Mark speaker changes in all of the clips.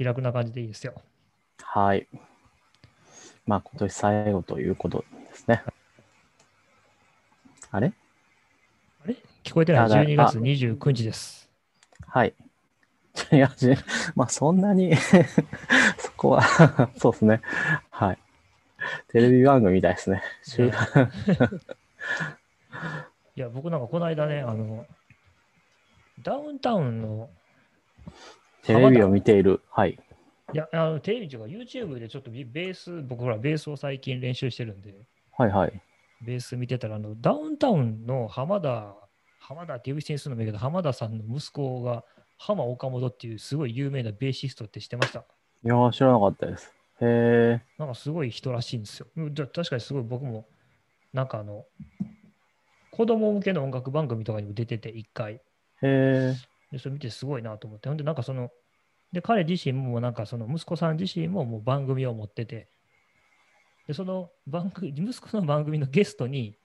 Speaker 1: 気楽な感じでいいですよ。
Speaker 2: はい。まあ、今年最後ということですね。あれ？
Speaker 1: あれ？聞こえてない？
Speaker 2: あだ
Speaker 1: ?12 月29日です。
Speaker 2: はい。いや、じまあ、そんなに そこはそうですね。はい。テレビ番組みたいですね。週
Speaker 1: ねいや、僕なんかこの間ね、あの、ダウンタウンの、
Speaker 2: テレビを見ている。はい。
Speaker 1: いや、あのテレビというか YouTube でちょっとベース、僕ほらベースを最近練習してるんで、
Speaker 2: はいはい。
Speaker 1: ベース見てたら、あのダウンタウンの浜田、浜田って呼び捨てにするのもいいけど、浜田さんの息子が浜岡本っていうすごい有名なベーシストって知ってました？
Speaker 2: いやー、知らなかったです。へえ。
Speaker 1: なんかすごい人らしいんですよ。うんじゃ確かにすごい僕も、なんかあの、子供向けの音楽番組とかにも出てて、一回。
Speaker 2: へえ。
Speaker 1: で、それ見てすごいなと思って。ほんで、なんかその、で、彼自身もなんかその息子さん自身ももう番組を持ってて、で、その番組、息子の番組のゲストに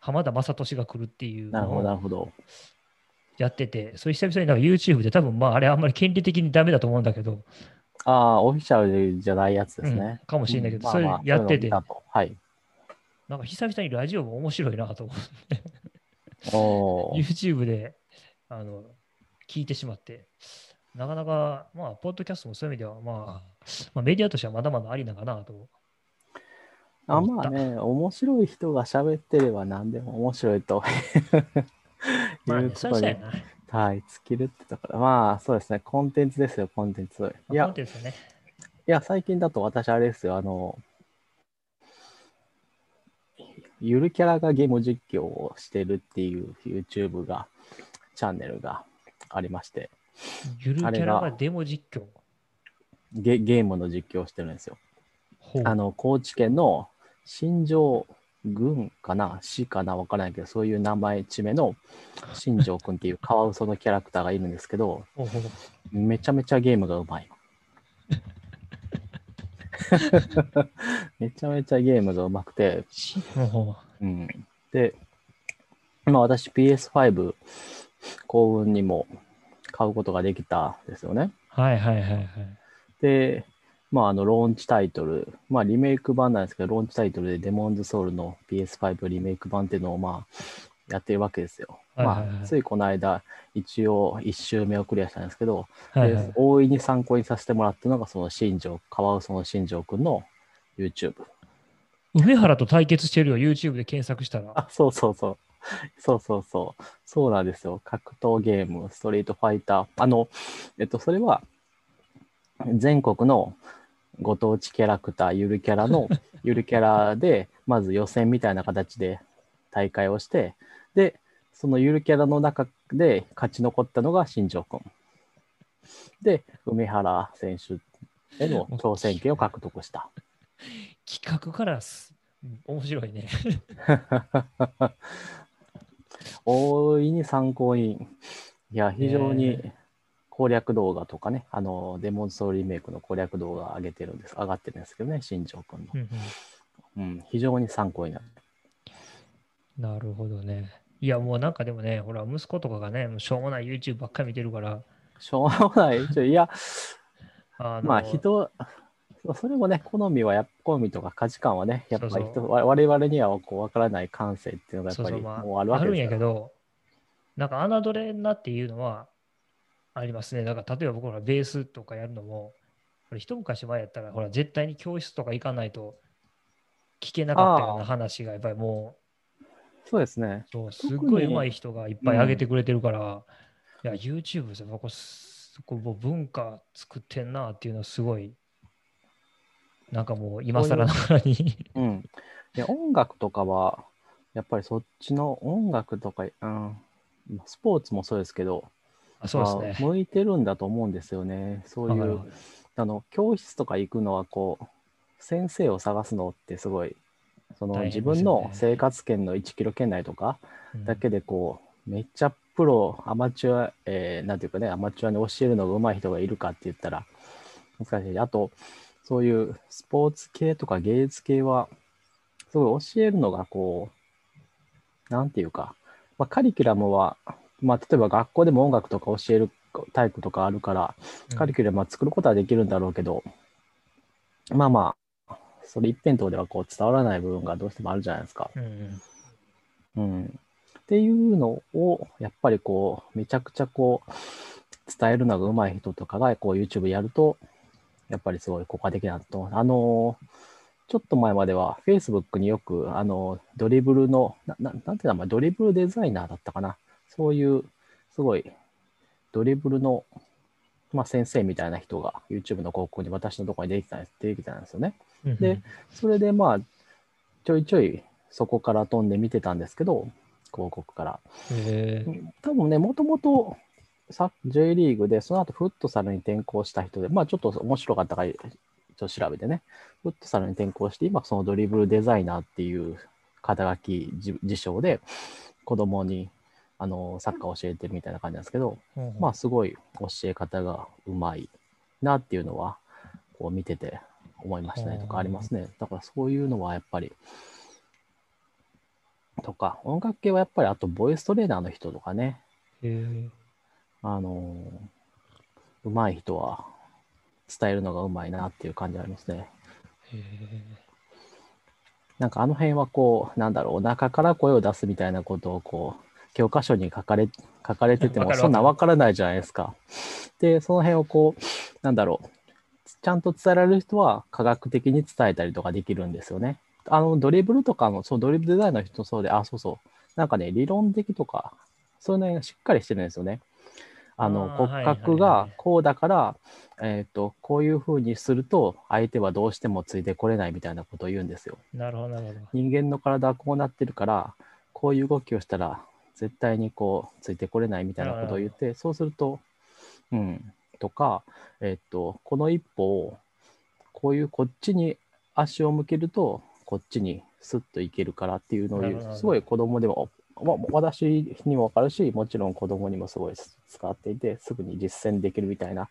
Speaker 1: 浜田雅俊が来るっていう
Speaker 2: なるほど、な
Speaker 1: のを
Speaker 2: るほど。
Speaker 1: やってて、それ久々になんか YouTube で多分まああれあんまり権利的にダメだと思うんだけど、
Speaker 2: ああ、オフィシャルじゃないやつです
Speaker 1: うん
Speaker 2: ね。
Speaker 1: かもしれないけど、
Speaker 2: うん
Speaker 1: それやってて、
Speaker 2: はい。
Speaker 1: なんか久々にラジオも面白いなと思って。YouTube であの聞いてしまって、なかなか、まあ、ポッドキャストもそういう意味では、まあ、まあ、メディアとしてはまだまだありなのかなと。
Speaker 2: あまあね、面白い人が喋ってれば何でも面白いと
Speaker 1: まあ、ね、
Speaker 2: いうことに。はい、尽きるってところ。まあ、そうですね、コンテンツですよ、コンテンツ。い
Speaker 1: まあ
Speaker 2: や
Speaker 1: コン、テンツはね。
Speaker 2: いや、最近だと私、あれですよ、あの、ゆるキャラがゲーム実況をしてるっていう YouTube が、チャンネルがありまして、
Speaker 1: ゆるキャラがデモ実況。
Speaker 2: ゲゲームの実況をしてるんですよ。あの、高知県の新庄郡かな？市かな？わからないけど、そういう名前、地名の新庄君っていうカワウソのキャラクターがいるんですけど、めちゃめちゃゲームがうまい。めちゃめちゃゲームがうまくて、
Speaker 1: う
Speaker 2: ん、で、まあ私 PS5 幸運にも買うことができたんですよね。
Speaker 1: うはいはいはいはい。
Speaker 2: で、まああのローンチタイトル、まあリメイク版なんですけど、ローンチタイトルでデモンズソウルの PS5 リメイク版っていうのをまあやってるわけですよ。まあついこの間、一応1周目をクリアしたんですけど、で
Speaker 1: はいはい、
Speaker 2: 大いに参考にさせてもらったのが、その新庄、カワウソの新庄くんの YouTube。
Speaker 1: 梅原と対決してるよ、YouTube で検索したら。
Speaker 2: あ、そうそうそう。そうそうそう。そうなんですよ。格闘ゲーム、ストリートファイター。あの、えっと、それは、全国のご当地キャラクター、ゆるキャラの、ゆるキャラで、まず予選みたいな形で大会をして、で、そのゆるキャラの中で勝ち残ったのが新庄くん。で、梅原選手への挑戦権を獲得した。
Speaker 1: 企画からす面白いね。
Speaker 2: 大いに参考に、いや、非常に
Speaker 1: ね
Speaker 2: 攻略動画とかね、あの、デモンストーリーメイクの攻略動画上げてるんです、上がってるんですけどね、新庄君の
Speaker 1: う。んうん
Speaker 2: うん、非常に参考になる。
Speaker 1: なるほどね。いや、もうなんかでもね、ほら、息子とかがね、もうしょうもない YouTube ばっかり見てるから、
Speaker 2: しょうもない。いや、
Speaker 1: あの
Speaker 2: まあ、人、それもね、好みはや、好みとか価値観はね、やっぱり人、
Speaker 1: そう
Speaker 2: 我我々にはこう分からない感性っていうのがやっぱりもうあるわけ
Speaker 1: るん
Speaker 2: ですから。
Speaker 1: やけど、なんか侮れんなっていうのはありますね。だから例えば僕らベースとかやるのも、これ一昔前やったら、ほら、絶対に教室とか行かないと聞けなかったような話が、やっぱりも
Speaker 2: そうですね
Speaker 1: う、。そうすっごい上手い人がいっぱい上げてくれてるから、いや、YouTube ですよ、ここすここ文化作ってんなっていうのはすごい、なんかもう今更ながらに。
Speaker 2: うん。で、音楽とかは、やっぱりそっちの音楽とか、うん、スポーツもそうですけど、
Speaker 1: あそうですね。
Speaker 2: まあ向いてるんだと思うんですよね。そういうあの教室とか行くのはこう先生を探すのってすごいその自分の生活圏の1キロ圏内とか
Speaker 1: うん
Speaker 2: だけでこうめっちゃプロアマチュア、えーなんていうかねアマチュアに教えるのが上手い人がいるかって言ったら難しいあとそういうスポーツ系とか芸術系はすごい教えるのがこうなんていうか、まあ、カリキュラムは、まあ、例えば学校でも音楽とか教える体育とかあるから、カリキュラムは作ることはできるんだろうけど、まあまあ、それ一辺倒ではこう伝わらない部分がどうしてもあるじゃないですか。
Speaker 1: うんうん
Speaker 2: うん。っていうのを、やっぱりこう、めちゃくちゃこう、伝えるのが上手い人とかがこう YouTube やると、やっぱりすごい効果的だと。あのーちょっと前までは Facebook によく、あの、ドリブルの、なななんて名前、ドリブルデザイナーだったかな。そういう、すごい、ドリブルの、まあ、先生みたいな人が YouTube の広告に私のところに出てきたんです出てきたんですよね。
Speaker 1: うん
Speaker 2: で、それでまあ、ちょいちょいそこから飛んで見てたんですけど、広告から。多分ね、もともとさ J リーグで、その後フットサルに転向した人で、まあちょっと面白かったから、ちょっと調べてね、フットサルに転向して、今そのドリブルデザイナーっていう肩書き自自称で、子供にあのサッカーを教えてるみたいな感じなんですけど、
Speaker 1: うん
Speaker 2: まあすごい教え方がうまいなっていうのは、こう見てて思いましたねとかありますね。だからそういうのはやっぱり、とか、音楽系はやっぱりあとボイストレーナーの人とかね、あのー、上手い人は伝えるのが上手いなっていう感じがありますね。
Speaker 1: へえ
Speaker 2: なんかあの辺はこう、なんだろう、お腹から声を出すみたいなことをこう、教科書に書かれ書かれてても、そんなんわからないじゃないですか。で、その辺をこう、なんだろう、ちゃんと伝えられる人は科学的に伝えたりとかできるんですよね。あの、ドリブルとかの、そう、ドリブルデザインの人もそうで、あ、そうそう、なんかね、理論的とか、そういうのがしっかりしてるんですよね。あの、骨格がこうだから、えっ、と、こういうふうにすると、相手はどうしてもついてこれないみたいなことを言うんですよ。
Speaker 1: なるほど、なるほど。
Speaker 2: 人間の体はこうなってるから、こういう動きをしたら、絶対にこう、ついてこれないみたいなことを言って、そうすると、うん、とか、えっと、この一歩を、こういうこっちに足を向けると、こっちにスッといけるからっていうのをすごい子供でも、ま、私にもわかるし、もちろん子供にもすごい使っていて、すぐに実践できるみたいな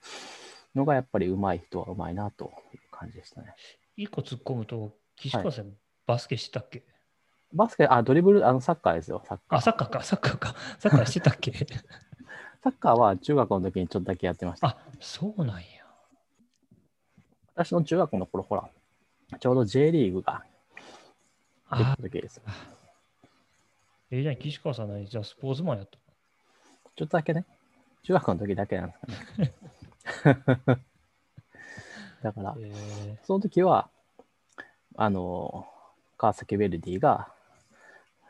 Speaker 2: のが、やっぱり上手い人は上手いなという感じでしたね。
Speaker 1: 一個突っ込むと、岸川さん、バスケしてたっけ？
Speaker 2: バスケ、あ、ドリブル、あの、サッカーですよ、サッカー。
Speaker 1: あ、サッカーか、サッカーか。サッカーしてたっけ？
Speaker 2: サッカーは中学の時にちょっとだけやってました。
Speaker 1: あ、そうなんや。
Speaker 2: 私の中学の頃、ほら、ちょうど J リーグができ
Speaker 1: あ
Speaker 2: た、時です。
Speaker 1: えじゃあ岸川さん何？じゃあスポーツマンやった
Speaker 2: ちょっとだけね、中学の時だけなんですかね。だから、
Speaker 1: え
Speaker 2: その時は、あの、川崎ベルディが、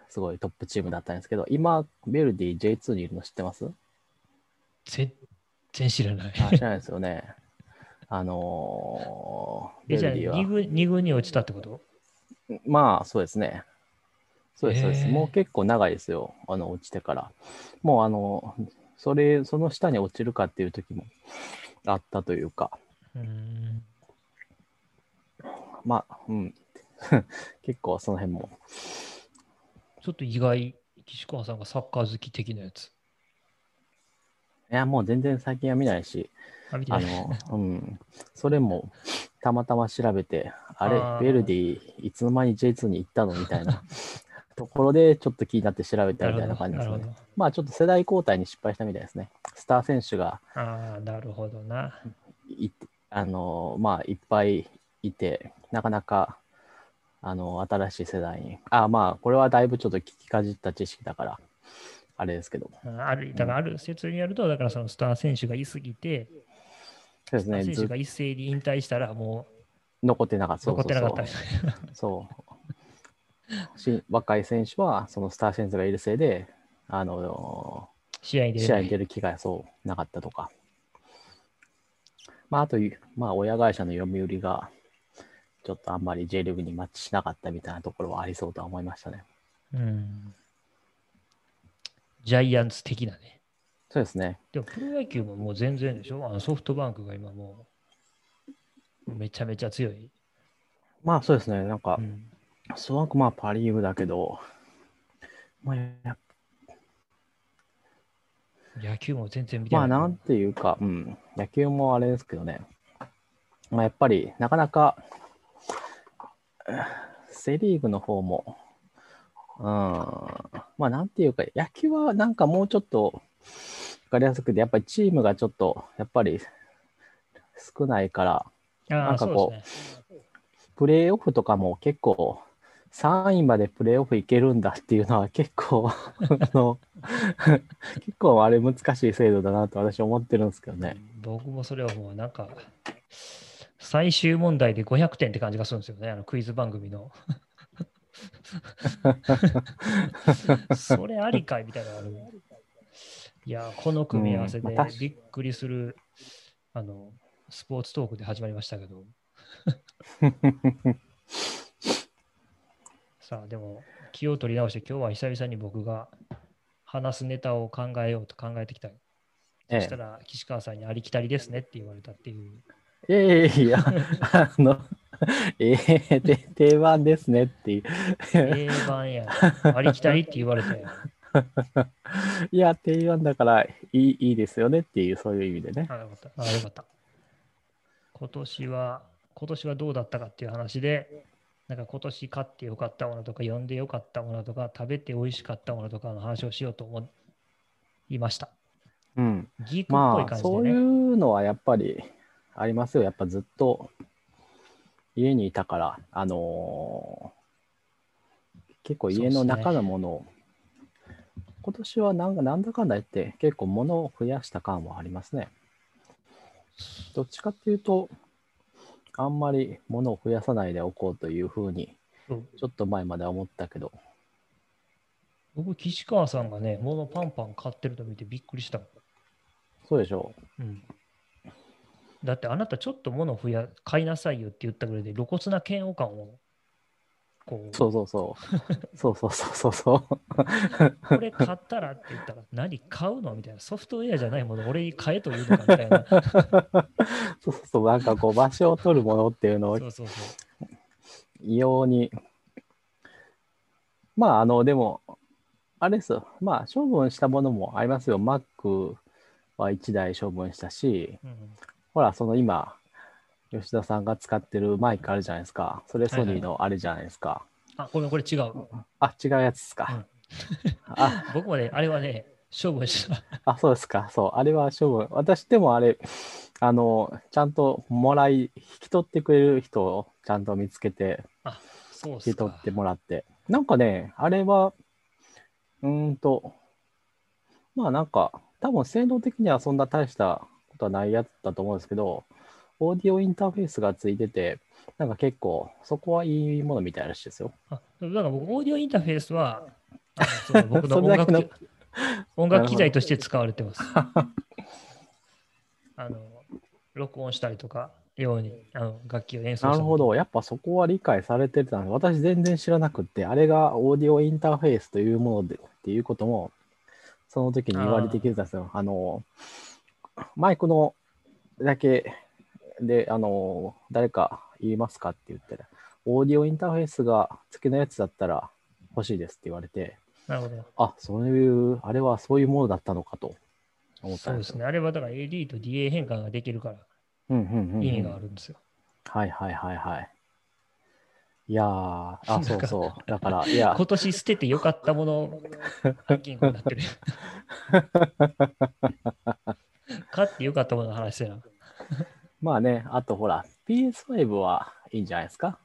Speaker 2: すごいトップチームだったんですけど、今、ベルディ J2 にいるの知ってます？
Speaker 1: ー、全然知らない。
Speaker 2: あ知らないですよね。あのー、
Speaker 1: 2。軍二軍に落ちたってこと？
Speaker 2: まあ、そうですね。そうです、そうです。もう結構長いですよ。あの、落ちてから。もう、あの、それ、その下に落ちるかっていう時もあったというか、
Speaker 1: うーん。
Speaker 2: まあ、うん。結構その辺も。
Speaker 1: ちょっと意外、岸川さんがサッカー好き的なやつ。
Speaker 2: いや、もう全然最近は見ないし、
Speaker 1: あ、
Speaker 2: の、うん。それも、たまたま調べて、あれ？
Speaker 1: あー、
Speaker 2: ベルディ、いつの間に J2 に行ったの？みたいなところで、ちょっと気になって調べたみたいな感じですよね。まあ、ちょっと世代交代に失敗したみたいですね。スター選手が、
Speaker 1: ああ、なるほどな。
Speaker 2: いあのまあいっぱいいてなかなかあの新しい世代に。あまあこれはだいぶちょっと聞きかじった知識だからあれですけど。
Speaker 1: あある、だからある説によると、だからそのスター選手がいすぎて、
Speaker 2: そうですね。ず
Speaker 1: 選手が一斉に引退したらも
Speaker 2: 残ってなかった。
Speaker 1: う残ってなかった
Speaker 2: そう 若い選手はそのスター選手がいるせいであの
Speaker 1: 試合
Speaker 2: 試合に出る機会がそうなかったとか。まああとまあ親会社の読売がちょっとあんまり J リーグにマッチしなかったみたいなところはありそうとは思いましたね。
Speaker 1: うん。ジャイアンツ的なね。
Speaker 2: そうですね。
Speaker 1: でもプロ野球ももう全然でしょ？あのソフトバンクが今もうめちゃめちゃ強い。
Speaker 2: まあそうですね。なんか、
Speaker 1: うん
Speaker 2: ソワンクまあパ・リーグだけど、まあ、や
Speaker 1: 野球も全然見てない。
Speaker 2: まあなんていうか、うん、野球もあれですけどね、まあ、やっぱりなかなか、うんセ・リーグの方も、うん、まあなんていうか、野球はなんかもうちょっとかりやすくて、やっぱりチームがちょっと、やっぱり少ないから、なんかこう
Speaker 1: ね。
Speaker 2: プレーオフとかも結構、3位までプレーオフいけるんだっていうのは結構、あの、結構あれ難しい制度だなと私思ってるんですけどね。
Speaker 1: 僕もそれはもうなんか、最終問題で500点って感じがするんですよね、あのクイズ番組の。それありかいみたいなのある。いやー、この組み合わせでびっくりする、あの、スポーツトークで始まりましたけど。さあ、でも気を取り直して、今日は久々に僕が話すネタを考えようと考えてきた。
Speaker 2: え
Speaker 1: そしたら、岸川さんにありきたりですねって言われたっていう。
Speaker 2: え。いやいや、あの、ええで定番ですねっていう。
Speaker 1: 定番や。ありきたりって言われたよ。
Speaker 2: いや、定番だからいいいいですよねっていう、そういう意味でね。
Speaker 1: あ、よかった。あ、よかった。今年は、今年はどうだったかっていう話で、なんか今年買ってよかったものとか、読んでよかったものとか、食べて美味しかったものとかの話をしようと思いました。
Speaker 2: うん。
Speaker 1: ギークっぽい
Speaker 2: まあ、
Speaker 1: 感じ
Speaker 2: そうい
Speaker 1: でね。
Speaker 2: うのはやっぱりありますよ。やっぱずっと家にいたから、あのー結構家の中のものを、今年はなんかなんだかんだ言って結構物を増やした感はありますね。どっちかっていうと、あんまり物を増やさないでおこうというふうに、ちょっと前までは思ったけど、
Speaker 1: 僕、岸川さんがね、物パンパン買ってると見てびっくりした。
Speaker 2: そうでしょ
Speaker 1: うん。だってあなたちょっと物を増や買いなさいよって言ったぐらいで露骨な嫌悪感をこう
Speaker 2: う。そうそうそう。そうそうそうそうそう。
Speaker 1: これ買ったらって言ったら何買うのみたいなソフトウェアじゃないもの俺に買えというのかみたいな
Speaker 2: そうそうそう、なんかこう場所を取るものっていうのを
Speaker 1: そうそうそう
Speaker 2: 異様に。まあ、あの、でも、あれですよ。まあ、処分したものもありますよ。Mac は1台処分したし、
Speaker 1: うん
Speaker 2: ほら、その今、吉田さんが使ってるマイクあるじゃないですか。それソニーのあれじゃないですか。
Speaker 1: あごめんこれ違う
Speaker 2: あ、違うやつですか。あ、
Speaker 1: 僕もねあれはね処分した
Speaker 2: あ、そうですか。そう。あれは処分。私でもあれ、あの、ちゃんともらい、引き取ってくれる人をちゃんと見つけて、
Speaker 1: そう
Speaker 2: 引き取ってもらって。なんかね、あれは、うーんと、まあなんか、多分性能的にはそんな大したことはないやつだと思うんですけど、オーディオインターフェースがついてて、なんか結構、そこはいいものみたいらしいですよ。
Speaker 1: あだから僕オーディオインターフェースは あのその僕の
Speaker 2: それだけの
Speaker 1: 音楽 音楽機材として使われてます あの録音したりとかようにあの楽器を演奏
Speaker 2: なるほど。やっぱそこは理解されてたんです。私全然知らなくって、あれがオーディオインターフェースというものでっていうことも、その時に言われてきてたんですよ。あの、マイクのだけで、あの、誰か言いますかって言ったら、オーディオインターフェースが付きのやつだったら欲しいですって言われて、
Speaker 1: なるほど
Speaker 2: あ、そういう、あれはそういうものだったのかと思った。
Speaker 1: そうですね。あれはだから AD と DA 変換ができるから意味があるんですよ。
Speaker 2: はいはいはいはい。いやー、あ、そうそう。だから、いや、
Speaker 1: 今年捨ててよかったものランキングになってる。買ってよかったものの話してな。
Speaker 2: まあね、あとほら、PS5 はいいんじゃないですか？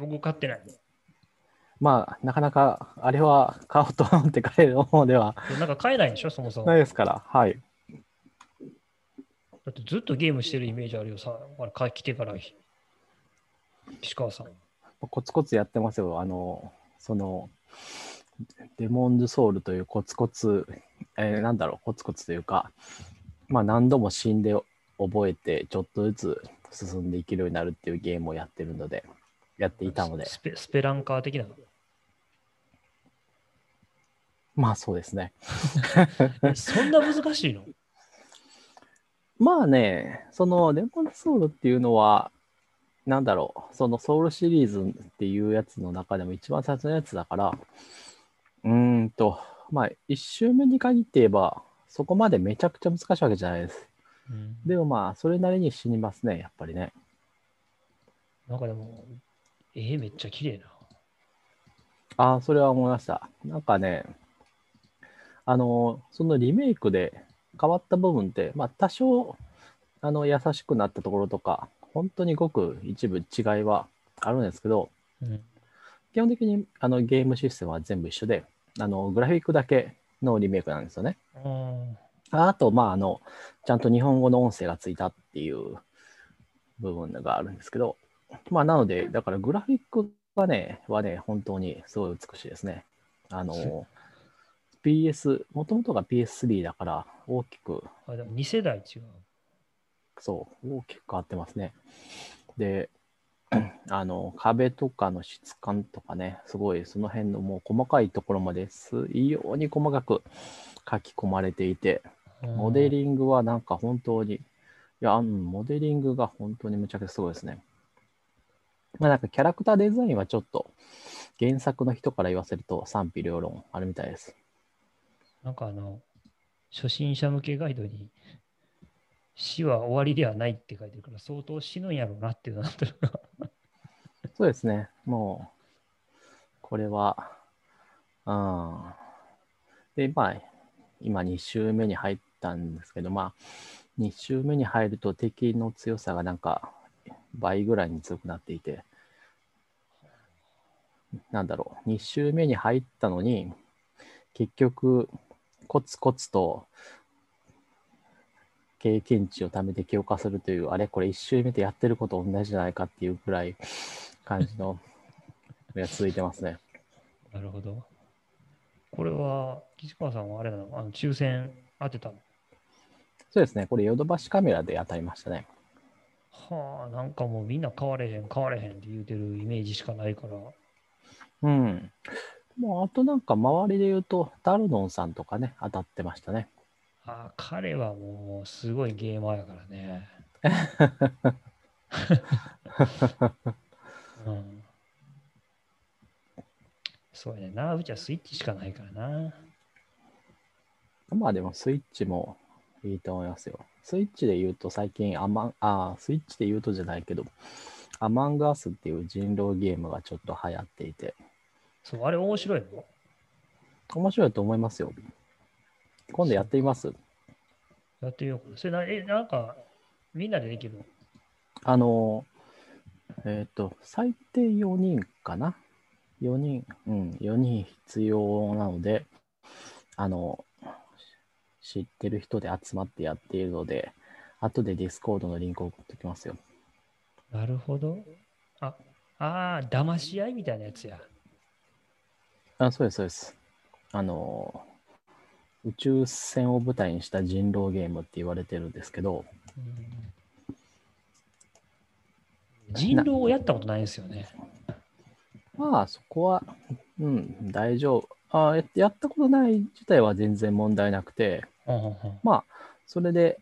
Speaker 1: 僕買ってない。
Speaker 2: まあ、なかなか、あれは買おうと思って買える方では
Speaker 1: なんか買えないでしょ、そもそも。
Speaker 2: ないですから、はい。
Speaker 1: だってずっとゲームしてるイメージあるよさ。ほら、買い来てから。石川さん。
Speaker 2: コツコツやってますよ。あの、その、デモンズソウルというコツコツ、えーなんだろう、コツコツというか、まあ何度も死んで覚えて、ちょっとずつ進んでいけるようになるっていうゲームをやってるので、やっていたので、
Speaker 1: スペスペランカー的な。
Speaker 2: まあそうですね。
Speaker 1: え そんな難しいの？
Speaker 2: まあね、そのデモンズソウルっていうのは、なんだろう、そのソウルシリーズっていうやつの中でも一番最初のやつだから、うーんと、まあ一周目に限って言えば、そこまでめちゃくちゃ難しいわけじゃないです。
Speaker 1: うん
Speaker 2: でもまあ、それなりに死にますね、やっぱりね。
Speaker 1: なんかでも、えー、めっちゃ綺麗な。
Speaker 2: ああ、それは思いました。なんかね、あの、そのリメイクで変わった部分って、まあ、多少、あの、優しくなったところとか、本当にごく一部違いはあるんですけど、
Speaker 1: うん。
Speaker 2: 基本的にあのゲームシステムは全部一緒で、あの、グラフィックだけのリメイクなんですよね。
Speaker 1: うん
Speaker 2: ああと、まあ、あの、ちゃんと日本語の音声がついたっていう部分があるんですけど、まあ、なので、だからグラフィックがね、はね、本当にすごい美しいですね。あの、PS、もともとが PS3 だから、大きく、
Speaker 1: あでも2世代違う。
Speaker 2: そう、大きく変わってますね。で、あの、壁とかの質感とかね、すごいその辺のもう細かいところまです異様に細かく書き込まれていて、モデリングはなんか本当に、いや、うんモデリングが本当にむちゃくちゃすごいですね。まあなんかキャラクターデザインはちょっと原作の人から言わせると賛否両論あるみたいです。
Speaker 1: なんかあの、初心者向けガイドに、死は終わりではないって書いてるから、相当死ぬんやろうなっていうのなんとなく
Speaker 2: そうですね。もう、これは、うん。で、まあ、今2周目に入ったんですけど、まあ、2周目に入ると敵の強さがなんか倍ぐらいに強くなっていて、なんだろう、2周目に入ったのに、結局、コツコツと経験値を貯めて強化するという、あれこれ1周目でやってること同じじゃないかっていうくらい感じのが続いてますね。
Speaker 1: なるほど。これは、岸川さんはあれなの？あの抽選当てたの？
Speaker 2: そうですね、これヨドバシカメラで当たりましたね。
Speaker 1: はあ、なんかもうみんな変われへん、変われへんって言うてるイメージしかないから。
Speaker 2: うん。もうあとなんか周りで言うと、ダルノンさんとかね、当たってましたね。
Speaker 1: ああ、彼はもうすごいゲーマーやからね。うん。そうやねんな。うちはスイッチしかないからな。
Speaker 2: まあでもスイッチもいいと思いますよ。スイッチで言うと最近アマン、あースイッチで言うとじゃないけど、アマングアスっていう人狼ゲームがちょっと流行っていて、
Speaker 1: そう、あれ面白いの？
Speaker 2: 面白いと思いますよ。今度やってみます？
Speaker 1: やってみよう。それな、え、なんか、みんなでできるの？
Speaker 2: あの、えっ、と、最低4人かな ?4 人、うん、4人必要なので、あの、知ってる人で集まってやっているので、後で Discord のリンクを送っておきますよ。
Speaker 1: なるほど。あ、ああ、騙し合いみたいなやつや。
Speaker 2: あ、そうです、そうです。あの、宇宙船を舞台にした人狼ゲームって言われてるんですけど、
Speaker 1: うん人狼をやったことないんですよね。
Speaker 2: まあ、そこは、うん、大丈夫。あややったことない自体は全然問題なくて、まあ、それで、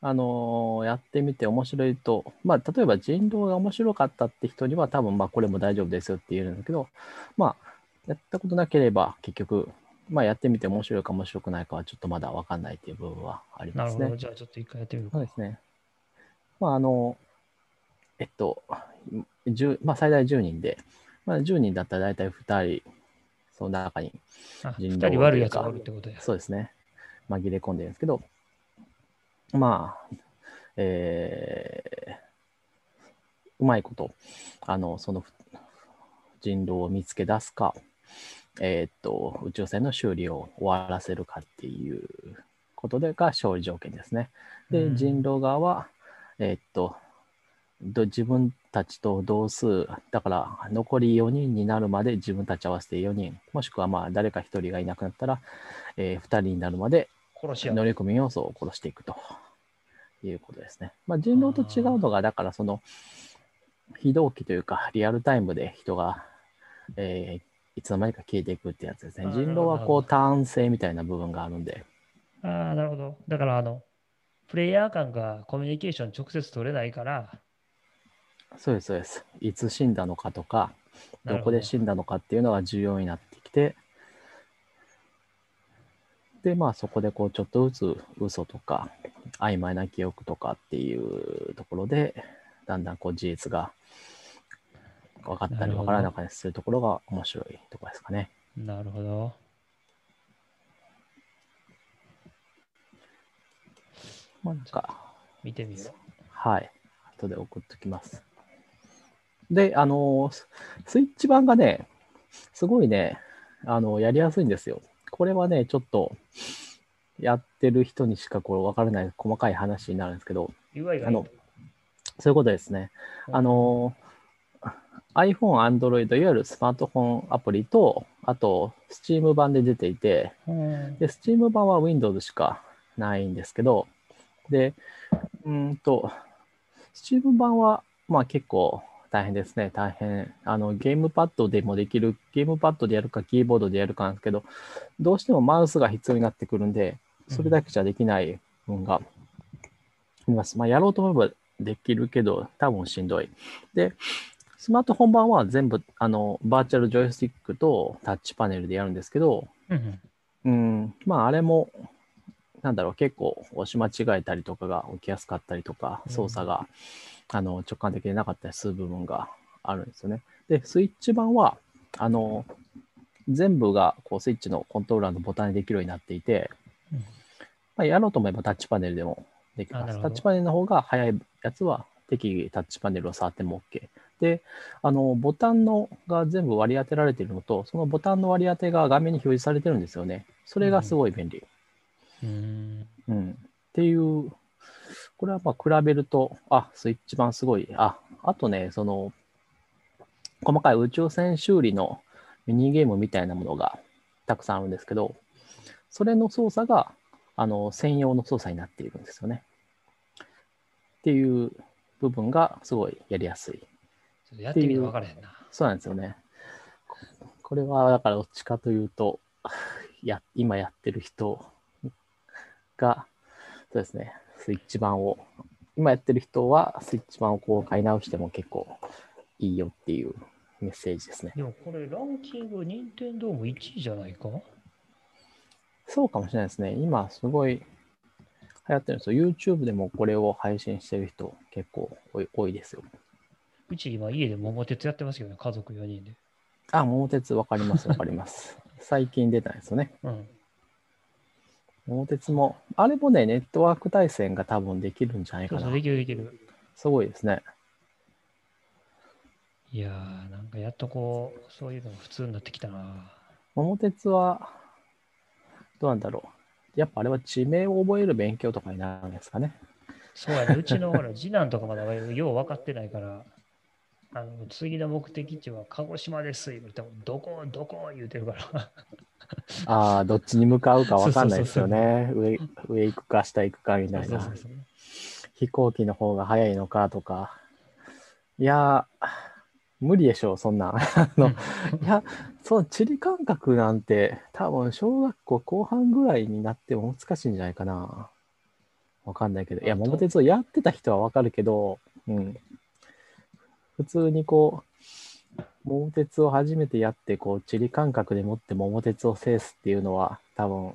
Speaker 2: あのーやってみて面白いと、まあ、例えば人狼が面白かったって人には多分、まあ、これも大丈夫ですよって言えるんだけど、まあ、やったことなければ結局、まあ、やってみて面白いか面白くないかはちょっとまだわかんないっていう部分はありますね
Speaker 1: なるほど。。じゃあちょっと一回やってみるか。
Speaker 2: そうですね。まあ、あの、えっと、10まあ、最大10人で、まあ、10人だったら大体2人、その中に
Speaker 1: あ、
Speaker 2: 人
Speaker 1: 二
Speaker 2: 狼
Speaker 1: 人悪いやつがおるってことや。
Speaker 2: そうですね。紛れ込んでるんですけど、まあ、えーうまいこと、あの、その人狼を見つけ出すか、えーっと、宇宙船の修理を終わらせるかっていうことでが勝利条件ですね。で、
Speaker 1: うん
Speaker 2: 人狼側は、えーっと、ど自分たちと同数、だから残り4人になるまで自分たち合わせて4人、もしくはまあ誰か1人がいなくなったら、え2人になるまで
Speaker 1: 殺し合う。
Speaker 2: 乗り込み要素を殺していくということですね。まあ、人狼と違うのが、だからその非同期というか、リアルタイムで人が、えーいつの間にか消えていくってやつですね人狼はこうターン制みたいな部分があるんで、
Speaker 1: ああ、なるほど。だから、あの、プレイヤー間がコミュニケーション直接取れないから、
Speaker 2: そうです、そうです。いつ死んだのかとか、どこで死んだのかっていうのが重要になってきて、で、まあ、そこでこうちょっとずつ嘘とか曖昧な記憶とかっていうところでだんだんこう事実が分かったり分からなかったりするところが面白いところですかね。
Speaker 1: なるほど。
Speaker 2: まあ、なんか
Speaker 1: 見てみよう。
Speaker 2: はい。後で送っときます。で、あの、スイッチ版がね、すごいね、あの、やりやすいんですよ。これはね、ちょっと、やってる人にしかこれ分からない細かい話になるんですけど、あのそういうことですね。あ、の、iPhone、Android、いわゆるスマートフォンアプリと、あと、Steam 版で出ていて、
Speaker 1: うん。
Speaker 2: で、Steam 版は Windows しかないんですけど、で、うーんと、Steam 版は、まあ結構大変ですね。大変。あの、ゲームパッドでもできる、ゲームパッドでやるか、キーボードでやるかなんですけど、どうしてもマウスが必要になってくるんで、それだけじゃできない部分があります。まあ、やろうと思えばできるけど、多分しんどい。で、スマートフォン版は全部、あの、バーチャルジョイスティックとタッチパネルでやるんですけど、
Speaker 1: うん
Speaker 2: うん、まああれも、なんだろう、結構押し間違えたりとかが起きやすかったりとか、
Speaker 1: うん
Speaker 2: 操作が、あの直感的でなかったりする部分があるんですよね。で、スイッチ版は、あの、全部がこうスイッチのコントローラーのボタンでできるようになっていて、
Speaker 1: うん
Speaker 2: まあ、やろうと思えばタッチパネルでもできます。タッチパネルの方が早いやつは適宜タッチパネルを触っても OK。で、あの、ボタンのが全部割り当てられているのと、そのボタンの割り当てが画面に表示されてるんですよね。それがすごい便利。
Speaker 1: うん
Speaker 2: うん。っていう、これはまあ比べると、あ、スイッチ版すごい。あ、あとね、その、細かい宇宙船修理のミニゲームみたいなものがたくさんあるんですけど、それの操作が、あの、専用の操作になっているんですよね。っていう部分がすごいやりやすい。
Speaker 1: ちょっとやってみると分からへんな。
Speaker 2: そうなんですよね。ここれは、だからどっちかというと、や、今やってる人が、そうですね、スイッチ版を、今やってる人は、スイッチ版をこう買い直しても結構いいよっていうメッセージですね。
Speaker 1: でもこれランキング、任天堂も1位じゃないか？
Speaker 2: そうかもしれないですね。今、すごい流行ってるんですよ。YouTube でもこれを配信してる人結構多い多いですよ。
Speaker 1: うち今家で桃鉄やってますけどね、家族4人で。
Speaker 2: あ、桃鉄わかります、わかります。最近出たんですよね。
Speaker 1: うん。
Speaker 2: 桃鉄も、あれもね、ネットワーク対戦が多分できるんじゃないかな
Speaker 1: そうそう、。できるできる。
Speaker 2: すごいですね。
Speaker 1: いやー、なんかやっとこう、そういうのが普通になってきたな。
Speaker 2: 桃鉄は、どうなんだろう。やっぱあれは地名を覚える勉強とかになるんですかね。
Speaker 1: そうやね、うちのほら次男とかまだよう分かってないから、あの次の目的地は鹿児島です言っても、どこ、どこ言うてるから。
Speaker 2: ああ、どっちに向かうかわかんないですよね。上、上行くか下行くかみたいな飛行機の方が早いのかとか。いやー、無理でしょう、そんなん。あの、いや、その地理感覚なんて、多分小学校後半ぐらいになっても難しいんじゃないかな。わかんないけど。いや、桃鉄をやってた人はわかるけど、うん。普通にこう、桃鉄を初めてやって、こう、地理感覚でもって桃鉄を制すっていうのは、多分、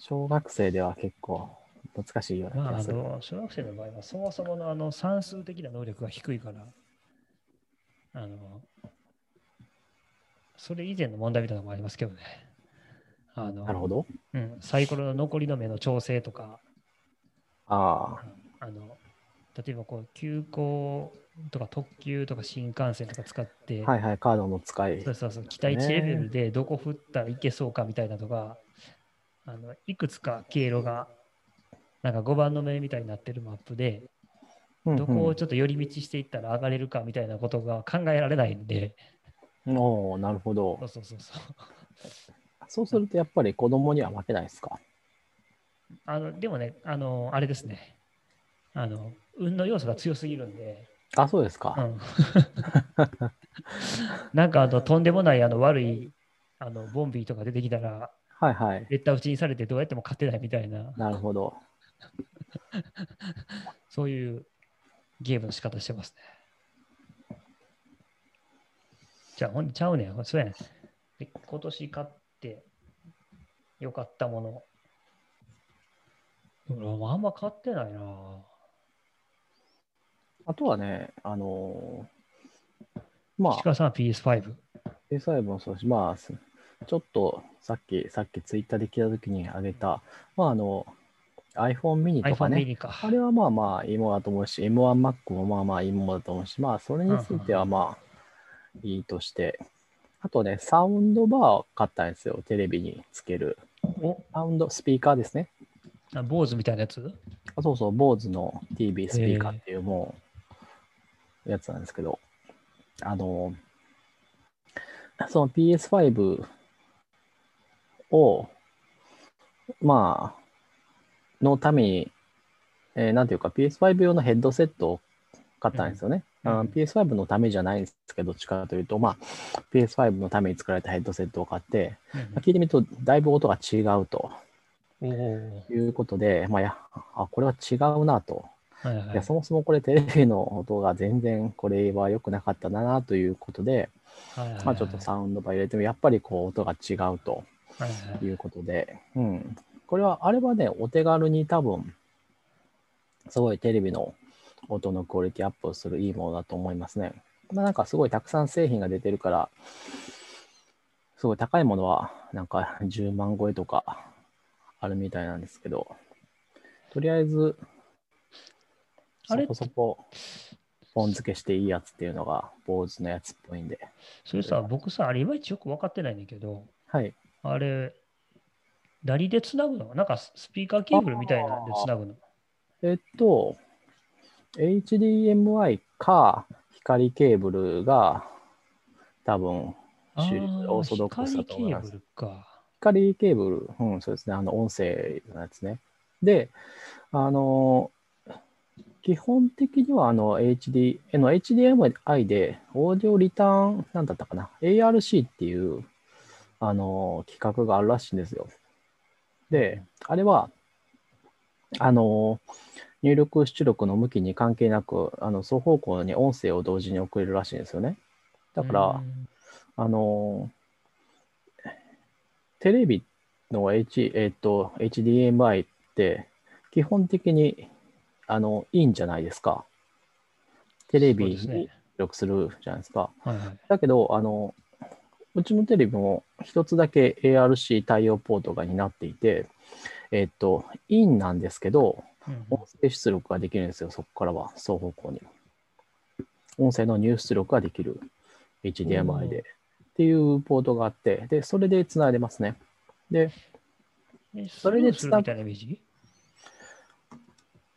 Speaker 2: 小学生では結構難しいような
Speaker 1: まあ、あ
Speaker 2: 気がする。
Speaker 1: の小学生の場合は、そもそものあの算数的な能力が低いから、あの、それ以前の問題みたいなのもありますけどね。あの
Speaker 2: なるほど。
Speaker 1: うん、サイコロの残りの目の調整とか、
Speaker 2: あ
Speaker 1: あの例えばこう急行とか特急とか新幹線とか使って、
Speaker 2: あ、はいはい、カードの使い
Speaker 1: そ。うそうそう期待値レベルでどこ振ったらいけそうかみたいなとか、あのいくつか経路がなんか5番の目みたいになってるマップで、どこをちょっと寄り道していったら上がれるかみたいなことが考えられないんで、
Speaker 2: おおなるほど
Speaker 1: そう。そうそうそう。
Speaker 2: そうするとやっぱり子供には負けないですか？
Speaker 1: あのでもね、あの、あれですね。あの、運の要素が強すぎるんで、
Speaker 2: あ、そうですか。
Speaker 1: うん、なんかあのとんでもないあの悪いあのボンビーとか出てきたら、
Speaker 2: はいはい。
Speaker 1: 劣打打ちにされてどうやっても勝てないみたいな、
Speaker 2: なるほど。
Speaker 1: そういうゲームの仕方してますね。じゃあ、ほんちゃうねん。そうやねん。で今年買ってよかったもの。俺もあんま買ってないな。
Speaker 2: あとはね、あのーまあ、
Speaker 1: 石川さんは PS5。
Speaker 2: PS5 もそうだし、まあ、すちょっとさっき、さっきツイッターで聞いたときにあげた、まあ、あの、iPhone mini とかね。
Speaker 1: か。
Speaker 2: あれはまあまあいいものだと思うし、M1Mac もまあまあいいものだと思うし、まあそれについてはまあいいとして。あとね、サウンドバーを買ったんですよ。テレビにつける。
Speaker 1: お
Speaker 2: サウンド、スピーカーですね。
Speaker 1: あ坊主みたいなやつ？
Speaker 2: あそうそう、坊主の TV スピーカーっていうもう、やつなんですけど、あの、その PS5 を、まあ、のために、えーなんていうか PS5 用のヘッドセットを買ったんですよね。
Speaker 1: うん
Speaker 2: あの PS5 のためじゃないんですけど、どっちかというと、まあ、PS5 のために作られたヘッドセットを買って、
Speaker 1: うん
Speaker 2: まあ聞いてみると、だいぶ音が違うと
Speaker 1: おお
Speaker 2: いうことで、まあ、やあこれは違うなと。
Speaker 1: いはい。
Speaker 2: いやそもそもこれテレビの音が全然これは良くなかったなということで、
Speaker 1: はいはいはい。
Speaker 2: まあ、ちょっとサウンドバー入れてもやっぱりこう音が違うと
Speaker 1: はい
Speaker 2: うことで、うん、これはあれはねお手軽に多分すごいテレビの音のクオリティアップをするいいものだと思いますね。まあ、なんかすごいたくさん製品が出てるからすごい高いものはなんか10万超えとかあるみたいなんですけどとりあえずそ
Speaker 1: あれ
Speaker 2: こそこポン付けしていいやつっていうのが坊主のやつっぽいんで。
Speaker 1: それさ、僕さ、あれいまいちよく分かってないんだけど、
Speaker 2: はい。
Speaker 1: あれ、何でつなぐの？なんかスピーカーケーブルみたいなんでつなぐの？
Speaker 2: えっと、HDMI か光ケーブルが多分主流
Speaker 1: あ
Speaker 2: オーソドックスだ
Speaker 1: 光ケ
Speaker 2: と思います
Speaker 1: ーブ。ルか。
Speaker 2: 光ケーブル、うん、そうですね。あの、音声のやつね。で、あの、基本的にはあの HD、あの HDMI でオーディオリターン、なんだったかな、ARC っていう、あの、企画があるらしいんですよ。で、あれは、あの、入力出力の向きに関係なく、あの、双方向に音声を同時に送れるらしいんですよね。だから、
Speaker 1: うん
Speaker 2: あの、テレビの、H えっと HDMI って基本的にあのいいんじゃないですか。テレビに出力するじゃないですか。
Speaker 1: はいはい。
Speaker 2: だけど、あの、うちのテレビも一つだけ ARC 対応ポートがになっていて、えっと、インなんですけど、
Speaker 1: うん
Speaker 2: 音声出力ができるんですよ、そこからは、双方向に。音声の入出力ができる HDMI で。っていうポートがあって、で、それで繋いでますね。で、
Speaker 1: え
Speaker 2: それで
Speaker 1: スルーするみたいなイメージ？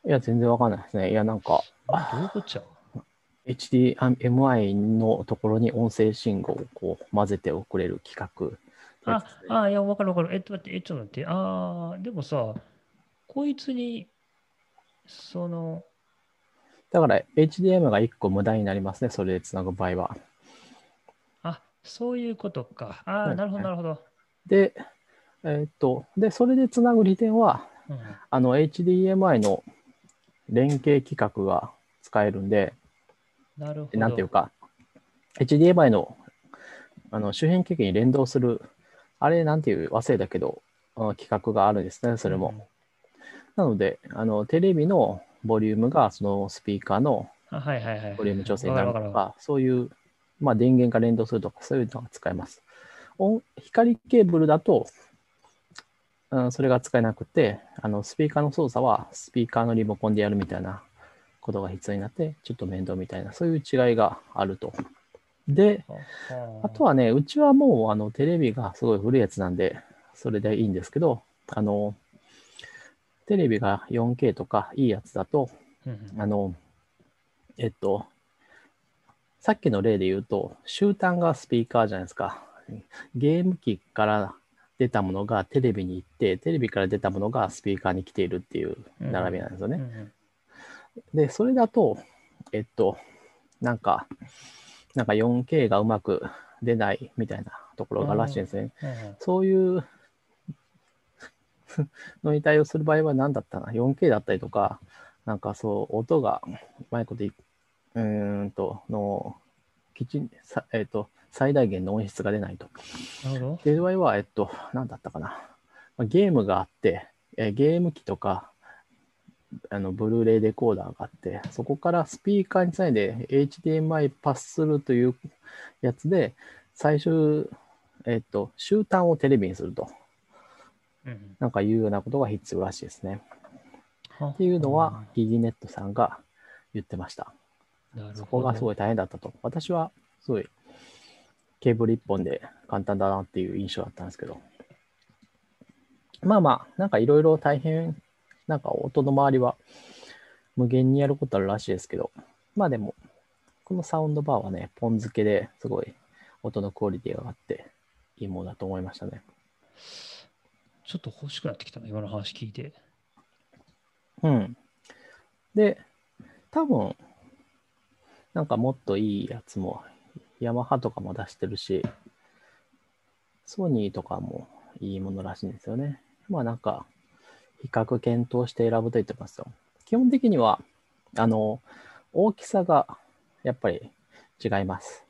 Speaker 2: いや、全然わかんないですね。いや、なんか、
Speaker 1: あどういうこっちゃ
Speaker 2: ？HDMI のところに音声信号をこう混ぜて送れる企画。
Speaker 1: あ、あ、いや、わかるわかる。えっと待って、えっと待って。ああ、でもさ、こいつに、その、
Speaker 2: だから HDMI が1個無駄になりますね、それで繋ぐ場合は。
Speaker 1: あ、そういうことか。ああ、
Speaker 2: はい
Speaker 1: なるほど、なるほど。
Speaker 2: で、えーっと、で、それで繋ぐ利点は、
Speaker 1: うん
Speaker 2: あの HDMI の連携規格が使えるんで、
Speaker 1: なるほど。
Speaker 2: なんていうか、HDMI のあの周辺機器に連動する、あれなんていう忘れたけど、あの規格があるんですね、それも。なので、あのテレビのボリュームがそのスピーカーの。ボリューム調整になる
Speaker 1: わかるわか
Speaker 2: とか、そういう、まあ、電源が連動するとか、そういうのが使えます。音光ケーブルだと、うん、それが使えなくて、あのスピーカーの操作はスピーカーのリモコンでやるみたいなことが必要になって、ちょっと面倒みたいな、そういう違いがあると。で、
Speaker 1: る
Speaker 2: あとはね、うちはもうあのテレビがすごい古いやつなんで、それでいいんですけど、あの、テレビが 4K とかいいやつだと、あの、えっと、さっきの例で言うと、終端がスピーカーじゃないですか。ゲーム機から出たものがテレビに行って、テレビから出たものがスピーカーに来ているっていう並びなんですよね。で、それだと、えっと、なんか、なんか 4K がうまく出ないみたいなところがあるらしいんですね。そういう のに対応する場合は何だったな ?4K だったりとか、なんかそう、音がうまいことい、うーんと、の、きちん、さえっ、と、最大限の音質が出ないと。
Speaker 1: なるほど
Speaker 2: っていう場合は、えっと、何だったかな。まあゲームがあって、えーゲーム機とか、あの、ブルーレイデコーダーがあって、そこからスピーカーにつないで HDMI パスするというやつで、最終、えっと、終端をテレビにすると。
Speaker 1: うん
Speaker 2: なんかいうようなことが必要らしいですね。っていうのは、ギギネットさんが言ってました。そこがすごい大変だったと。私はすごいケーブル一本で簡単だなっていう印象だったんですけど。まあまあ、なんかいろいろ大変、なんか音の周りは無限にやることあるらしいですけど、まあでも、このサウンドバーはね、ポン付けですごい音のクオリティが上がっていいものだと思いましたね。
Speaker 1: ちょっと欲しくなってきたな、今の話聞いて。
Speaker 2: うん。で、多分、なんかもっといいやつも、ヤマハとかも出してるし、ソニーとかもいいものらしいんですよね。まあなんか、比較検討して選ぶと言ってますよ。基本的には、あの、大きさがやっぱり違います。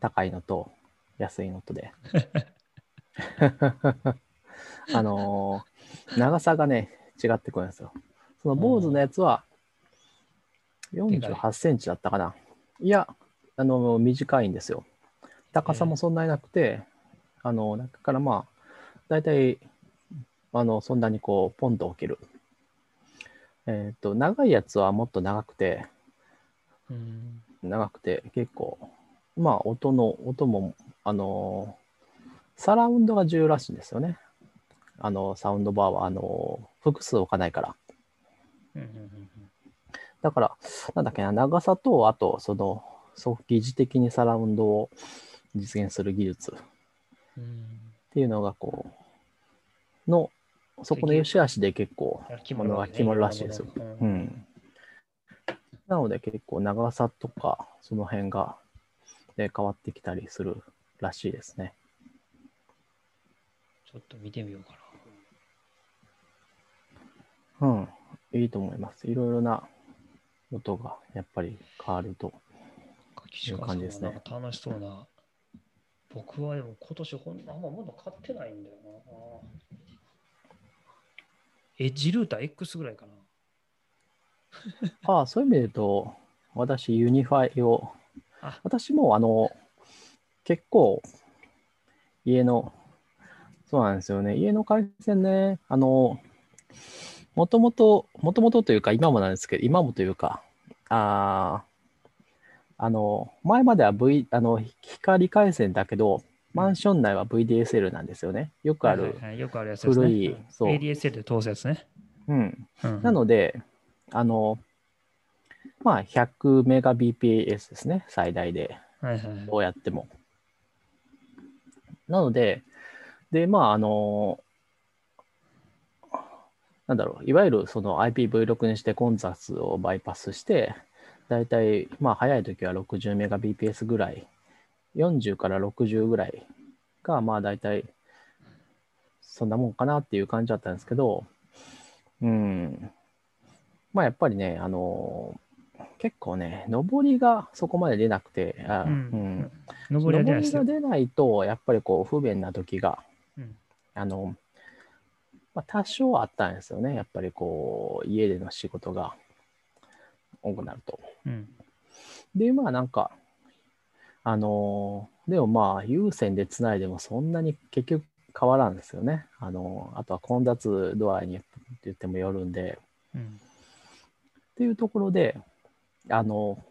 Speaker 2: 高いのと安いのとで。あのー長さがね、違ってくるんですよ。その坊主のやつは48センチだったかな。いや、あの、短いんですよ。高さもそんなになくて、あの、だからまあ、だいたい、あの、そんなにこう、ポンと置ける。えっ、と、長いやつはもっと長くて、
Speaker 1: うん。
Speaker 2: 長くて結構、まあ、音の、音も、あの、サラウンドが重要らしいんですよね。あの、サウンドバーは、あの、複数置かないから。だから、なんだっけな、長さと、あと、その、そう疑似的にサラウンドを実現する技術っていうのが、こう、の、そこの良し悪しで結構、
Speaker 1: 決
Speaker 2: まるらしいですよ。
Speaker 1: う
Speaker 2: うんん。なので結構長さとか、その辺が、で変わってきたりするらしいですね。
Speaker 1: ちょっと見てみようか
Speaker 2: うん。いいと思います。いろいろな音がやっぱり変わると。
Speaker 1: な。岸川さん
Speaker 2: 感じですね
Speaker 1: はなんか楽しそうな。僕はでも今年ほんあんま物買ってないんだよな。 EdgeRouter X ぐらいかな。
Speaker 2: あ あ、そういう意味で言うと、私、 UniFi を
Speaker 1: あ、
Speaker 2: 私もあの、結構、家の、そうなんですよね、家の回線ね、あの、もともと、もともとというか、今もなんですけど、今もというか、あーあの、前までは V、あの、光回線だけど、マンション内は VDSL なんですよね。よくある。
Speaker 1: はいはいはいよくあるやつですね。
Speaker 2: 古い
Speaker 1: うん
Speaker 2: そう
Speaker 1: ADSL で通すやつね。
Speaker 2: うん。
Speaker 1: うん
Speaker 2: なので、あの、まあ、100メガ BPS ですね、最大で。
Speaker 1: はいはいはい
Speaker 2: どうやっても。なので、で、まあ、あの、なんだろう、いわゆるその IPv6 にして混雑をバイパスして、だいたい、まあ、早い時は60メガ BPS ぐらい、40から60ぐらいが、まあ、だいたい、そんなもんかなっていう感じだったんですけど、うん、まあ、やっぱりね、あの、結構ね、上りがそこまで出なくて、あ
Speaker 1: う
Speaker 2: うん
Speaker 1: ん。上り。
Speaker 2: が出ないと、やっぱりこう不便な時が、
Speaker 1: うん
Speaker 2: あの、まあ、多少あったんですよね。やっぱりこう、家での仕事が多くなると。
Speaker 1: うん。
Speaker 2: で、まあなんか、あのーでもまあ、有線でつないでもそんなに結局変わらんですよね。あのーあとは混雑度合いにって言ってもよるんで、
Speaker 1: うん。
Speaker 2: っていうところで、あの、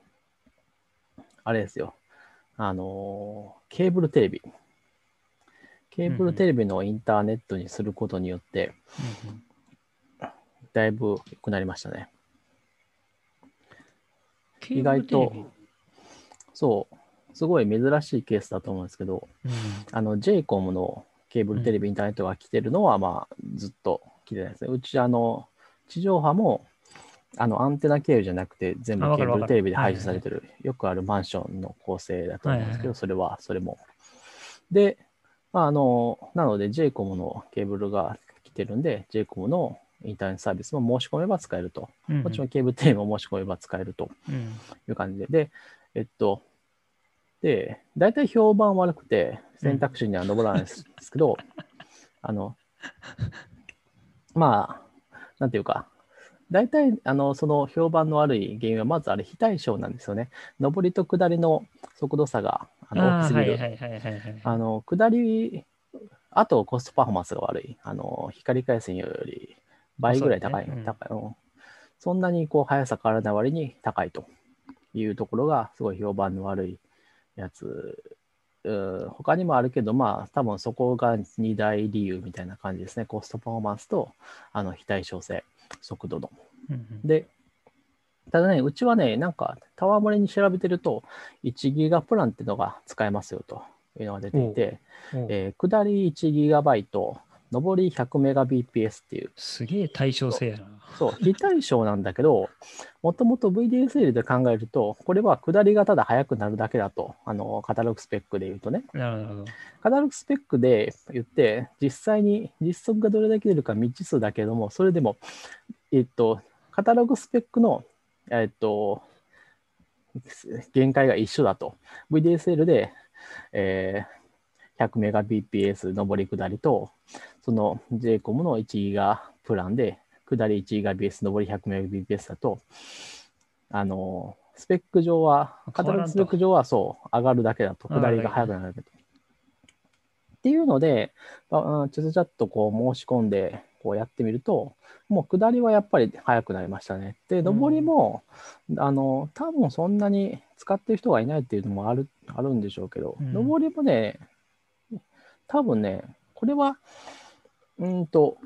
Speaker 2: あれですよ、あの、ケーブルテレビ。ケーブルテレビのインターネットにすることによって、
Speaker 1: うん
Speaker 2: だいぶ良くなりましたね。
Speaker 1: ケ
Speaker 2: 意外とそう、すごい珍しいケースだと思うんですけど、
Speaker 1: うん
Speaker 2: あの、JCOM のケーブルテレビインターネットが来てるのは、まあ、ずっと来てないですね。うち、あの、地上波も、あの、アンテナ経由じゃなくて、全部ケーブルテレビで配信されてる、よくあるマンションの構成だと思うんですけど、
Speaker 1: はいはいはい
Speaker 2: それは、それも。で、まあ、あの、なので、JCOM のケーブルが来てるんで、JCOM のインターネットサービスも申し込めば使えると。
Speaker 1: うん
Speaker 2: もちろんケーブルテレビも申し込めば使えると
Speaker 1: うん
Speaker 2: いう感じで。で、えっと、で、大体評判悪くて選択肢には上らないですけど、あの、まあ、なんていうか、大体、あの、その評判の悪い原因は、まずあれ、非対称なんですよね。上りと下りの速度差があの大
Speaker 1: あ
Speaker 2: きすぎる。あの、下り、あとコストパフォーマンスが悪い。あの、光回線より倍ぐらい高い、
Speaker 1: ねうん。
Speaker 2: 高い、うん。そんなにこう速さ変わらない割に高いというところがすごい評判の悪いやつ。うん他にもあるけど、まあ多分そこが2大理由みたいな感じですね。コストパフォーマンスとあの非対称性、速度の。
Speaker 1: うんうん。
Speaker 2: で、ただね、うちはね、なんか、タワー漏れに調べてると、1ギガプランっていうのが使えますよというのが出ていて、えー下り1ギガバイト、上り100メガ BPS っていう、
Speaker 1: すげえ対称性やな。
Speaker 2: そう、非対称なんだけど、もともと VDSL で考えると、これは下りがただ速くなるだけだと、あの、カタログスペックで言うとね。
Speaker 1: なるほど。
Speaker 2: カタログスペックで言って、実際に実測がどれだけ出るか未知数だけども、それでも、えっと、カタログスペックの、えっと、限界が一緒だと。VDSL で、えー100メガ BPS 上り下りと、その JCOM の1ギガプランで、下り1ギガ BS、上り100メガ BPS だと、あの、スペック上は、カタログスペック上はそう、上がるだけだと、下りが速くなるだけと。っていうので、ちゃちゃちゃっとこう申し込んで、こうやってみると、もう下りはやっぱり速くなりましたね。で、上りも、あの、多分そんなに使ってる人がいないっていうのもある、あるんでしょうけど、
Speaker 1: うん
Speaker 2: 上りもね、多分ね、これは、うーんと、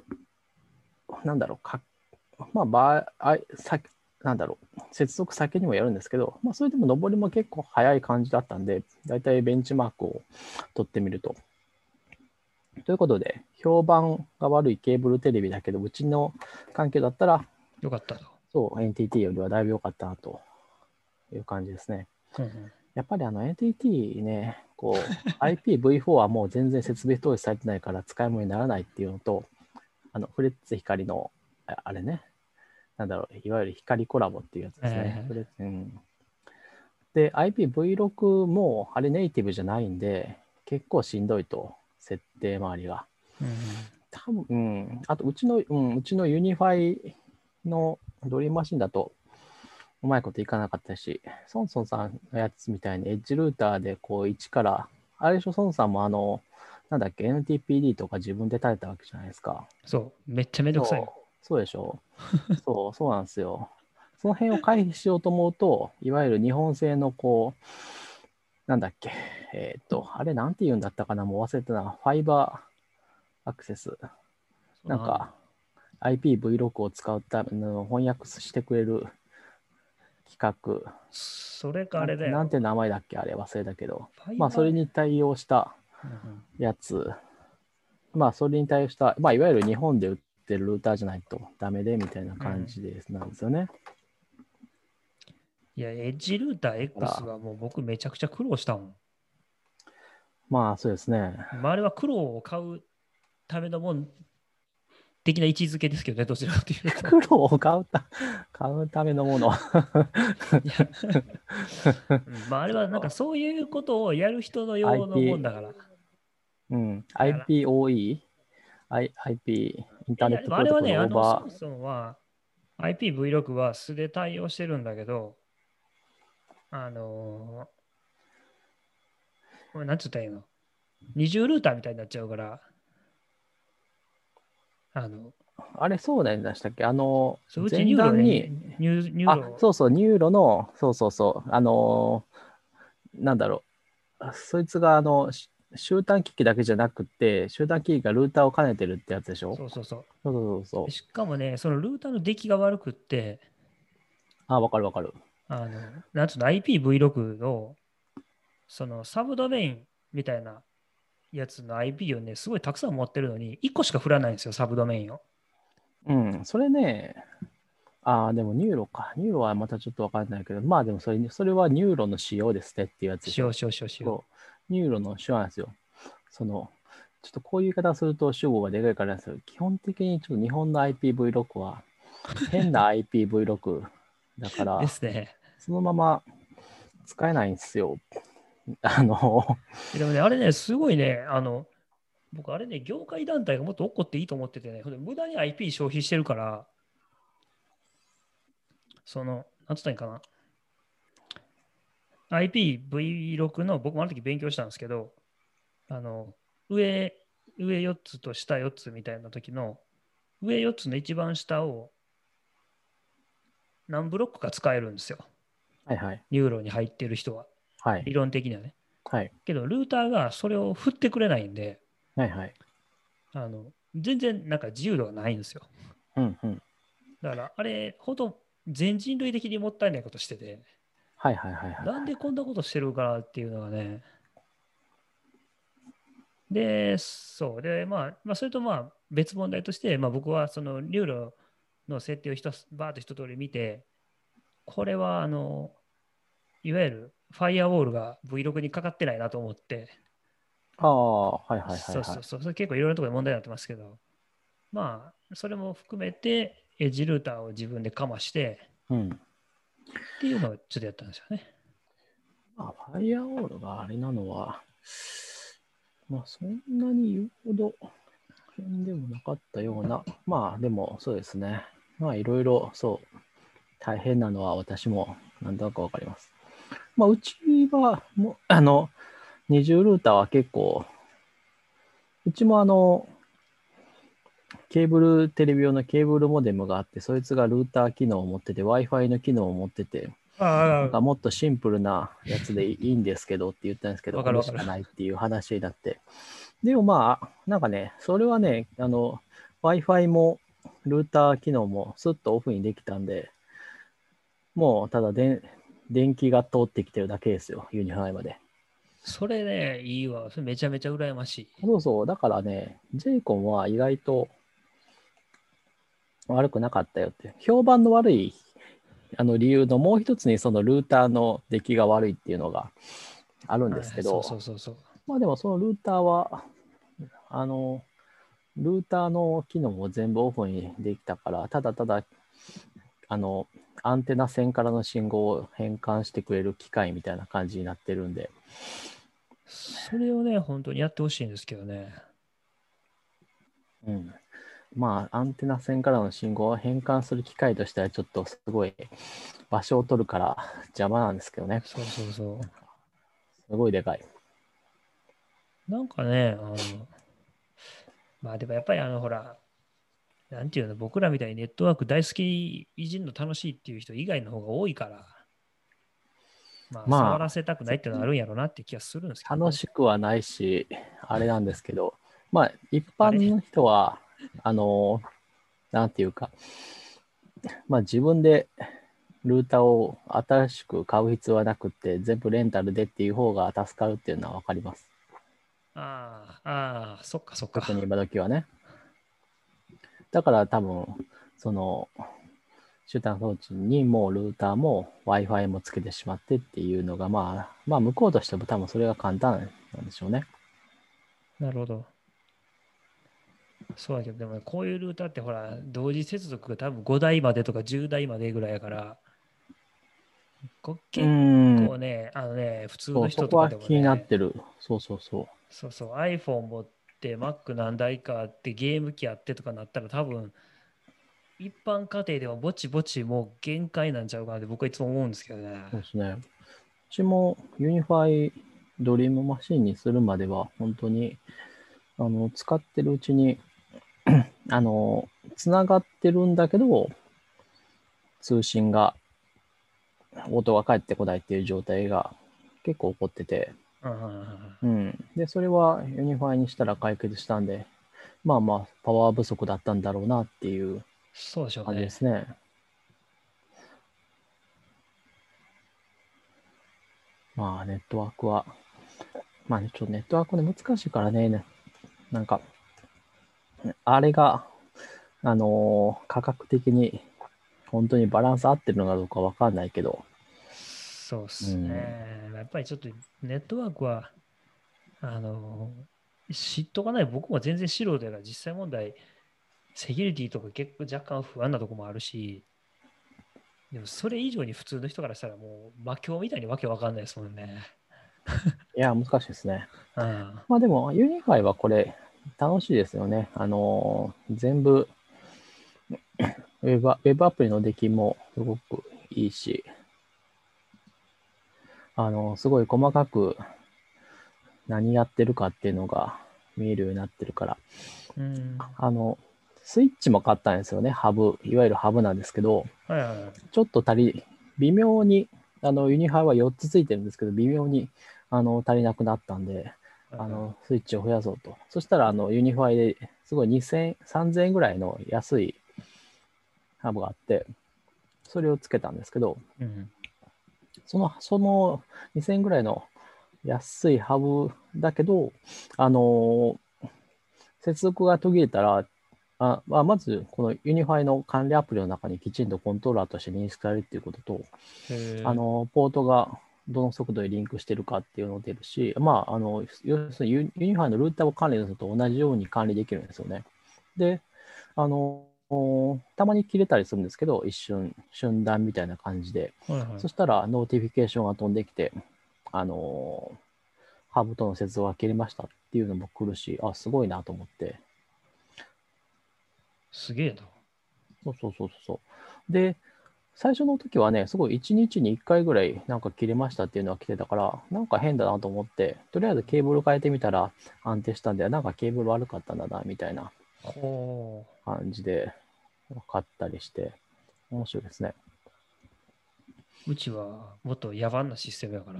Speaker 2: なんだろう、かまあ、場合、あさなんだろう、接続先にもよるんですけど、まあ、それでも上りも結構早い感じだったんで、だいたいベンチマークを取ってみると。ということで、評判が悪いケーブルテレビだけど、うちの環境だったら、
Speaker 1: よかったと。
Speaker 2: そう、NTT よりはだいぶ良かったなという感じですね。
Speaker 1: うんうん
Speaker 2: やっぱりあの NTT ね、こう IPv4 はもう全然設備投資されてないから使い物にならないっていうのと、あのフレッツ光のああれね、なんだろう、いわゆる光コラボっていうやつです。ね。フレッツうん、で、IPv6 もあれネイティブじゃないんで、結構しんどいと、設定周りが。
Speaker 1: うんうん。
Speaker 2: 多分、うん、あとうちの、うん、うちの UniFi の Dream Machine だと、うまいこといかなかったし、ソンソンさんのやつみたいに EdgeRouter でこう1から、あれでしょ、ソンさんもあの、なんだっけ、NTPD とか自分で立てたわけじゃないですか。
Speaker 1: そう、めっちゃめんどくさいよ。
Speaker 2: そうでしょう。そう、そうなんですよ。その辺を回避しようと思うと、いわゆる日本製のこう、なんだっけ、えっ、と、あれなんて言うんだったかな、もう忘れたな、ファイバーアクセス。なんか IPv6 を使うための翻訳してくれる企画。
Speaker 1: それかあれだよ。
Speaker 2: なんて名前だっけ？あれ忘れたけど。まあそれに対応したやつ。まあそれに対応した、まあいわゆる日本で売ってるルーターじゃないとダメでみたいな感じでなんですよね。
Speaker 1: いや、エッジルーター X はもう僕めちゃくちゃ苦労したもん。
Speaker 2: まあそうですね。
Speaker 1: まあ、あれは苦労を買うためのもん的な位置づけですけどね、どちらかというと。
Speaker 2: 黒を買うた買うためのもの。
Speaker 1: まあ、あれはなんかそういうことをやる人の用のもんだから。
Speaker 2: うん。IPOE? I IP、インターネットプロトコル
Speaker 1: いやあれはね、あ
Speaker 2: オーバー
Speaker 1: のソンソンは IPv6 は素で対応してるんだけど、あのー、これなんつったらいいの？二重ルーターみたいになっちゃうから、あの、
Speaker 2: あれそうなんでしたっけあの、前
Speaker 1: ニューロね
Speaker 2: 段に、
Speaker 1: ニューニュー
Speaker 2: あ
Speaker 1: ロ、
Speaker 2: そうそう、ニューロの、そうそうそう、あのーなんだろう、そいつが、あの、し終端機器だけじゃなくて、終端機器がルーターを兼ねてるってやつでしょ？
Speaker 1: そうそうそう。
Speaker 2: そうそうそう
Speaker 1: でしかもね、そのルーターの出来が悪くって、
Speaker 2: あ、わかるわかる。
Speaker 1: あの、なんつうの、IPv6 の、そのサブドメインみたいなやつの IP をね、すごいたくさん持ってるのに、1個しか振らないんですよ、サブドメインを。
Speaker 2: うん、それね、ああ、でも NURO か。 NURO はまたちょっとわかんないけど、まあでもそれ、それは NURO の仕様ですねっていうやつでしょ
Speaker 1: しようしようしようしよ
Speaker 2: そう。 NURO の仕様なんですよ。その、ちょっとこういう言い方すると主語がでかいからですけど、基本的にちょっと日本の IPv6 は変な IPv6 だか
Speaker 1: う。
Speaker 2: ら
Speaker 1: で、すね。
Speaker 2: そのまま使えないんですよ。あの、
Speaker 1: でもね、あれね、すごいね、あの、僕、あれね、業界団体がもっと怒っていいと思っててね、無駄に IP 消費してるから、その、なんつったらいいかな。IPv6 の、僕もあの時勉強したんですけど、あの、上、上4つと下4つみたいな時の、上4つの一番下を何ブロックか使えるんですよ。
Speaker 2: はいはい。
Speaker 1: ニューロンに入ってる人は。
Speaker 2: はい。
Speaker 1: 理論的にはね。
Speaker 2: はい。
Speaker 1: けど、ルーターがそれを振ってくれないんで、
Speaker 2: はいはい。
Speaker 1: あの全然なんか自由度がないんですよ。
Speaker 2: うんうん。
Speaker 1: だから、あれ、ほど全人類的にもったいないことしてて、
Speaker 2: はいはいはいはい。
Speaker 1: なんでこんなことしてるかなっていうのがね。で、そう。で、まあ、まあ、それとまあ別問題として、まあ、僕はその NURO の設定を一つバーッと一通り見て、これはあの、いわゆるファイアウォールが Vlog にかかってないなと思って、
Speaker 2: ああ、はいはいはい、はい。
Speaker 1: そうそうそう、結構いろいろなところで問題になってますけど、まあ、それも含めて、エッジルーターを自分でかまして
Speaker 2: うん。
Speaker 1: っていうのをちょっとやったんですよね。
Speaker 2: まあ、ファイアウォールがあれなのは、まあ、そんなに言うほど変でもなかったような、まあ、でもそうですね。まあ、いろいろ、そう、大変なのは私もなんとなくわかります。まあ、うちは、もうあの、二重ルーターは結構、うちもあの、ケーブルテレビ用のケーブルモデムがあって、そいつがルーター機能を持ってて、Wi-Fi の機能を持ってて、なんかもっとシンプルなやつでいいんですけどって言ったんですけど、これしかないっていう話になって。でもまあ、なんかね、それはね、あの、Wi-Fi もルーター機能もスッとオフにできたんで、もうただで電気が通ってきてるだけですよ、 UniFi まで。
Speaker 1: それね、いいわ。それめちゃめちゃ羨ましい。
Speaker 2: そうそう、だからね、ジェイコンは意外と悪くなかったよって。評判の悪いあの理由のもう一つにそのルーターの出来が悪いっていうのがあるんですけど、
Speaker 1: はいそうそうそうそう。
Speaker 2: まあでもそのルーターは、あの、ルーターの機能も全部オフにできたから、ただただ、あの、アンテナ線からの信号を変換してくれる機械みたいな感じになってるんで、
Speaker 1: それをね、本当にやってほしいんですけどね。
Speaker 2: うん。まあ、アンテナ線からの信号を変換する機械としてはちょっとすごい場所を取るから邪魔なんですけどね。
Speaker 1: そうそうそ
Speaker 2: すごいでかい。
Speaker 1: う。なんかね、あの、まあでもやっぱりあの、ほら、なんていうの、僕らみたいにネットワーク大好き、いじるの楽しいっていう人以外の方が多いから、まあ、
Speaker 2: まあ
Speaker 1: 触らせたくないっていうのはあるんやろうなって気がするんですけどね、
Speaker 2: 楽しくはないし、あれなんですけど、まあ、一般の人は、あの、なんていうか、まあ自分でルーターを新しく買う必要はなくって、全部レンタルでっていう方が助かるっていうのはわかります。
Speaker 1: ああ、ああ、そっかそっか。
Speaker 2: 特に今時はね。だから多分、その、集団装置にもうルーターも Wi-Fi もつけてしまってっていうのが、まあ、まあ向こうとしても多分それが簡単なんでしょうね。
Speaker 1: なるほど。そうだけど、でもこういうルーターってほら、同時接続が多分5台までとか10台までぐらいやから、こ結
Speaker 2: ん
Speaker 1: 構ね、あのね、普通の人とかでも、ね、
Speaker 2: 気になってる。そうそうそう。
Speaker 1: そうそう、iPhone 持って Mac 何台かあってゲーム機あってとかなったら多分、一般家庭ではぼちぼちもう限界なんちゃうかなって僕はいつも思うんですけどね。
Speaker 2: そうですね。うちも UniFi Dream Machine にするまでは、本当に、あの、使ってるうちに、あの、つながってるんだけど、通信が、音が返ってこないっていう状態が結構起こってて、
Speaker 1: うん。
Speaker 2: で、それは UniFi にしたら解決したんで、まあまあ、パワー不足だったんだろうなっていう感じで。すね。まあ、ネットワークは、まあね、ちょっとネットワークね、難しいからね、ねなんか、あれが、あのー価格的に本当にバランス合ってるのかどうかわかんないけど、
Speaker 1: そうですね。やっぱりちょっとネットワークは、あの、知っとかない、僕も全然素人やから、実際問題、セキュリティとか結構若干不安なとこもあるし、でもそれ以上に普通の人からしたらもう魔境みたいにわけわかんないですもんね。
Speaker 2: いや、難しいですね。
Speaker 1: うん。
Speaker 2: まあでも、 UniFi はこれ、楽しいですよね。あのー全部、ウェブウェブアプリの出来もすごくいいし、あのーすごい細かく何やってるかっていうのが見えるようになってるから、
Speaker 1: うん、
Speaker 2: あの、スイッチも買ったんですよね、ハブ、いわゆるハブなんですけど、
Speaker 1: はいはいはい。
Speaker 2: ちょっと足り、微妙に、あの、 UniFi は4つついてるんですけど、微妙に、あの、足りなくなったんで、あの、スイッチを増やそうと。そしたら、あの、 UniFi ですごい2000、3000円ぐらいの安いハブがあって、それをつけたんですけど、
Speaker 1: うん、
Speaker 2: その、その2000円ぐらいの安いハブだけど、あの接続が途切れたら、あまあ、まず、この UniFi の管理アプリの中にきちんとコントローラーとして認識されるっていうことと、あの、ポートがどの速度でリンクしてるかっていうのが出るし、まあ、あの、要するにユ UniFi のルーターを管理するのと同じように管理できるんですよね。で、あの、たまに切れたりするんですけど、一瞬、瞬断みたいな感じで、
Speaker 1: はいはい
Speaker 2: そしたら、 notification が飛んできて、あのハブとの接続が切れましたっていうのも来るし、あ、すごいなと思って。
Speaker 1: すげえな。
Speaker 2: そうそうそうそう。で、最初の時はね、すごい1日に1回ぐらいなんか切れましたっていうのが来てたから、なんか変だなと思って、とりあえずケーブル変えてみたら安定したんで、なんかケーブル悪かったんだな、みたいな
Speaker 1: ほ
Speaker 2: 感じで分かったりして、面白いですね。
Speaker 1: う。うちはもっと野蛮なシステムやから。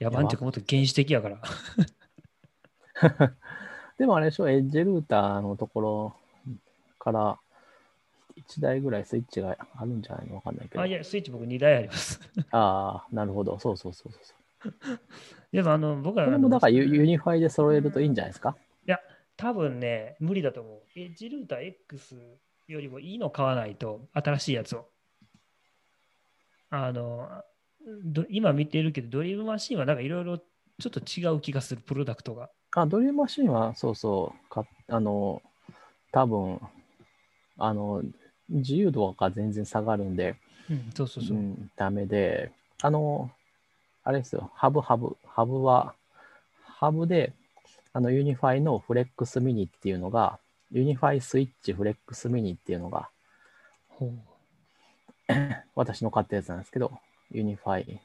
Speaker 1: 野蛮っていうかもっと原始的やから。
Speaker 2: でもあれでしょ、エッジルーターのところから1台ぐらいスイッチがあるんじゃないのわかんないけど。
Speaker 1: あ、いや、スイッチ僕2台あります。
Speaker 2: ああ、なるほど。そうそうそうそう。
Speaker 1: でもあの、僕は
Speaker 2: これもだからユ UniFi で揃えるといいんじゃないですか？
Speaker 1: 多分ね、無理だと思う。 EdgeRouter X よりもいいの買わないと、新しいやつを。あの、ど今見てるけど、 Dream Machine はなんかいろいろちょっと違う気がする、プロダクトが。
Speaker 2: あ、 Dream Machine はそうそう、かあの、多分あの、自由度が全然下がるんで、
Speaker 1: うん、そうそうそうう。
Speaker 2: ん、ダメで、あの、あれですよ、ハブハブ、ハブは、ハブで、あの、 UniFi の Flex Mini っていうのが、 UniFi Switch Flex Mini っていうのが、私の買ったやつなんですけど、 UniFi、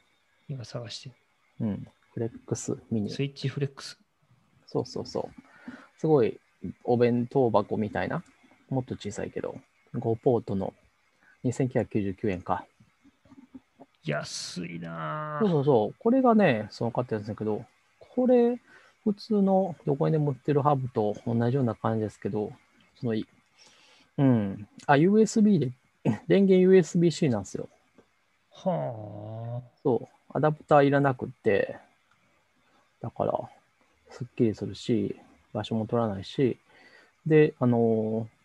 Speaker 1: 今探して
Speaker 2: うん、フレックスミニ
Speaker 1: る。。スイッチフレックス。
Speaker 2: そうそうそう。すごいお弁当箱みたいな、もっと小さいけど、5ポートの2999円か。
Speaker 1: 安いなぁ
Speaker 2: そうそうそう。これがね、その買ったやつだけど、これ、普通のどこにでも売ってるハブと同じような感じですけど、そのい、うん。あ、USB で、電源 USB-C なんですよ。
Speaker 1: はあ。
Speaker 2: そう。アダプターいらなくって、だから、すっきりするし、場所も取らないし、で、あのー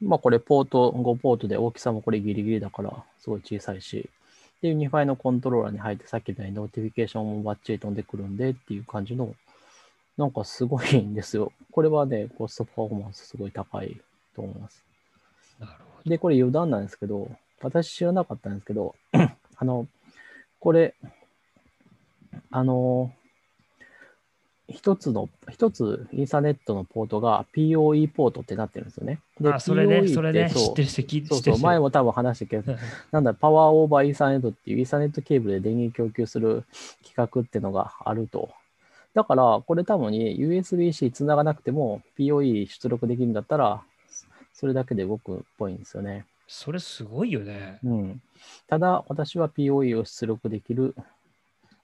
Speaker 2: まあこれポート、5ポートで大きさもこれギリギリだから、すごい小さいし、で、 UniFi のコントローラーに入って、さっき言ったように notification もバッチリ飛んでくるんでっていう感じの、なんかすごいんですよ。これはね、コストパフォーマンスすごい高いと思います。
Speaker 1: なるほど。
Speaker 2: で、これ余談なんですけど、私知らなかったんですけど、あの、これ、あの、一つの、一つインターネットのポートが PoE ポートってなってるんですよね。で、
Speaker 1: あ、それね、それね、知ってる人聞い
Speaker 2: そうそう、前も多分話したけど、なんだ、パワーオーバーイーサネットっていうイーサネットケーブルで電源供給する規格っていうのがあると。だから、これ多分に USB-C 繋がなくても PoE 出力できるんだったら、それだけで動くっぽいんですよね。
Speaker 1: それすごいよね。
Speaker 2: うん。ただ、私は PoE を出力できる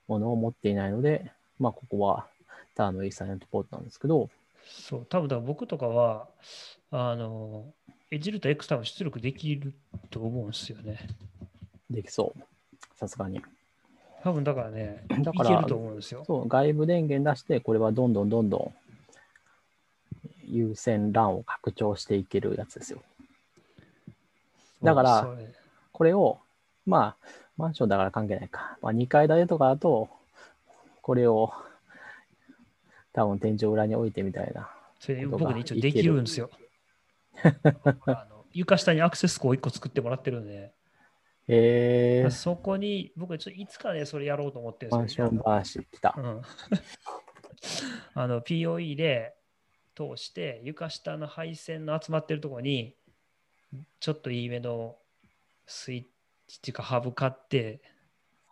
Speaker 2: ものを持っていないので、まあ、ここはターのイーサネットポートなんですけど、
Speaker 1: そう、多分僕とかは、あの、エッジルーター X 多分出力できると思うんですよね。
Speaker 2: できそう。さすがに。
Speaker 1: 多分だからね、
Speaker 2: だから
Speaker 1: いけると思うんですよ。
Speaker 2: そう、外部電源出して、これはどんどんどんどん有線 LAN を拡張していけるやつですよ。だからこれを、まあ、マンションだから関係ないか。まあ、2階建てとかだと、これを多分天井裏に置いてみたいな。
Speaker 1: それ僕ね、一応できるんですよ。床下にアクセスコを1個作ってもらってるんで、
Speaker 2: へえー、
Speaker 1: そこに僕ちょっといつかね、それやろうと思ってるんですよ
Speaker 2: マンション話来た
Speaker 1: う。ん、あの POE で通して床下の配線の集まってるところにちょっといいめのスイッチっていうかハブ買って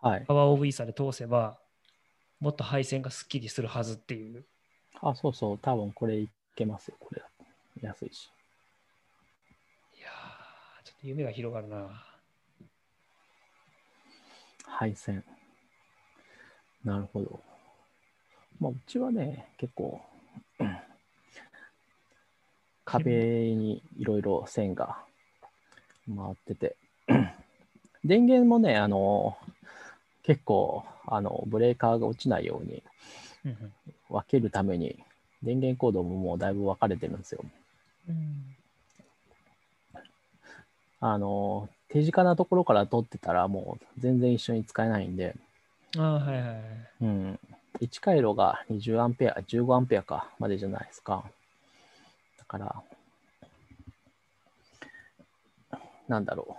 Speaker 2: はい。
Speaker 1: パワーオブイーサで通せばもっと配線がスッキリするはずっていう
Speaker 2: あ、そうそう、多分これいけますよ、これ。安いし。
Speaker 1: 夢が広がるな。
Speaker 2: 配線。なるほど。まあ、うちはね、結構、うん壁にいろいろ線が回ってて、電源もね、あの、結構、あの、ブレーカーが落ちないように分けるために、電源コードももうだいぶ分かれてるんですよ。
Speaker 1: うん
Speaker 2: あの、手近なところから取ってたら、もう全然一緒に使えないんで、
Speaker 1: ああ、はいはいはい。
Speaker 2: うん。1回路が20アンペア、15アンペアか、までじゃないですか。だから、なんだろ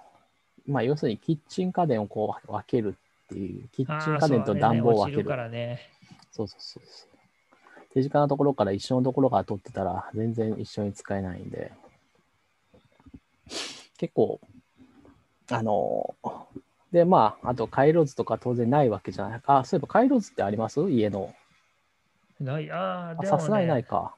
Speaker 2: う。まあ、要するにキッチン家電をこう分けるっていう、キッチン家電と暖房を分ける。
Speaker 1: からね。
Speaker 2: そうそうそうそう。手近なところから一緒のところから取ってたら、全然一緒に使えないんで、結構、あの、で、まあ、あと回路図とか当然ないわけじゃない。あ、そういえば回路図ってあります？家の。
Speaker 1: ない、ああ、でも、ね、
Speaker 2: あさすがにないか。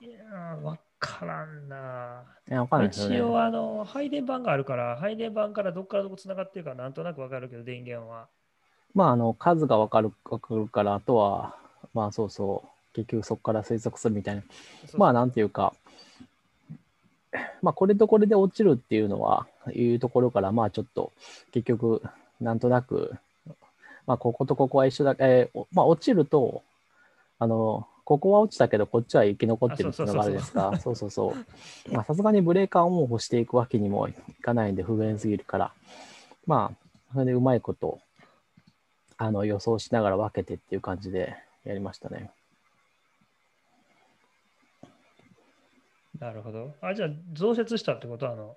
Speaker 1: いやー、わからんな。
Speaker 2: いや、わかんないですよね
Speaker 1: 一。応、あの、配電盤があるから、配電盤からどっからどこつながってるかなんとなくわかるけど、電源は。
Speaker 2: まあ、あの、数がわかる、わかるから、あとは、まあ、そうそう、結局そこから推測するみたいな。まあ、なんていうか、まあ、これとこれで落ちるっていうのは、いうところから、まあ、ちょっと、結局、なんとなく、まあ、こことここは一緒だけ、えーおまあ、落ちると、あの、ここは落ちたけど、こっちは生き残ってるっていうのがあるんですか。そうそうそう。まあ、さすがにブレーカーをオンオフしていくわけにもいかないんで、不便すぎるから、まあ、それでうまいこと、あの、予想しながら分けてっていう感じでやりましたね。
Speaker 1: なるほど。あ、じゃあ、増設したってことは、あの、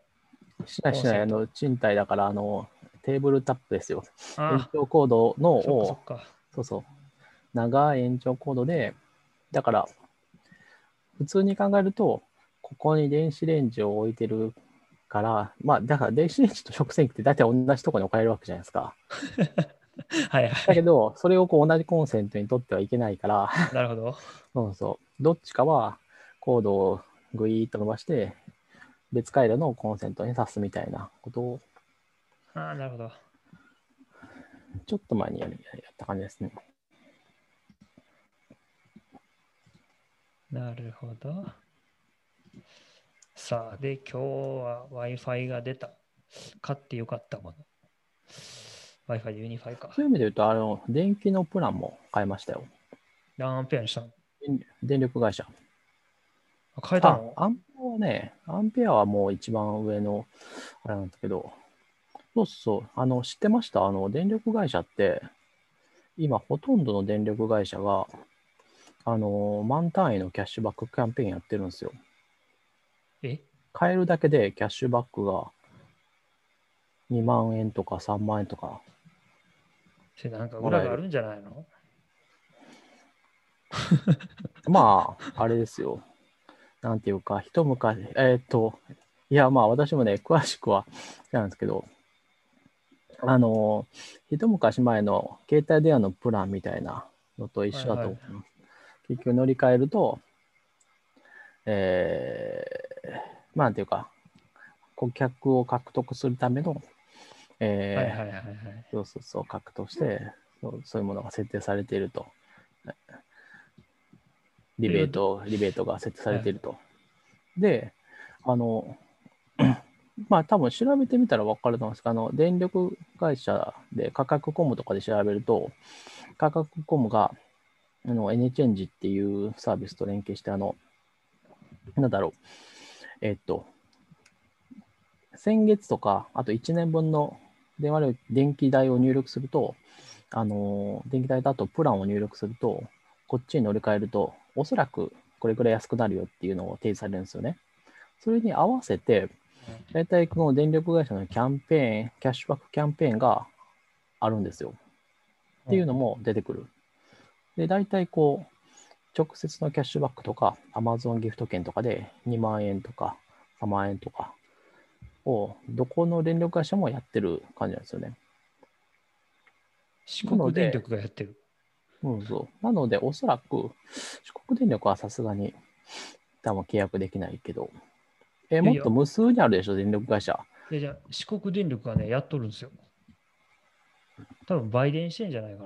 Speaker 2: しないしない、あの、賃貸だから、あの、テーブルタップですよ。延
Speaker 1: あ
Speaker 2: 長コードのを。そうそう、長い延長コードで、だから、普通に考えると、ここに電子レンジを置いてるから、まあ、だから電子レンジと食洗機って大体同じところに置かれるわけじゃないですか。
Speaker 1: はいは
Speaker 2: だけど、それをこう同じコンセントに取ってはいけないから、
Speaker 1: い。なるほど。
Speaker 2: そうそう、どっちかはコードをグイーッと伸ばして、別回路のコンセントに挿すみたいなことを、
Speaker 1: ああ、なるほど。
Speaker 2: ちょっと前にやった感じですね。
Speaker 1: なるほど。さあ、で、今日は Wi-Fi が出た。買ってよかったもの。Wi-Fi で UniFi か。
Speaker 2: そういう意味で言うと、あの、電気のプランも変えましたよ。
Speaker 1: 何アンペアにしたの？
Speaker 2: 電電力会社。
Speaker 1: あ変えた
Speaker 2: あ
Speaker 1: の、
Speaker 2: アンペアはね、アンペアはもう一番上の、あれなんだけど、そうそう、あの、知ってました？あの、電力会社って、今、ほとんどの電力会社が、あの、満単位のキャッシュバックキャンペーンやってるんですよ。
Speaker 1: え？
Speaker 2: 買えるだけでキャッシュバックが2万円とか3万円とか、
Speaker 1: それなんか裏があるんじゃないの？
Speaker 2: まあ、あれですよ。なんていうか、一昔、えーっと、いや、まあ私もね、詳しくは、なんですけど、あの、一昔前の携帯電話のプランみたいなのと一緒だと思います。
Speaker 1: はい
Speaker 2: 結局乗り換えると、えー、まあ、なんていうか、顧客を獲得するための、えー
Speaker 1: はいはいはいはい。
Speaker 2: そうそうそう、獲得してそう、そういうものが設定されていると。リベート、リベートが設定されていると。で、あの、まあ多分調べてみたら分かると思うんですが、あの、電力会社で価格コムとかで調べると、価格コムが、あの、N チェンジっていうサービスと連携して、あの、なんだろう、えっと、先月とか、あと1年分の電話料、電気代を入力すると、あの、電気代だとプランを入力すると、こっちに乗り換えると、おそらくこれくらい安くなるよっていうのを提示されるんですよね。それに合わせて、大体この電力会社のキャンペーン、キャッシュバックキャンペーンがあるんですよ。っていうのも出てくる。で、大体こう、直接のキャッシュバックとか、Amazon ギフト券とかで2万円とか3万円とかを、どこの電力会社もやってる感じなんですよね。
Speaker 1: 四国電力がやってる。
Speaker 2: うん、そう。なので、おそらく、四国電力はさすがに、多分契約できないけど、え、
Speaker 1: いやいや
Speaker 2: もっと無数にあるでしょ、電力会社。
Speaker 1: いやじゃあ四国電力がね、やっとるんですよ。多分売電してんじゃないか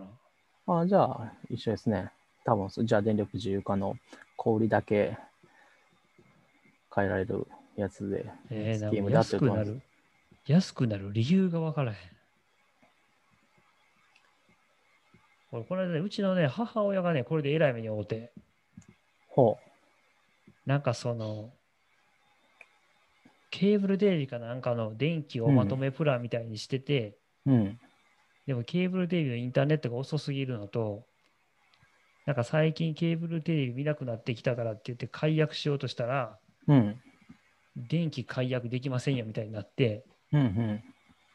Speaker 1: な。
Speaker 2: あじゃあ、一緒ですね。多分そじゃあ、電力自由化の小売りだけ変えられるやつで、
Speaker 1: えー、
Speaker 2: スキームだって
Speaker 1: 安くなる。安くなる理由がわからへん。俺、この間ね、うちのね、母親がね、これでえらい目に遭うて、
Speaker 2: ほ
Speaker 1: なんかその、ケーブルテレビかなんかの電気をまとめプランみたいにしてて、
Speaker 2: う。うん。
Speaker 1: でもケーブルテレビのインターネットが遅すぎるのと、なんか最近ケーブルテレビ見なくなってきたからって言って解約しようとしたら、
Speaker 2: うん。
Speaker 1: 電気解約できませんよみたいになって、
Speaker 2: うんうん。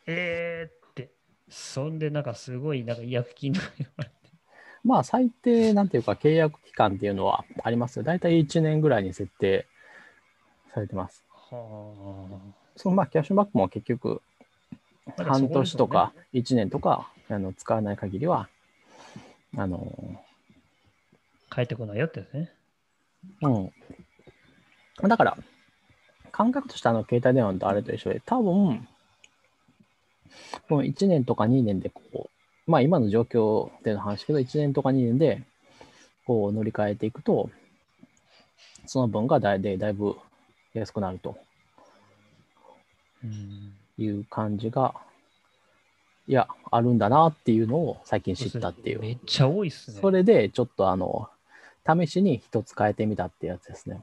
Speaker 1: えーって、そんでなんかすごいなんか違約金が言われて、
Speaker 2: まあ、最低、なんていうか、契約期間っていうのはありますよ。大体1年ぐらいに設定されてます。
Speaker 1: は
Speaker 2: そのまあ、キャッシュバックも結局、
Speaker 1: あ。
Speaker 2: 半年とか
Speaker 1: ま
Speaker 2: 1年とかあの使わない限りは、あの、
Speaker 1: だそこですもんね、帰ってこないよってやつね。
Speaker 2: うん。だから、感覚としてあの携帯電話とあれと一緒で、多分、この1年とか2年でこう、まあ今の状況での話だけど、1年とか2年でこう乗り換えていくと、その分がだいでだいぶ安くなると
Speaker 1: うん。
Speaker 2: いう感じが、いや、あるんだなっていうのを最近知ったっていう。
Speaker 1: めっちゃ多いっすね。
Speaker 2: それでちょっとあの、試しに一つ変えてみたってやつですね。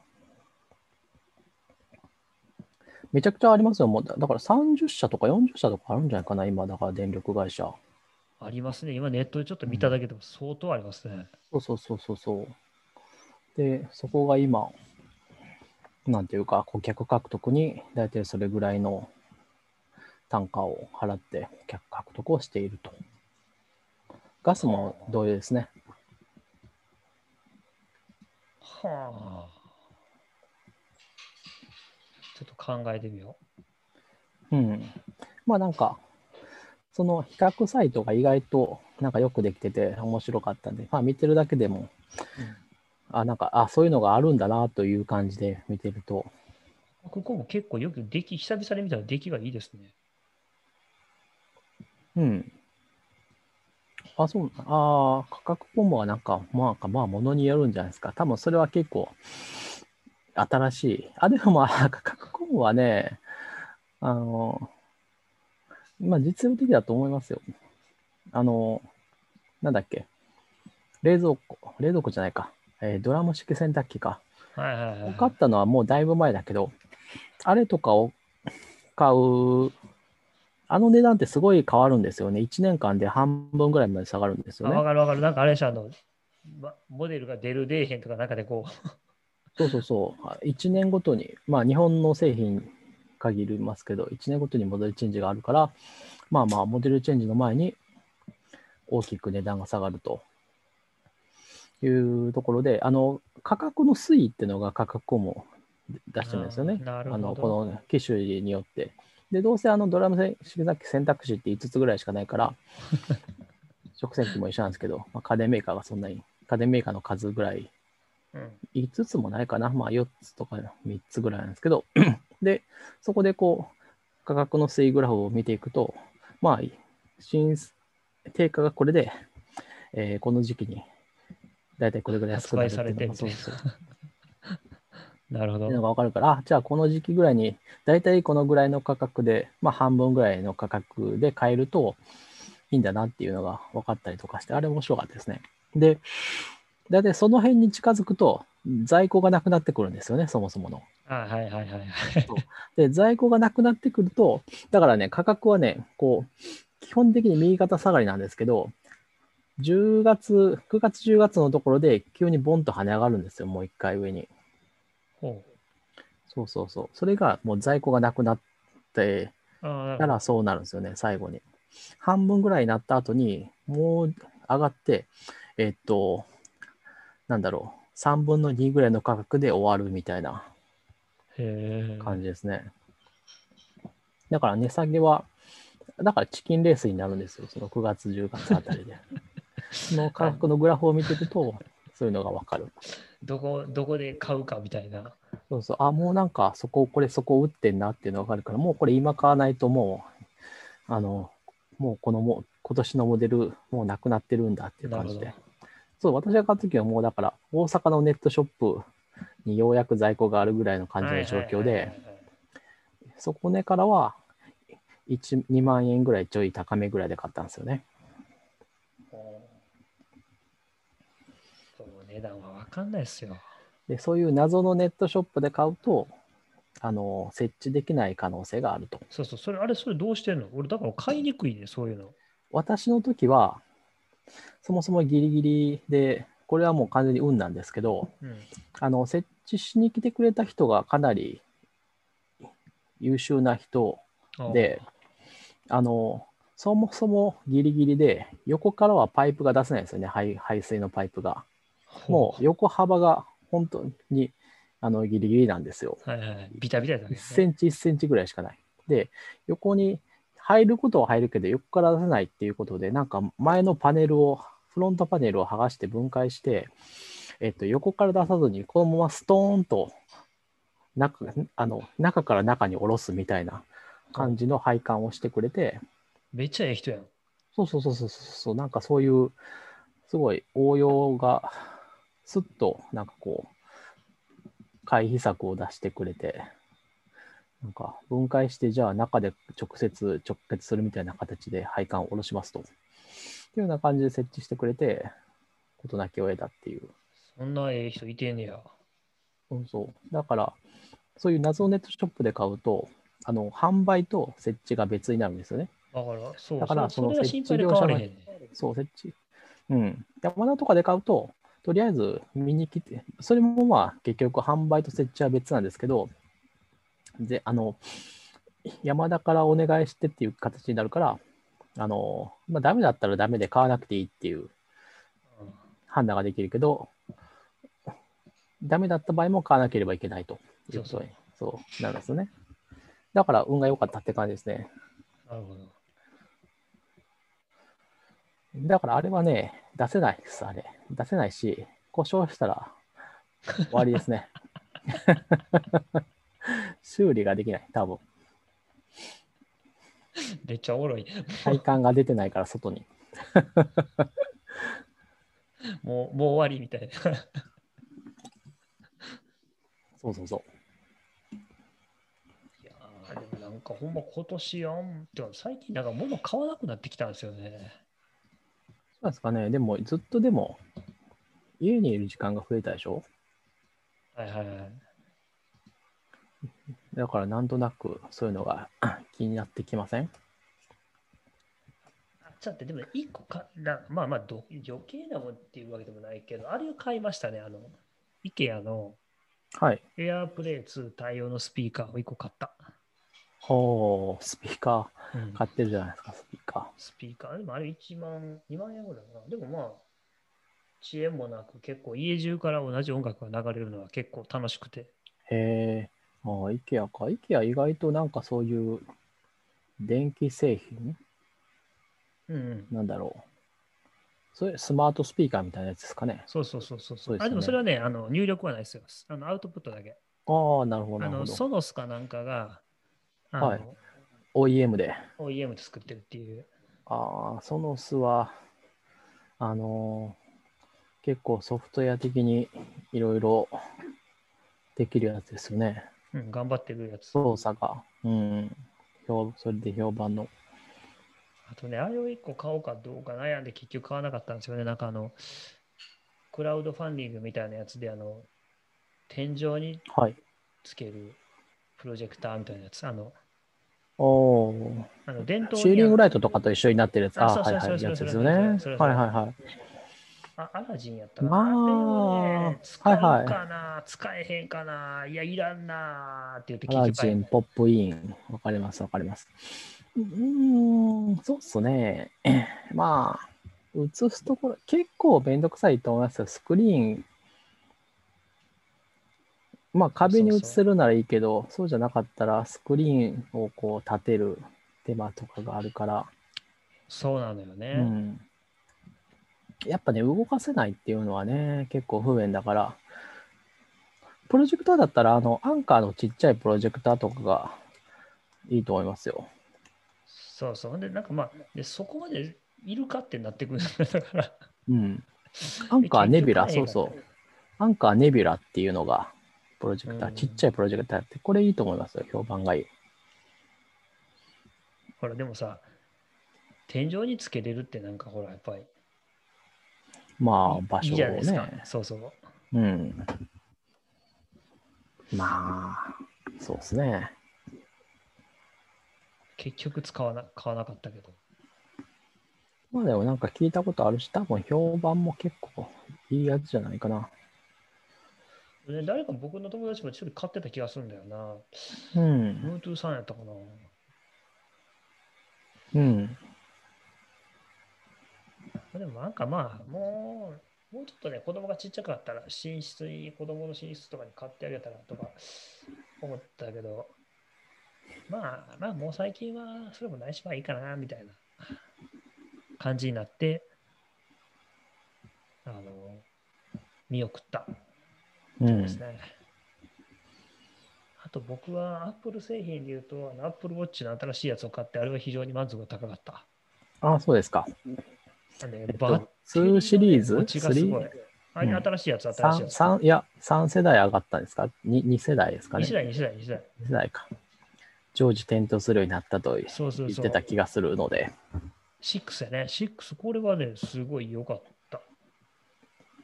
Speaker 2: めちゃくちゃありますよ。もうだだから30社とか40社とかあるんじゃないかな、今、だから電力会社。
Speaker 1: ありますね。今ネットでちょっと見ただけでも相当ありますね。
Speaker 2: そうそうそうそうそう。で、そこが今、なんていうか、顧客獲得に大体それぐらいの単価を払って顧客獲得をしていると。ガスも同様ですね。
Speaker 1: はあ。ちょっと考えてみよ
Speaker 2: うん。まあなんか、その比較サイトが意外となんかよくできてて面白かったんで、まあ見てるだけでも、
Speaker 1: う。
Speaker 2: あ、なんか、あ、そういうのがあるんだなという感じで見てると、
Speaker 1: ここも結構よく出来、久々に見たら出来がいいですね。
Speaker 2: うん。あ、そう、あー価格コンボはなんか、まあ、まあ、ものによるんじゃないですか。多分それは結構、新しい。あ、でもまあ、価格コンボはね、あの、まあ、実用的だと思いますよ。あの、なんだっけ。冷蔵庫、冷蔵庫じゃないか。えードラム式洗濯機か。
Speaker 1: はいはいはいはい。
Speaker 2: 買ったのはもうだいぶ前だけど、あれとかを買う、あの値段ってすごい変わるんですよね。1年間で半分ぐらいまで下がるんですよ
Speaker 1: あわ
Speaker 2: ね。
Speaker 1: かるわかる。なんかあれでしょあの、まモデルが出る出えへんとかなんかでこう、
Speaker 2: そうそうそう。1年ごとに、まあ日本の製品限りますけど、1年ごとにモデルチェンジがあるから、まあまあモデルチェンジの前に大きく値段が下がるというところで、あの価格の推移っていうのが価格をも出してるんですよね。
Speaker 1: あ
Speaker 2: の。この機種によって。で、どうせあのドラム式選択肢って5つぐらいしかないから、食洗機も一緒なんですけど、まあ、家電メーカーがそんなに、家電メーカーの数ぐらい、
Speaker 1: うん
Speaker 2: 5つもないかな、まあ4つとか3つぐらいなんですけど、で、そこでこう、価格の推移グラフを見ていくと、まあ、新定価がこれで、えーこの時期に、だいたいこれぐらい安くなるっていうのがそうそう。
Speaker 1: なるほど。
Speaker 2: っていうの。が分かるから、あじゃあこの時期ぐらいに、大体このぐらいの価格で、まあ半分ぐらいの価格で買えるといいんだなっていうのが分かったりとかして、あれ面白かったですね。で、大体その辺に近づくと、在庫がなくなってくるんですよね、そもそもの。
Speaker 1: あはいはいはいはい。
Speaker 2: で、在庫がなくなってくると、だからね、価格はね、こう、基本的に右肩下がりなんですけど、10月、9月、10月のところで急にボンと跳ね上がるんですよ、もう一回上に。
Speaker 1: ほ
Speaker 2: そうそうそう。それがもう在庫がなくなってたらそうなるんですよね、最後に。半分ぐらいになった後に、もう上がって、えっと、なんだろう、3分の2ぐらいの価格で終わるみたいな。感じですね。だから値下げは、だからチキンレースになるんですよ、その9月、10月あたりで。その価格のグラフを見てると、そういうのがわかる。
Speaker 1: どこ、どこで買うかみたいな。
Speaker 2: そうそう、あ、もうなんかそこ、これそこ打ってんなっていうのがわかるから、もうこれ今買わないともう、あの、もうこのも、今年のモデル、もうなくなってるんだっていう感じで
Speaker 1: なるほど。。
Speaker 2: そう、私が買った時はもうだから、大阪のネットショップにようやく在庫があるぐらいの感じの状況で、そこねからは、1、2万円ぐらいちょい高めぐらいで買ったんですよね。
Speaker 1: その値段は分かんないですよ。
Speaker 2: で、そういう謎のネットショップで買うと、あの、設置できない可能性があると。
Speaker 1: そうそう、それ、あれ、それどうしてんの？俺、だから買いにくいね、そういうの。
Speaker 2: 私の時は、そもそもギリギリで、これはもう完全に運なんですけど、
Speaker 1: うん。
Speaker 2: あの、設置しに来てくれた人がかなり優秀な人で、あの、そもそもギリギリで、横からはパイプが出せないんですよね、排排水のパイプが。もう横幅が本当にあのギリギリなんですよ。
Speaker 1: う、はいはい、ビタビタだ
Speaker 2: 1
Speaker 1: け
Speaker 2: センチ、1センチぐらいしかない。で、横に入ることは入るけど、横から出せないっていうことで、なんか前のパネルを、フロントパネルを剥がして分解して、えっと、横から出さずに、このままストーンと中あの中から中に下ろすみたいな感じの配管をしてくれて、
Speaker 1: めっちゃええ人やん。
Speaker 2: そうそうそうそうそう、なんかそういう、すごい応用が、すっと、なんかこう、回避策を出してくれて、なんか分解して、じゃあ中で直接直結するみたいな形で配管を下ろしますと。っていうような感じで設置してくれて、事なきを得たっていう。
Speaker 1: そんなええ人いてんねや。
Speaker 2: そうそう。だから、そういう謎ネットショップで買うと、あの、販売と設置が別になるんですよね。
Speaker 1: だから、そう、
Speaker 2: だから
Speaker 1: そ
Speaker 2: の
Speaker 1: は心配で買われへんね。
Speaker 2: そう、設置。うん。山田とかで買うと、とりあえず見に来て、それもまあ結局販売と設置は別なんですけど、で、あの、山田からお願いしてっていう形になるから、あの、まあダメだったらダメで買わなくていいっていう
Speaker 1: うん
Speaker 2: 判断ができるけど、ダメだった場合も買わなければいけないということに、そうなるんですよね。だから運が良かったって感じですね。
Speaker 1: なるほど。
Speaker 2: だからあれはね、出せないです、あれ。出せないし、故障したら終わりですね。修理ができない、多分。
Speaker 1: めっちゃおもろい。
Speaker 2: 体感が出てないから、外に。
Speaker 1: もう、もう終わりみたいな。
Speaker 2: そうそうそう。
Speaker 1: いやーでもなんかほんま今年やんってか最近なんか物買わなくなってきたんですよね。
Speaker 2: そうなんですかね。でも、ずっとでも、家にいる時間が増えたでしょ？
Speaker 1: はいはいはい。
Speaker 2: だから、なんとなく、そういうのが 気になってきません？
Speaker 1: あちょっとでも一個かな、まあまあど余計なもんっていうわけでもないけど、あれを買いましたね。あの、IKEA の
Speaker 2: はい。
Speaker 1: AirPlay 2対応のスピーカーを一個買った。
Speaker 2: ほう、スピーカ
Speaker 1: うん
Speaker 2: ー、買ってるじゃないですか、スピーカ
Speaker 1: スピーカー。でもあれ1万、2万円ぐらいかな。でもまあ、遅延もなく結構家中から同じ音楽が流れるのは結構楽しくて。
Speaker 2: ー。へえ。ああ、IKEA か。IKEA 意外となんかそういう電気製品？
Speaker 1: うんうん。
Speaker 2: なんだろう。それスマートスピーカーみたいなやつですかね。
Speaker 1: そうそうそうそう
Speaker 2: そうね
Speaker 1: あでもそれはね、あの入力はないですよ。あのアウトプットだけ。
Speaker 2: ああ、なるほど、な
Speaker 1: あの
Speaker 2: るほど。
Speaker 1: ソノスかなんかが
Speaker 2: はい OEM で。
Speaker 1: OEM で作ってるっていう。
Speaker 2: ああ、ソノスは、あのー結構ソフトウェア的にいろいろできるやつですよね。
Speaker 1: うん、頑張ってるやつ。
Speaker 2: 操作が。うん。評それで評判の。
Speaker 1: あとね、あれを1個買おうかどうか悩んで結局買わなかったんですよね。なんかあの、クラウドファンディングみたいなやつで、あの、天井に
Speaker 2: はい。
Speaker 1: つけるプロジェクターみたいなやつ。あの、
Speaker 2: おー
Speaker 1: あの伝統
Speaker 2: シーリングライ
Speaker 1: ト。
Speaker 2: トとかと一緒になってるやつ。あ
Speaker 1: あ
Speaker 2: あ、はいはい。やつです
Speaker 1: そ
Speaker 2: よね。はいはいはい。
Speaker 1: あアラジンやったかな。
Speaker 2: まあ
Speaker 1: あね、使う
Speaker 2: はいはい
Speaker 1: かな、使えへんかな、いや、いらんなって言って
Speaker 2: アラ
Speaker 1: 結局
Speaker 2: ジン、ポップイン。わかります、わかります。うーん、そうっすね。まあ、映すところ、結構めんどくさいと思いますよ。スクリーン。まあ、壁に映せるならいいけど、そうじゃなかったら、スクリーンをこう立てる手間とかがあるから、
Speaker 1: そうなのよね。
Speaker 2: うん。やっぱね、動かせないっていうのはね、結構不便だから、プロジェクターだったら、あの、アンカーのちっちゃいプロジェクターとかがいいと思いますよ。
Speaker 1: そうそう。で、なんかまあ、でそこまでいるかってなってくるんだから。
Speaker 2: うん。アンカーネビュラ、そうそう。アンカーネビュラっていうのが、プロジェクター、
Speaker 1: うん
Speaker 2: ちっちゃいプロジェクターって、これいいと思いますよ。評判がいい。
Speaker 1: ほら、でもさ、天井につけれるってなんかほら、やっぱり
Speaker 2: まあ、場所を
Speaker 1: いいい。そうそう。
Speaker 2: うん。まあ、そうですね。
Speaker 1: 結局使わな買わなかったけど。
Speaker 2: まあでもなんか聞いたことあるし、多分評判も結構いいやつじゃないかな。
Speaker 1: で誰か僕の友達も一人買ってた気がするんだよな。
Speaker 2: うん。
Speaker 1: Bluetooth さんやったかな。
Speaker 2: うん。
Speaker 1: でもなんかまあ、もう、もうちょっとね、子供がちっちゃかったら、寝室に、子供の寝室とかに買ってあげたらとか思ったけど、まあ、まあ、もう最近はそれもないし、まあいいかな、みたいな感じになって、あの、見送った。です。ね。あと僕は Apple 製品で言うと、あの Apple Watch の新しいやつを買って、あれは非常に満足が高かった。
Speaker 2: ああ、そうですか。
Speaker 1: なんで
Speaker 2: えっ
Speaker 1: バッ
Speaker 2: と、2シリーズ？
Speaker 1: 持ちがすごい
Speaker 2: ?3?
Speaker 1: あれ
Speaker 2: うん
Speaker 1: 新しいやつ、新しいや
Speaker 2: 三
Speaker 1: つ。
Speaker 2: 三いや、3世代上がったんですか？2, ?2 世代ですかね
Speaker 1: ？2世代、2世代、2世代。
Speaker 2: 2世代か。常時点灯するようになったと言
Speaker 1: そうそうそう。
Speaker 2: ってた気がするので。
Speaker 1: 6やね。6、これはね、すごい良かった。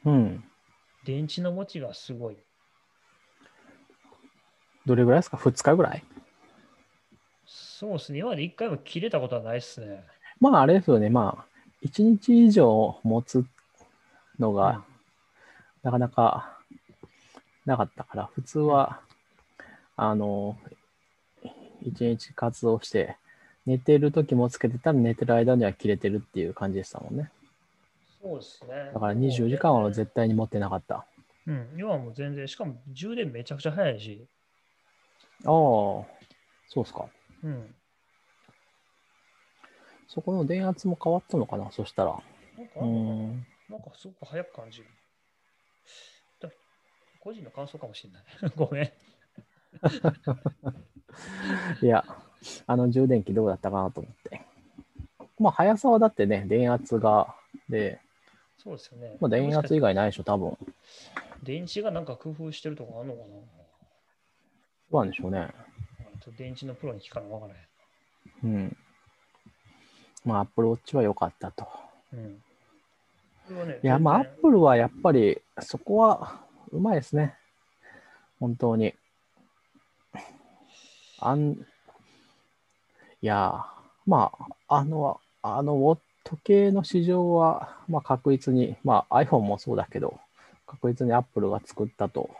Speaker 2: うん。
Speaker 1: 電池の持ちがすごい。
Speaker 2: どれぐらいですか ?2 日ぐらい？
Speaker 1: そうですね。今まで1回も切れたことはないですね。
Speaker 2: まあ、あれですよね。まあ、1日以上持つの
Speaker 1: うん
Speaker 2: が、なかなかなかったから、普通は、あの、1日活動して、寝てる時もつけてたら寝てる間には切れてるっていう感じでしたもんね。
Speaker 1: そうですね。
Speaker 2: だから24時間は絶対に持ってなかった。あ
Speaker 1: うん、今はもう全然、しかも充電めちゃくちゃ早いし、
Speaker 2: あ、そうっすか。
Speaker 1: うん。
Speaker 2: そこの電圧も変わったのかな？そしたら。
Speaker 1: なんかんのかな、
Speaker 2: ん。
Speaker 1: なんかすごく早く感じる。だ個人の感想かもしれない。ごめん。
Speaker 2: いや、あの充電器どうだったかなと思って。まあ、速さはだってね、電圧が、で、
Speaker 1: そうですよね。
Speaker 2: まあ、電圧以外ないでしょ、多分。
Speaker 1: 電池がなんか工夫してるとこあるのかな？
Speaker 2: そうなんでしょうね。
Speaker 1: 電池のプロに聞かなわからへん。
Speaker 2: うん。まあ、Apple Watch は良かったと。
Speaker 1: うん。ね、
Speaker 2: いや、まあ、
Speaker 1: 全然
Speaker 2: Apple はやっぱり、そこは、うまいですね。本当に。あん、いや、まあ、あの、あの、ウォ時計の市場は、まあ、確実に、まあ、iPhone もそうだけど、確実に Apple が作ったと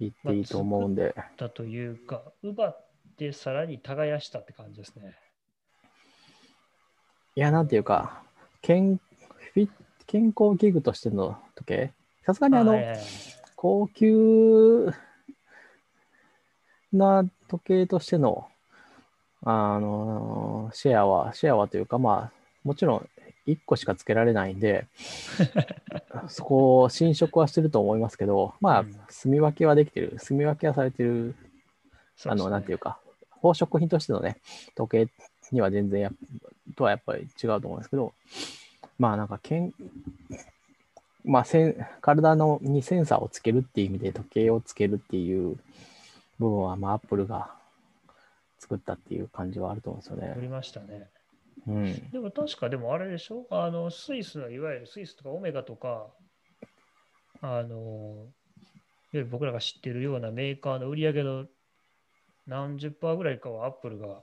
Speaker 2: 言っていいと思うんで、
Speaker 1: だというか、奪ってさらに耕したって感じですね。
Speaker 2: いや、なんていうか、健フィ健康器具としての時計、さすがにあの、
Speaker 1: はいはいはい。
Speaker 2: 高級な時計としての、あの、シェアは、シェアはというか、まあ、もちろん1個しかつけられないんで、そこを侵食はしてると思いますけど、まあ
Speaker 1: うん、
Speaker 2: 住み分けはできてる、住み分けはされてる、あの、
Speaker 1: ね
Speaker 2: なんていうか、宝飾品としてのね、時計には全然やっとはやっぱり違うと思うんですけど、まあなんかけん、まあ、せん体のにセンサーをつけるっていう意味で時計をつけるっていう部分は、まあ、アップルが作ったっていう感じはあると思うんですよね。
Speaker 1: 取りましたね。
Speaker 2: うん。
Speaker 1: でも確かでもあれでしょ？あの、スイスのいわゆるスイスとかオメガとか、あの、いわゆる僕らが知ってるようなメーカーの売り上げの何十パーぐらいかはアップルが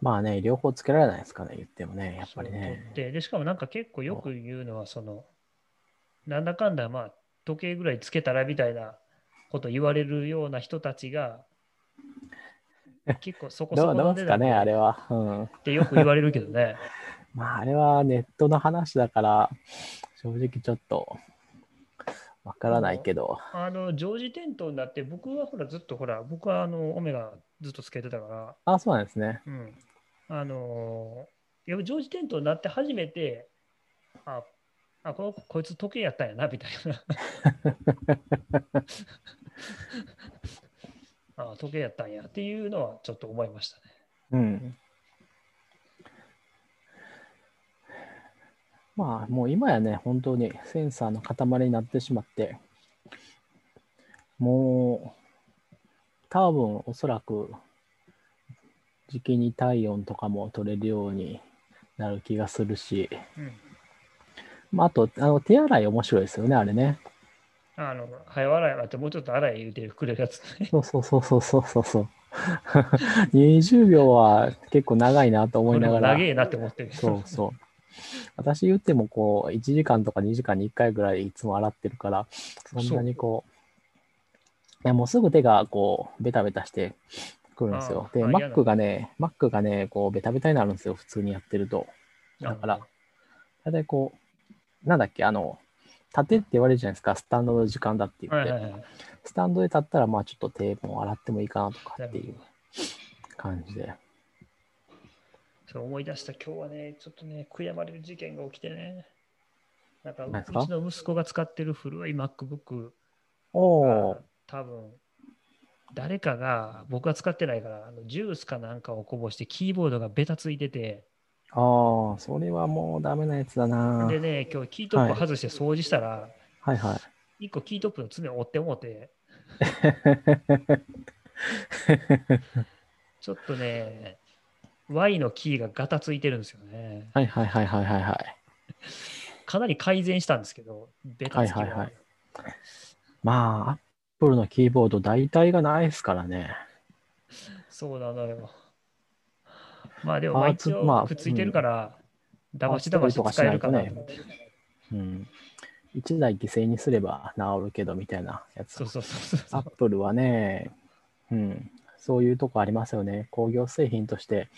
Speaker 2: まあね、両方つけられないですかね、言ってもね、やっぱりね
Speaker 1: っ。てで、しかもなんか結構よく言うのは、その、なんだかんだ、まあ、時計ぐらいつけたらみたいなこと言われるような人たちが、結構そこそこの
Speaker 2: うですかね、あれは。うん。
Speaker 1: ってよく言われるけどね。
Speaker 2: まあ、あれはネットの話だから、正直ちょっと、わからないけど。
Speaker 1: あの、常時点灯になって、僕はほら、ずっとほら、僕はあの、オメガずっとつけてたから、
Speaker 2: あ、そうなんですね。
Speaker 1: うん。あのー、やっぱ常時点灯になって初めて、あ、あこのこいつ時計やったんやなみたいな あ時計やったんやっていうのはちょっと思いましたね。
Speaker 2: うん。まあ、もう今やね、本当にセンサーの塊になってしまって、もう、多分おそらく、時期に体温とかも取れるようになる気がするし、
Speaker 1: うん
Speaker 2: まあ、あと、あの手洗い面白いですよね、あれね。
Speaker 1: あの、早洗いはってもうちょっと洗い言うてくれるやつね。
Speaker 2: そうそうそうそうそうそうそう。20秒は結構長いなと思いながら。
Speaker 1: 長えなって思ってる。
Speaker 2: そうそう。私言ってもこう、1時間とか2時間に1回ぐらいいつも洗ってるから、そんなにこう、いやもうすぐ手がこう、ベタベタしてくるんですよ。で、Mac がね、Mac がね、こう、ベタベタになるんですよ、普通にやってると。だから、だいたいこう、なんだっけ、あの、立てって言われるじゃないですか、スタンドの時間だって言って。スタンドで立ったら、まあちょっと手も洗ってもいいかなとかっていう感じで。
Speaker 1: そう思い出した今日はね、ちょっとね、悔やまれる事件が起きてね。なんか、うちの息子が使ってる古い MacBook
Speaker 2: お
Speaker 1: が
Speaker 2: お、
Speaker 1: 多分、誰かが、僕は使ってないから、あのジュースかなんかをこぼして、キーボードがベタついてて、
Speaker 2: ああ、それはもうダメなやつだな。
Speaker 1: でね、今日キートップ外して掃除したら、
Speaker 2: はいはい。
Speaker 1: 一個キートップの爪を折ってもうて、ちょっとね、Y のキーがガタついてるんですよね。
Speaker 2: はいはいはいはいはいはい。
Speaker 1: かなり改善したんですけど、ベタつきは。
Speaker 2: はいはいはいまあ、アップルのキーボード大体がないですからね。
Speaker 1: そうなのよ。まあでも、まあくっついてるから、だましだまし使えるかなと思って。
Speaker 2: うん。一台犠牲にすれば治るけどみたいなやつ
Speaker 1: そう。そうそうそう
Speaker 2: アップルはね、うん、そういうとこありますよね。工業製品として。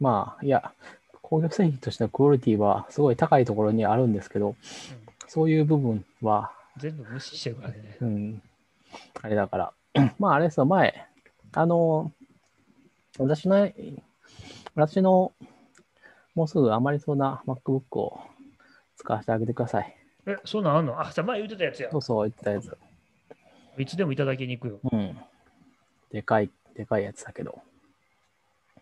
Speaker 2: まあ、いや、工業製品としてのクオリティはすごい高いところにあるんですけど、そういう部分は、
Speaker 1: 全部無視してるからね。
Speaker 2: うん、あれだから。まあ、あれですよ、前、あの、私の、私の、もうすぐあまりそうな MacBook を使わせてあげてください。
Speaker 1: え、そんなんあんの？あ、じゃあ前言ってたやつや
Speaker 2: そ。うそう、言ってたやつ。
Speaker 1: いつでもいただきに行くよ。
Speaker 2: うん。でかい、でかいやつだけど。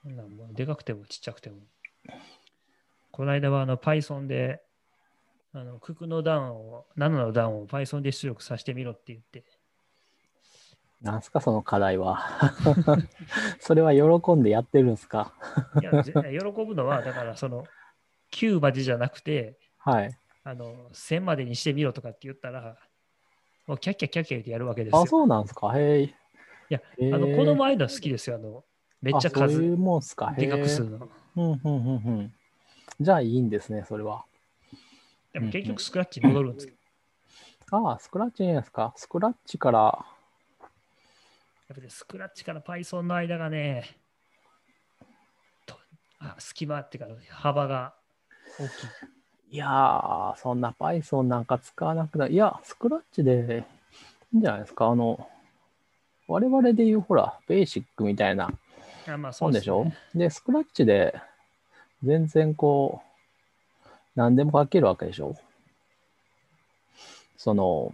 Speaker 1: なんでかくてもちっちゃくても。この間はあの Python で、あの、九九の段を、7の段を Python で出力させてみろって言って、
Speaker 2: なんすか、その課題は。それは喜んでやってるんですか？
Speaker 1: いや、ぜ喜ぶのは、だからその、9までじゃなくて、
Speaker 2: はい。
Speaker 1: あの、1000までにしてみろとかって言ったら、もうキャッキャッキャッキャ言ってやるわけですよ。
Speaker 2: あ、そうなんですか。へえ。い
Speaker 1: や、あの子供ああいうの好きですよ。あの、めっちゃ数
Speaker 2: うもんっすか。へ
Speaker 1: でかくす
Speaker 2: え。
Speaker 1: るの。
Speaker 2: うん、うん、うん、うん。じゃあいいんですね、それは。
Speaker 1: でも結局スクラッチに戻るんですけど、
Speaker 2: ああ、スクラッチいいんですか。スクラッチから、
Speaker 1: やっぱりスクラッチから Python の間がね、とあ隙間っていうか幅が大きい。
Speaker 2: いやー、そんな Python なんか使わなくない。いや、スクラッチでいいんじゃないですか。あの、我々で言う、ほら、ベーシックみたいな
Speaker 1: あまあそ
Speaker 2: そううでしょ？
Speaker 1: ね
Speaker 2: で、スクラッチで全然こう、何でも書けるわけでしょその、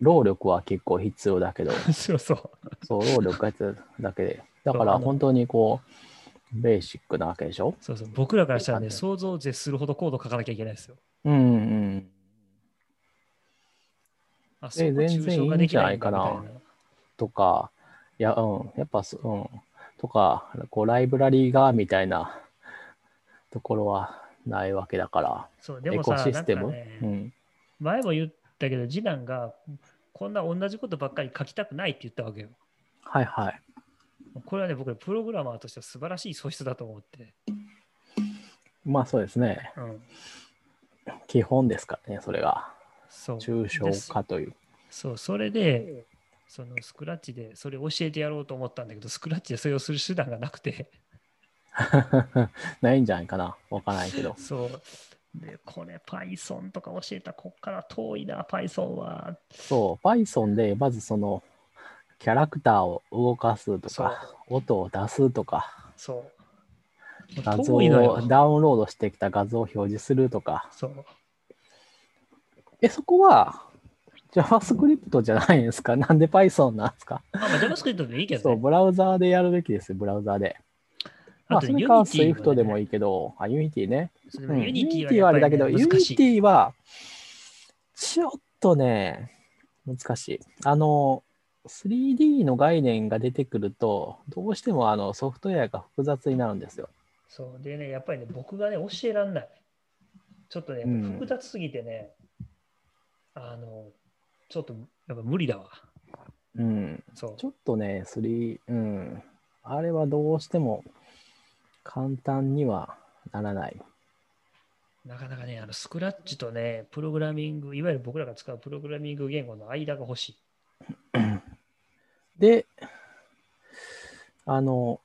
Speaker 2: 労力は結構必要だけど、
Speaker 1: そうそう。
Speaker 2: そう、労力が必要だけで。だから本当にこう、ベーシックなわけでしょ
Speaker 1: そうそう。僕らからしたらね、
Speaker 2: あ
Speaker 1: 想像を絶するほどコード書かなきゃいけないですよ。
Speaker 2: うんうん。
Speaker 1: あ、
Speaker 2: え全然いいんじゃないかなとか、いや、うん、やっぱそ、うん、とか、こう、ライブラリーがみたいなところはないわけだから、
Speaker 1: そう、で
Speaker 2: エコ
Speaker 1: もさ、
Speaker 2: システム、
Speaker 1: なんかね
Speaker 2: うん。
Speaker 1: 前も言ったけど、次男がこんな同じことばっかり書きたくないって言ったわけよ。
Speaker 2: はいはい。
Speaker 1: これはね、僕、プログラマーとしては素晴らしい素質だと思って。
Speaker 2: まあそうですね。
Speaker 1: うん。
Speaker 2: 基本ですからね、それが。
Speaker 1: そう。
Speaker 2: 抽象化という。
Speaker 1: そう、それで、そのスクラッチでそれを教えてやろうと思ったんだけど、スクラッチでそれをする手段がなくて、
Speaker 2: ないんじゃないかな。わからないけど。
Speaker 1: そう。で、これ Python とか教えたらこっから遠いな、Python は。
Speaker 2: そう、Python でまずその、キャラクターを動かすと
Speaker 1: そう
Speaker 2: か、音を出すとか、
Speaker 1: そう。
Speaker 2: 画像をダウンロードしてきた画像を表示するとか。
Speaker 1: そう。
Speaker 2: え、そこは JavaScript じゃないんですか？なんで Python なんですか？
Speaker 1: まあ、まあ JavaScript でいいけ
Speaker 2: そう、
Speaker 1: どね。
Speaker 2: ブラウザーでやるべきですよ、ブラウザーで。まあ、それか Swift でも
Speaker 1: ね
Speaker 2: いいけど、あ、Unity ね。
Speaker 1: そう
Speaker 2: うん、
Speaker 1: Unity
Speaker 2: Unity はあれだけど、
Speaker 1: ね難しい。
Speaker 2: Unity は、ちょっとね、難しい。あの、3D の概念が出てくると、どうしてもあのソフトウェアが複雑になるんですよ。
Speaker 1: そう。でね、やっぱりね、僕がね、教えらんない。ちょっとね、複雑すぎてね、あの、ちょっと、やっぱ無理だわ。
Speaker 2: うん。
Speaker 1: そう。
Speaker 2: ちょっとね、3、うん。あれはどうしても簡単にはならない。
Speaker 1: なかなかね、あのスクラッチとね、プログラミング、いわゆる僕らが使うプログラミング言語の間が欲しい。
Speaker 2: で、あの、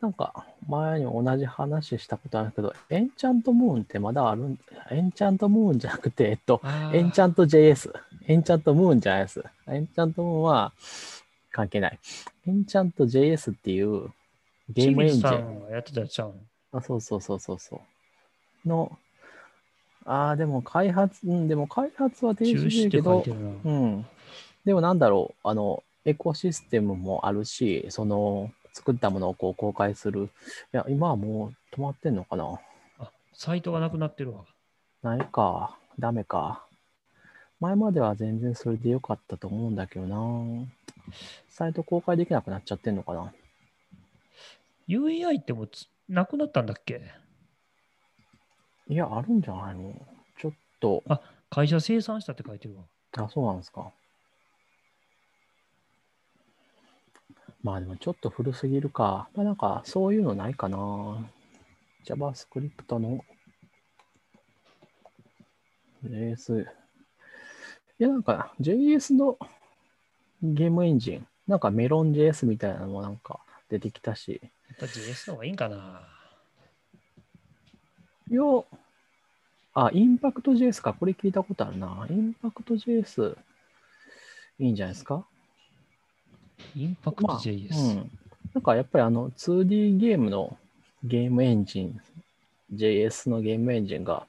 Speaker 2: なんか前に同じ話したことあるけど、エンチャントムーンってまだあるんエンチャントムーンじゃなくて、えっと、エンチャント JS。エンチャントムーンじゃないです。エンチャントムーンは関係ない。エンチャント JS っていうゲームエンジン。
Speaker 1: さんがやってたじゃん。
Speaker 2: あ、そうそうそうそうそう。の、ああ、でも開発、うん、でも開発は停止してるけど。うん。でもなんだろう、あの、エコシステムもあるし、その、作ったものをこう公開する。いや、今はもう止まってんのかな？
Speaker 1: あ、サイトがなくなってるわ。
Speaker 2: ないか。ダメか。前までは全然それでよかったと思うんだけどな。サイト公開できなくなっちゃってんのかな？
Speaker 1: UAI ってもうつなくなったんだっけ？
Speaker 2: いや、あるんじゃないの？ちょっと、
Speaker 1: 会社生産したって書いてるわ。
Speaker 2: あ、そうなんですか。まあでもちょっと古すぎるか。まあなんかそういうのないかな。JavaScript の JS。いやなんか JS のゲームエンジン。なんかメロン JS みたいなのもなんか出てきたし。
Speaker 1: やっぱ JS の方がいいんかな。
Speaker 2: いや、あ、インパクト JS か。これ聞いたことあるな。インパクト JS いいんじゃないですか？
Speaker 1: インパクト
Speaker 2: まあ
Speaker 1: JS。
Speaker 2: うん。なんかやっぱりあの 2D ゲームのゲームエンジン、JS のゲームエンジンが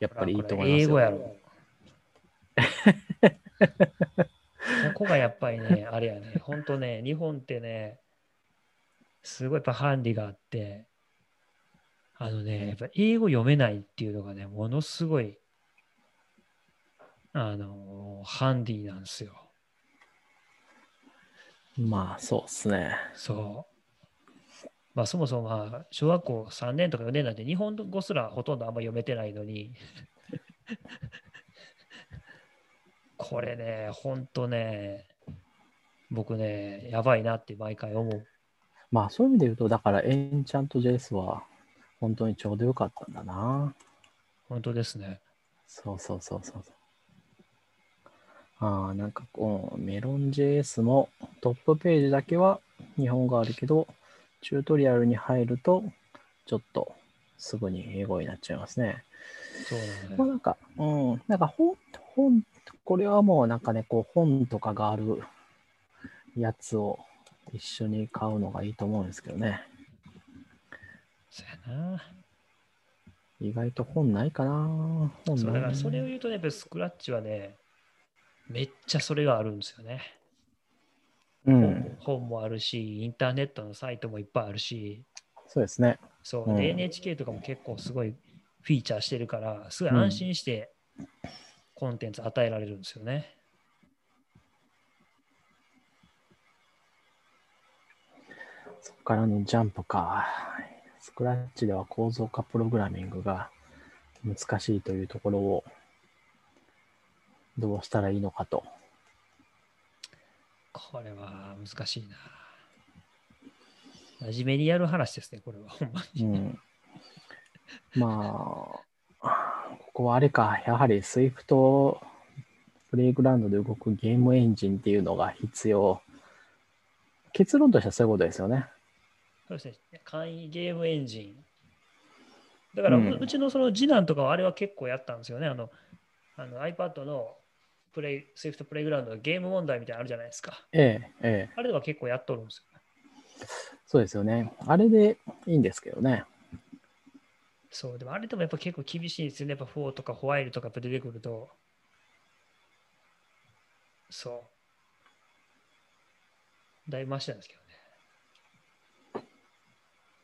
Speaker 2: やっぱりいいと思いますよ。
Speaker 1: 英語やろ。ここがやっぱりね、あれやね、本当ね、日本ってね、すごいやっぱハンディがあって、あのね、やっぱ英語読めないっていうのがね、ものすごい、あの、ハンディなんですよ。
Speaker 2: まあそうですね。
Speaker 1: そう。まあそもそもまあ小学校3年とか4年なんて日本語すらほとんどあんま読めてないのに、これね、ほんとね、僕ね、やばいなって毎回思う。
Speaker 2: まあそういう意味で言うと、だからエンチャント JS は本当にちょうどよかったんだな。
Speaker 1: 本当ですね。
Speaker 2: そうそうそうそうそう。ああ、なんかこう、メロン JS もトップページだけは日本語あるけど、チュートリアルに入ると、ちょっとすぐに英語になっちゃいますね。
Speaker 1: そうなのね。
Speaker 2: まあなんか、うん、なんか本、本、これはもうなんかね、こう本とかがあるやつを一緒に買うのがいいと思うんですけどね。
Speaker 1: そうやな。
Speaker 2: 意外と本ないかな。本
Speaker 1: そうだ
Speaker 2: ない
Speaker 1: からそれを言うとね、やっぱりスクラッチはね、めっちゃそれがあるんですよね。
Speaker 2: うん、
Speaker 1: 本もあるし、インターネットのサイトもいっぱいあるし、
Speaker 2: そうですね。
Speaker 1: そう、
Speaker 2: うん
Speaker 1: で NHK とかも結構すごいフィーチャーしてるから、すごい安心してコンテンツ与えられるんですよね。
Speaker 2: そこからのジャンプか。スクラッチでは構造化プログラミングが難しいというところをどうしたらいいのかと。
Speaker 1: これは難しいな。真面目にやる話ですね、これは。ほんまに。
Speaker 2: うん、まあ、ここはあれか、やはり Swift プレイグラウンドで動くゲームエンジンっていうのが必要。結論としてはそういうことですよね。
Speaker 1: そうですね。簡易ゲームエンジン。だから、う
Speaker 2: うん
Speaker 1: うちのその次男とかはあれは結構やったんですよね。あの、あの iPad のプレイ、Swift プレイグラウンドのゲーム問題みたいなのあるじゃないですか。
Speaker 2: ええ、ええ。
Speaker 1: あれとか結構やっとるんですよ。
Speaker 2: そうですよね。あれでいいんですけどね。
Speaker 1: そう、でもあれでもやっぱ結構厳しいですよね。やっぱ4とかホワイルとかやっぱ出てくると。そう。だいぶマシなんですけどね。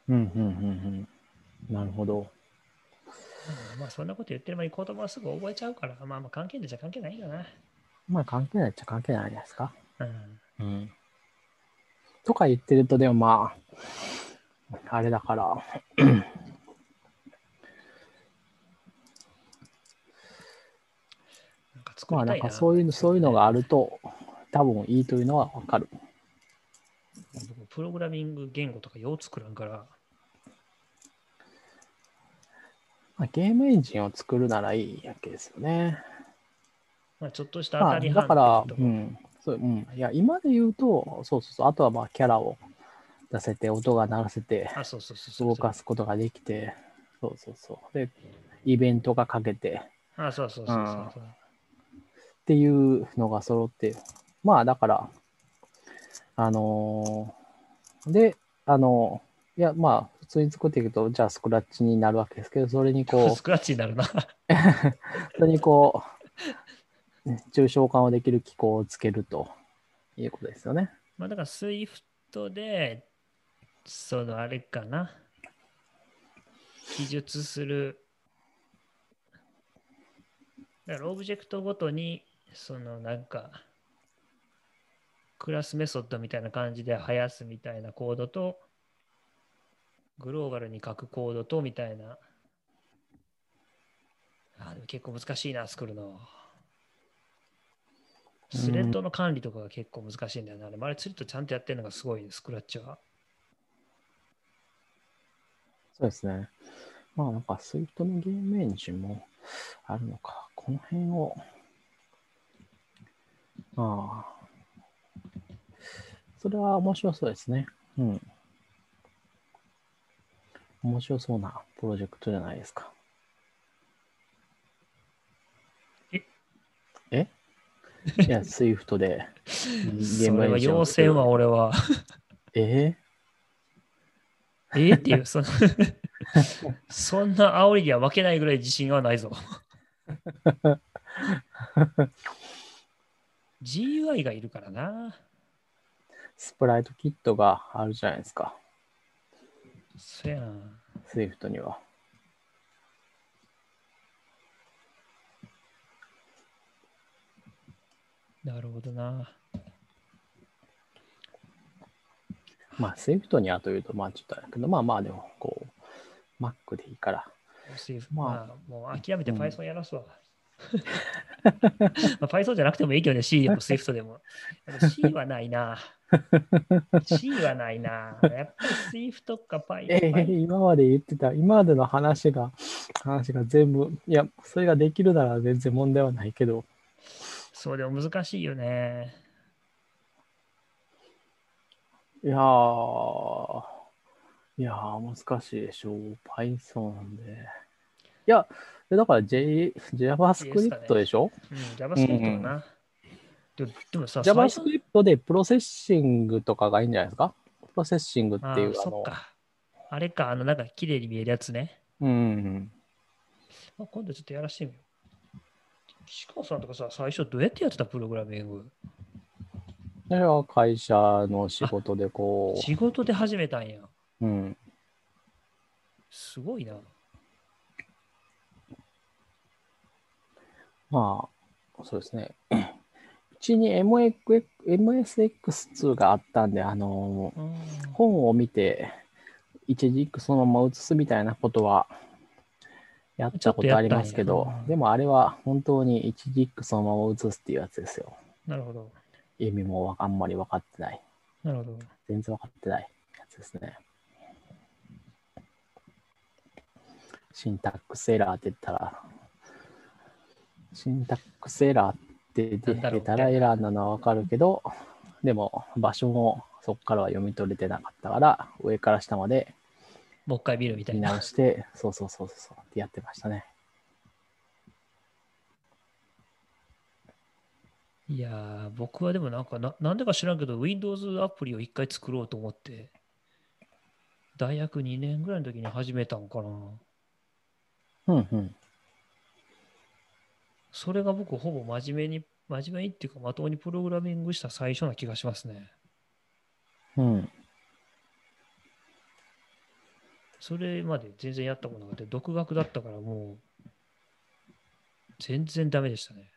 Speaker 2: うん、うん、うん、うん。なるほど。
Speaker 1: うんまあそんなこと言ってる間に言葉はすぐ覚えちゃうから、まあまあ関係ないじゃ関係ないよな。
Speaker 2: まあ関係ないっちゃ関係ないじゃないですか。
Speaker 1: うん。
Speaker 2: うん。とか言ってると、でもまあ、あれだから、
Speaker 1: なんか作
Speaker 2: まあ
Speaker 1: りたな。
Speaker 2: んかそういう、そういうのがあると、多分いいというのはわかる。
Speaker 1: 僕プログラミング言語とかよう作らんから、
Speaker 2: まあ、ゲームエンジンを作るならいいわけですよね。
Speaker 1: まあ、ちょっとした当
Speaker 2: まあ、
Speaker 1: たり判
Speaker 2: だから、うん。そう、うん。いや、今で言うと、そうそうそう。あとはまあ、キャラを出せて、音が鳴らせて、
Speaker 1: あ、そうそうそうそう。
Speaker 2: 動かすことができて、そうそうそう。で、イベントがかけて、
Speaker 1: あ、そうそうそうそう。
Speaker 2: っていうのが揃って、まあだから、あのーで、あのーいや、まあ、普通に作っていくと、じゃあスクラッチになるわけですけど、それにこ
Speaker 1: スクラッチになるな。
Speaker 2: う、それにこう、抽象化をできる機構をつけるということですよね。
Speaker 1: まあだから Swift で、そのあれかな。記述する。だからオブジェクトごとに、そのなんか、クラスメソッドみたいな感じで生やすみたいなコードと、グローバルに書くコードとみたいな。あでも結構難しいな、作るの。スレッドの管理とかが結構難しいんだよな。でもあれ、スレッドちゃんとやってるのがすごいね、スクラッチは。
Speaker 2: そうですね。まあなんか、スイートのゲームエンジンもあるのか。この辺を、ああ。それは面白そうですね。うん。面白そうなプロジェクトじゃないですか。
Speaker 1: え？
Speaker 2: え？いや、スイフトでゲ
Speaker 1: それは要請は俺は。
Speaker 2: え？
Speaker 1: え？ーっていう、その そんな煽りには負けないぐらい自信はないぞ。GUI がいるからな。
Speaker 2: スプライトキットがあるじゃないですか。
Speaker 1: そやん。
Speaker 2: スイフトには。
Speaker 1: なるほどな。
Speaker 2: まあ、 Swift にはというと、まあちょっとあれだけど、まあまあでも、こう、Mac でいいから。まあ
Speaker 1: まあ、もう諦めて Python やらすわ。まあ Python じゃなくてもいいけどね、C でも Swift でも。でも C はないな。C はないな。やっぱり Swift か Python。
Speaker 2: えー今まで言ってた、今までの話が、話が全部、いや、それができるなら全然問題はないけど、
Speaker 1: そうでも難しいよね。
Speaker 2: いやー、いやー、難しいでしょう。Python で。いや、だから J、JavaScript でしょ、
Speaker 1: うん、JavaScript かな。でもでもさ、
Speaker 2: ?JavaScript で Processing とかがいいんじゃないですか？ Processing っていう、
Speaker 1: あそっか。あれか、あの、なんか綺麗に見えるやつね。
Speaker 2: うん。
Speaker 1: あ今度ちょっとやらしてみよう。岸川さんとかさ、最初どうやってやってたプログラミング？
Speaker 2: それは会社の仕事でこ
Speaker 1: 仕事で始めたんや。
Speaker 2: う、うん。
Speaker 1: すごいな。
Speaker 2: まあ、そうですね。うちに MX MSX2 があったんで、あの
Speaker 1: うん
Speaker 2: 本を見て、一軸そのまま写すみたいなことはやったことありますけどでもあれは本当に一軸そのまま写すっていうやつですよ。
Speaker 1: なるほど。
Speaker 2: 意味もわあんまり分かってない。
Speaker 1: なるほど。
Speaker 2: 全然分かってないやつですね。シンタックスエラーって言ったら、シンタックスエラーって出てたらエラーなのは分かるけど、でも場所もそこからは読み取れてなかったから、上から下まで
Speaker 1: もう一回見るみたい
Speaker 2: 見
Speaker 1: な。
Speaker 2: 直して、そうそうそうそうってやってましたね。
Speaker 1: いやー、僕はでもなんかな、なんでか知らんけど、Windows アプリを一回作ろうと思って、大学2年ぐらいの時に始めたんかな。
Speaker 2: うんうん。
Speaker 1: それが僕、ほぼ真面目に、真面目にっていうか、まともにプログラミングした最初な気がしますね。
Speaker 2: うん。
Speaker 1: それまで全然やったことなくて、独学だったからもう、全然ダメでしたね。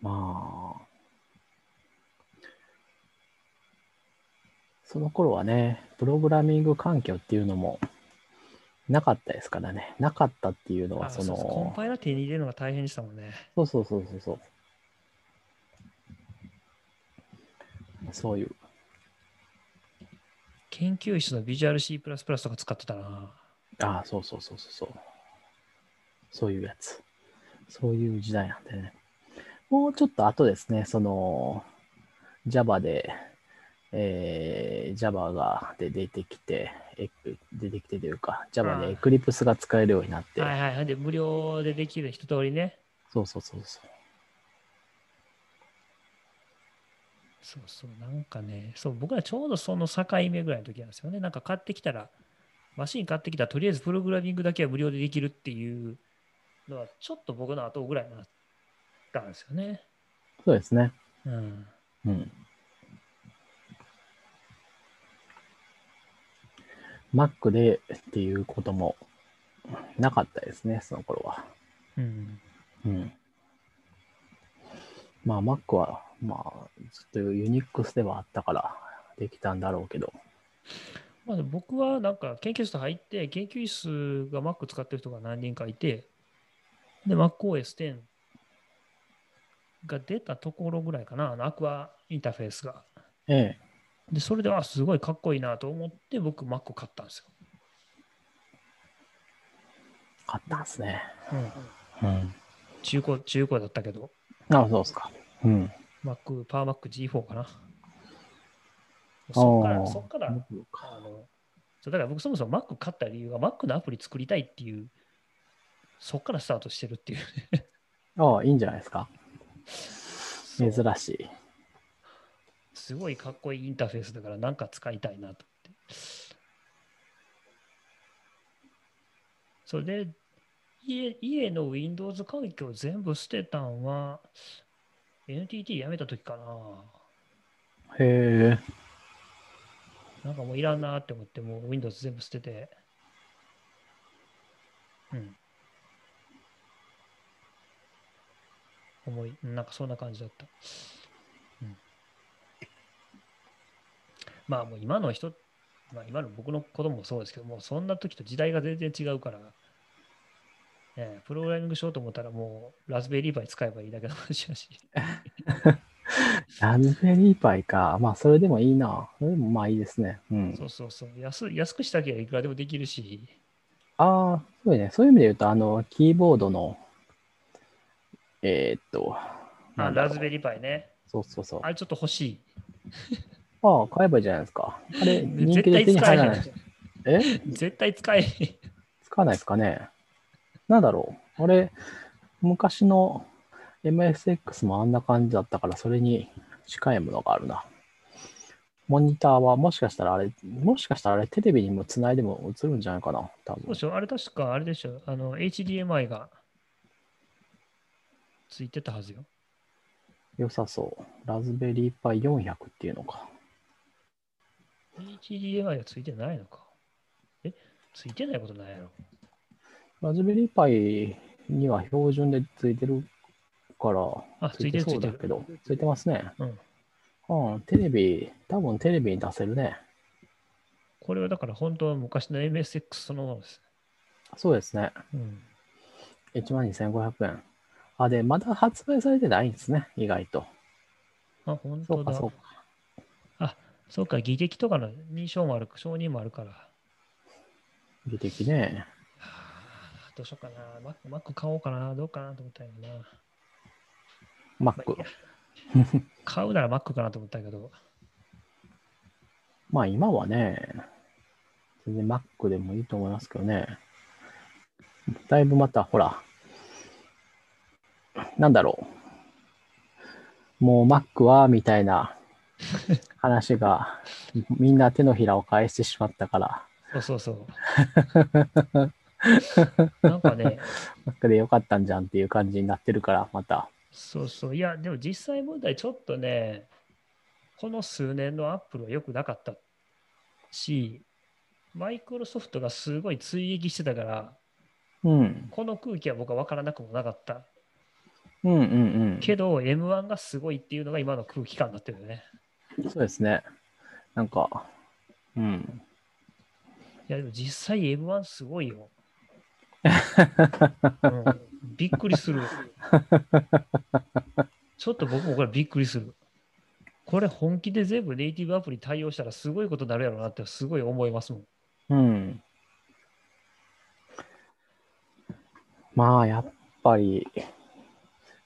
Speaker 2: まあ。その頃はね、プログラミング環境っていうのもなかったですからね。なかったっていうのは、
Speaker 1: あ
Speaker 2: そ
Speaker 1: そうそうコン
Speaker 2: の、
Speaker 1: パイラー手に入れるのが大変でしたもんね。
Speaker 2: そうそうそうそうそう。そういう。
Speaker 1: 研究室のビジュアル C++ とか使ってたな。
Speaker 2: ああ、そうそうそうそうそう。そういうやつ。そういう時代なんでね。もうちょっと後ですね、その、Java で、えー、Java がで出てきて、え出てきてというか、Java で Eclipse が使えるようになって、
Speaker 1: はいはい。で、無料でできる一通りね。
Speaker 2: そうそうそうそう。
Speaker 1: そうそう、なんかね、そう、僕らちょうどその境目ぐらいの時なんですよね。なんか買ってきたら、マシン買ってきたら、とりあえずプログラミングだけは無料でできるっていうのは、ちょっと僕の後ぐらいになったんですよね。
Speaker 2: そうですね。
Speaker 1: うん。
Speaker 2: うん。Mac でっていうこともなかったですね、その頃は。
Speaker 1: うん。
Speaker 2: うん。まあ Mac は、まあずっと Unix ではあったからできたんだろうけど。
Speaker 1: まあ、僕はなんか研究室入って、研究室が Mac 使ってる人が何人かいて、で、MacOS10 が出たところぐらいかな、あのアクアインターフェースが。
Speaker 2: ええ。
Speaker 1: で、それで、あ、すごいかっこいいなと思って、僕 Mac を買ったんです
Speaker 2: 買ったんですね。
Speaker 1: よ。うん。
Speaker 2: うん。
Speaker 1: 中古、中古だったけど、
Speaker 2: ああ、そうですか。うん。
Speaker 1: Mac、パワー Mac G4 かな。そっから、そっから、あの、そうだから僕そもそも Mac 買った理由が Mac のアプリ作りたいっていう、そっからスタートしてるっていう。
Speaker 2: ああ、いいんじゃないですか。珍しい。
Speaker 1: すごいかっこいいインターフェースだからなんか使いたいなと思って。それで、家家の Windows 環境全部捨てたんは、NTT 辞めた時かな。
Speaker 2: へえ。
Speaker 1: なんかもういらんなって思って、もう Windows 全部捨てて。うん。思い、なんかそんな感じだった。うん。まあもう今の人、まあ今の僕の子供もそうですけども、そんな時と時代が全然違うから、ねえ、プログラミングしようと思ったらもうラズベリーパイ使えばいいだけの話だし。
Speaker 2: ラズベリーパイか。まあ、それでもいいな。それでもまあいいですね。うん
Speaker 1: そ。うそうそう。安安くしたければいくらでもできるし、
Speaker 2: ああ、そうね。そういう意味で言うと、あの、キーボードの、えーっと、
Speaker 1: あラズベリーパイね。
Speaker 2: そうそうそう。
Speaker 1: あれちょっと欲しい。
Speaker 2: ああ、買えばいいじゃないですか。あれ、人
Speaker 1: 絶
Speaker 2: 気で手に入らない。。え？
Speaker 1: 絶対使え。
Speaker 2: 使わないですかね。なんだろう。あれ、昔の MSX もあんな感じだったから、それに近いものがあるな。モニターはもしかしたらあれ、もしかしたらあれテレビにもつないでも映るんじゃないかな、多分
Speaker 1: そうで。しょあれ確かあれでしょあの、HDMI がついてたはずよ。
Speaker 2: 良さそう。ラズベリーパイ400っていうのか。
Speaker 1: HDMI がついてないのか。え？ついてないことないやろ。
Speaker 2: ラズベリーパイには標準でついてるから、
Speaker 1: あ、ついて。
Speaker 2: そうだけど、ついてますね。
Speaker 1: うん。
Speaker 2: うん、テレビ、多分テレビに出せるね。
Speaker 1: これはだから本当は昔の MSX そのものです。
Speaker 2: そうですね。
Speaker 1: うん。
Speaker 2: 12,500円。あ、で、まだ発売されてないんですね、意外と。
Speaker 1: あ、本当だ。
Speaker 2: そうか、そうか。
Speaker 1: あ、そうか、技歴とかの認証もある、承認もあるから。
Speaker 2: 美的ね。
Speaker 1: はあどうしようかな。マック、マック買おうかな。どうかなと思ったんやな。まあい
Speaker 2: Mac
Speaker 1: い。や 買うなら Mac かなと思ったけど。
Speaker 2: まあ今はね、全然 Mac でもいいと思いますけどね。だいぶまた、ほら、なんだろう。もう Mac は、みたいな話がみんな手のひらを返してしまったから、
Speaker 1: そうそうそう。なんかね、
Speaker 2: なんかでよかったんじゃんっていう感じになってるから、また。
Speaker 1: そうそう。いや、でも実際問題、ちょっとね、この数年のアップルは良くなかったし、マイクロソフトがすごい追撃してたから、
Speaker 2: うん。
Speaker 1: この空気は僕は分からなくもなかった。
Speaker 2: うんうんうん。
Speaker 1: けど、M1 がすごいっていうのが今の空気感になってるよね。
Speaker 2: そうですね。なんか、うん。
Speaker 1: いや、でも実際 M1 すごいよ。うん、びっくりする。ちょっと僕もこれびっくりする。これ本気で全部ネイティブアプリ対応したらすごいことになるやろうなってすごい思いますもん。
Speaker 2: うん。まあ、やっぱり、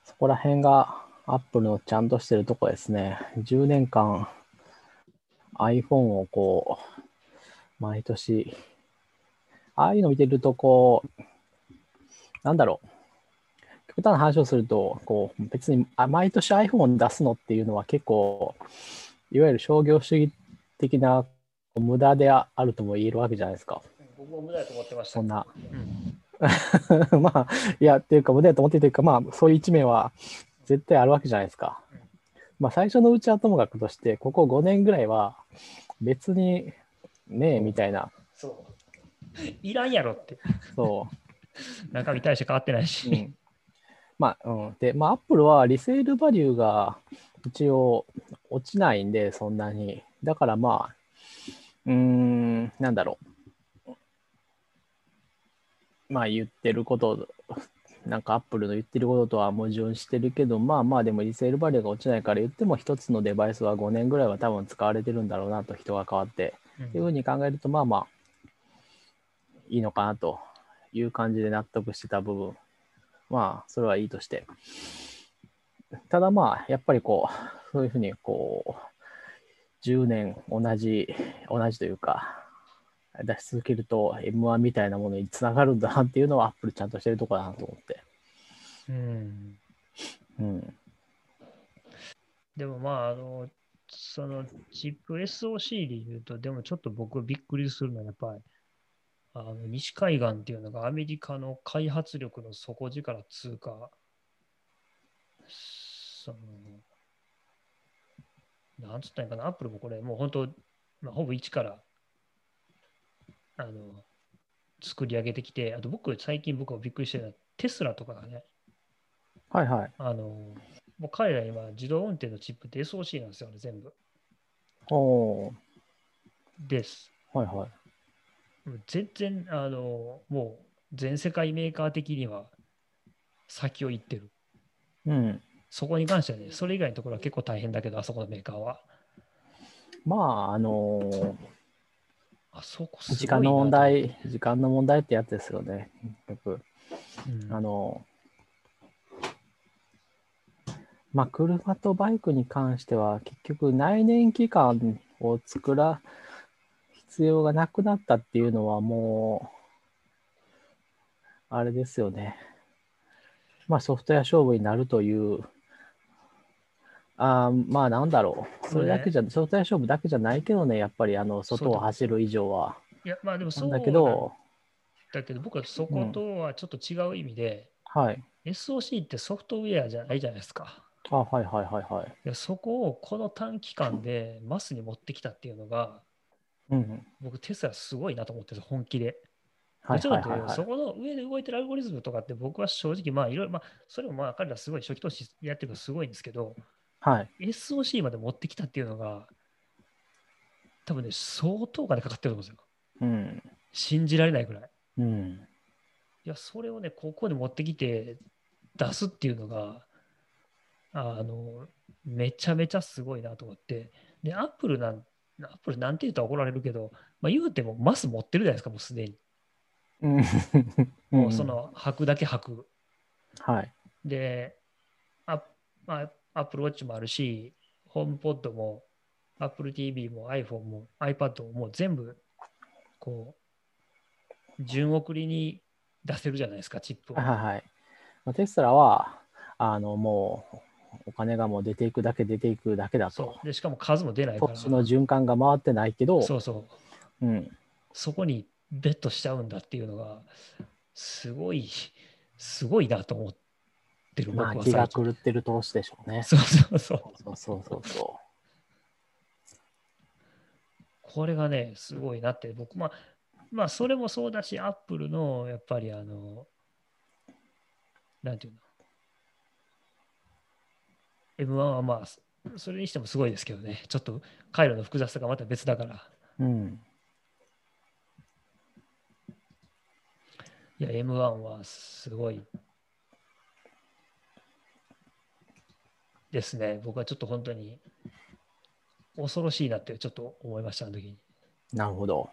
Speaker 2: そこら辺がアップルのちゃんとしてるとこですね。10年間 iPhone をこう、毎年、ああいうの見てるとこう、なんだろう。極端な話をすると、こう、別にあ毎年 iPhone を出すのっていうのは結構、いわゆる商業主義的な無駄であるとも言えるわけじゃないですか。
Speaker 1: 僕も無駄だと思ってました。
Speaker 2: そんな。
Speaker 1: うん、
Speaker 2: まあ、いや、っていうか、無駄だと思ってるというか、まあ、そういう一面は絶対あるわけじゃないですか。まあ、最初のうちはともかくとして、ここ5年ぐらいは、別に、ねえ、みたいな、
Speaker 1: そう。いらんやろって。
Speaker 2: そ
Speaker 1: 中身大して変わってないし。
Speaker 2: う。うん、まあ、うん。で、まあ、アップルはリセールバリューが一応落ちないんで、そんなに。だからまあ、うーん、なんだろう。まあ言ってること、なんかアップルの言ってることとは矛盾してるけど、まあまあでもリセールバリューが落ちないから言っても一つのデバイスは5年ぐらいは多分使われてるんだろうなと人が変わって。
Speaker 1: うん
Speaker 2: っていうふうに考えると、まあまあ、いいのかなという感じで納得してた部分。まあ、それはいいとして。ただまあ、やっぱりこう、そういうふうにこう、10年同じ、同じというか、出し続けると M1 みたいなものにつながるんだなっていうのはアップルちゃんとしてるところだなと思って。
Speaker 1: うん
Speaker 2: うん。
Speaker 1: でもまあ、あの、そのチップ SOC で言うと、でもちょっと僕びっくりするのはやっぱり、あの西海岸っていうのがアメリカの開発力の底力通過、その、なんつったんやかな、アップルもこれもう本当、まあ、ほぼ一から、あの、作り上げてきて、あと僕、最近僕がびっくりしては、テスラとかがね、
Speaker 2: はいはい。
Speaker 1: あの、もう彼ら今、自動運転のチップって SOC なんですよね、全部。
Speaker 2: おー
Speaker 1: です。
Speaker 2: はいはい。
Speaker 1: 全然、あの、もう全世界メーカー的には先を行ってる。
Speaker 2: うん。
Speaker 1: そこに関してはね、それ以外のところは結構大変だけど、あそこのメーカーは。
Speaker 2: まあ、あのー
Speaker 1: あそこ
Speaker 2: 時間の問題、時間の問題ってやつですよね。結局
Speaker 1: うん
Speaker 2: あの、まあ、車とバイクに関しては、結局、内燃機関を作ら、必要がなくなったっていうのは、もう、あれですよね。まあ、ソフトウェア勝負になるという、あーまあ、なんだろう。それだけじゃ、ソフトウェア勝負だけじゃないけどね、やっぱり、あの、外を走る以上は。
Speaker 1: いや、まあでもそうなん
Speaker 2: けど、
Speaker 1: だけど、僕はそことはちょっと違う意味で、
Speaker 2: はい。
Speaker 1: SOC ってソフトウェアじゃないじゃないですか。
Speaker 2: あ、はいはいはいはい。
Speaker 1: いやそこをこの短期間でマスに持ってきたっていうのが、
Speaker 2: うんうん。
Speaker 1: 僕、テスラすごいなと思ってる本気で。
Speaker 2: はい
Speaker 1: そ。この上で動いてるアルゴリズムとかって僕は正直まあいろいろ、まあそれもまあ彼らすごい初期投資やってるのすごいんですけど、
Speaker 2: はい。
Speaker 1: SOC まで持ってきたっていうのが、多分ね、相当お金かかってると思うんですよ。
Speaker 2: うん。
Speaker 1: 信じられないぐらい。
Speaker 2: うん。
Speaker 1: いや、それをね、ここで持ってきて出すっていうのが、あの、めちゃめちゃすごいなと思って。で、アップルなん、アップルなんて言ったら怒られるけど、まあ、言うてもマス持ってるじゃないですか、もうすでに。
Speaker 2: うん。
Speaker 1: もうその、履くだけ履く。
Speaker 2: はい。
Speaker 1: で、アまあ、Apple Watch もあるし、ホームポッドも、Apple TV も iPhone も iPad ももう全部、こう、順送りに出せるじゃないですか、チップを。
Speaker 2: はいはい。まあテスラは、あの、もう、お金がもう出ていくだけ出ていくだけだと。
Speaker 1: でしかも数も出ないから。
Speaker 2: 投資の循環が回ってないけど、
Speaker 1: そうそう。
Speaker 2: うん、
Speaker 1: そこにベットしちゃうんだっていうのがすごいすごいなと思ってる僕
Speaker 2: まあ気が狂ってる投資でしょうね。
Speaker 1: そうそうそう
Speaker 2: そう。そうそうそ
Speaker 1: これがねすごいなって。僕まあまあそれもそうだしアップルのやっぱりあのなんていうの。M1 はまあそれにしてもすごいですけどね。ちょっと回路の複雑さがまた別だから。
Speaker 2: う。うん。
Speaker 1: いや M1 はすごいですね。僕はちょっと本当に恐ろしいなってちょっと思いましたあの時に。
Speaker 2: なるほど。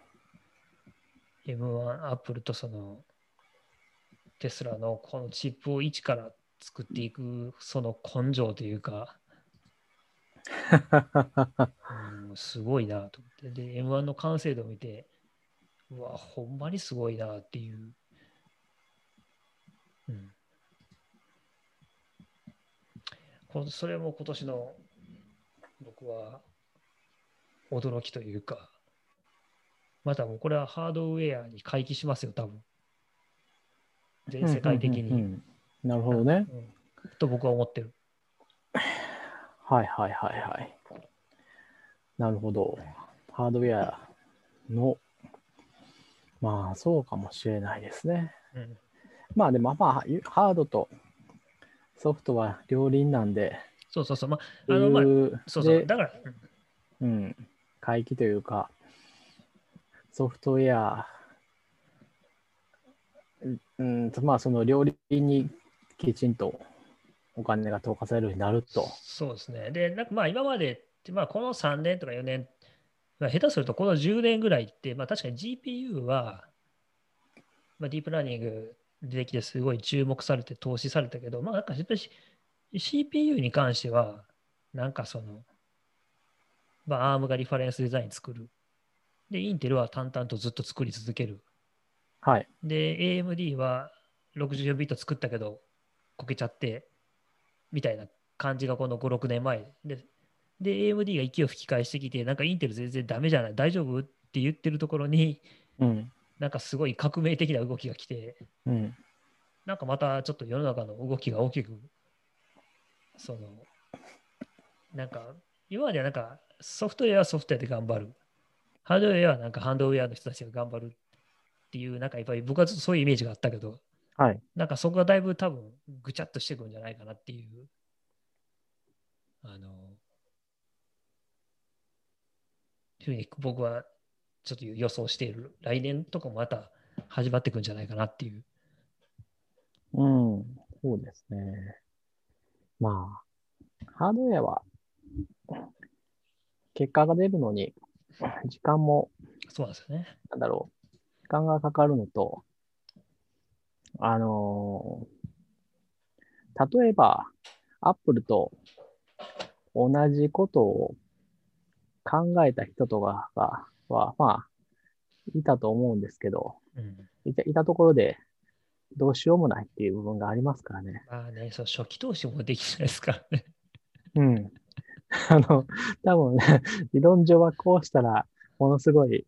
Speaker 1: M1 アップルとそのテスラのこのチップを一から作っていくその根性というか、うん、すごいなと思って。で M1 の完成度を見てうわほんまにすごいなっていう、うん、こそれも今年の僕は驚きというかまたもうこれはハードウェアに回帰しますよ、多分。全世界的に。
Speaker 2: うんうんうんなるほどね。
Speaker 1: うんと僕は思ってる。
Speaker 2: はいはいはいはい。なるほど。ハードウェアの、まあそうかもしれないですね。
Speaker 1: うん、
Speaker 2: まあでもまあハードとソフトは両輪なんで、
Speaker 1: そうそうそう。まあ、あの、まあ、そうそう。
Speaker 2: で
Speaker 1: だから、うん
Speaker 2: うん、回帰というか、ソフトウェア、うんまあその両輪にきちんとお金が投下されるようになると。
Speaker 1: そうですね。で、なんかまあ今までって、まあこの3年とか4年、まあ、下手するとこの10年ぐらいって、まあ確かに GPU は、まあ、ディープラーニング出てきてすごい注目されて投資されたけど、まあなんかやっぱり CPU に関しては、なんかその、まあ ARM がリファレンスデザイン作る。で、インテルは淡々とずっと作り続ける。
Speaker 2: はい。
Speaker 1: で、AMD は64ビット作ったけど、こけちゃって、みたいな感じがこの5、6年前で。で、AMD が息を吹き返してきて、なんかインテル全然ダメじゃない、大丈夫？って言ってるところに、
Speaker 2: うん。
Speaker 1: なんかすごい革命的な動きが来て、
Speaker 2: うん。
Speaker 1: なんかまたちょっと世の中の動きが大きく、その、なんか、今まではなんかソフトウェアはソフトウェアで頑張る。ハードウェアはなんかハンドウェアの人たちが頑張るっていう、なんかやっぱり僕はそういうイメージがあったけど、
Speaker 2: はい。
Speaker 1: なんかそこがだいぶ多分ぐちゃっとしてくるんじゃないかなっていう、あの、ふうに僕はちょっと予想している。来年とかもまた始まってくるんじゃないかなっていう。
Speaker 2: うん。そうですね。まあ、ハードウェアは、結果が出るのに、時間も、
Speaker 1: そうなんですよね。
Speaker 2: なんだろう、時間がかかるのと、あのー例えば、アップルと同じことを考えた人とかがは、まあ、いたと思うんですけど、
Speaker 1: うん。
Speaker 2: いたいたところで、どうしようもないっていう部分がありますからね。
Speaker 1: まあね、そう初期投資もできないですからね。
Speaker 2: うん。あの、多分ね、理論上はこうしたら、ものすごい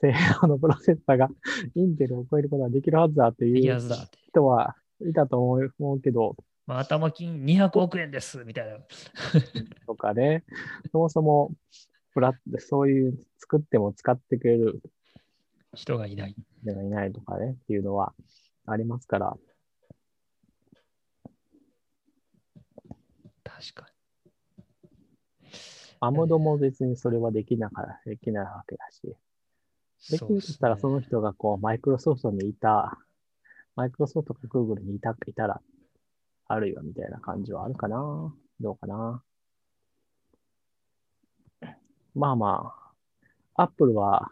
Speaker 2: 性能のプロセッサーがインテルを超えることができるはずだっていう。人はいたと思う思うけど、
Speaker 1: まあ、頭金200億円ですみたいな。
Speaker 2: とかね、そもそもプラそういう作っても使ってくれる
Speaker 1: 人がいない。
Speaker 2: 人がいないとかね、っていうのはありますから、
Speaker 1: 確か
Speaker 2: アムドも別にそれはできなかできないわけだし、
Speaker 1: に。
Speaker 2: できるとしたらその人がこう、マイクロソフトにいた、マイクロソフトかグーグルにいたいたら、あるいはみたいな感じはあるかな。どうかなまあまあ、アップルは、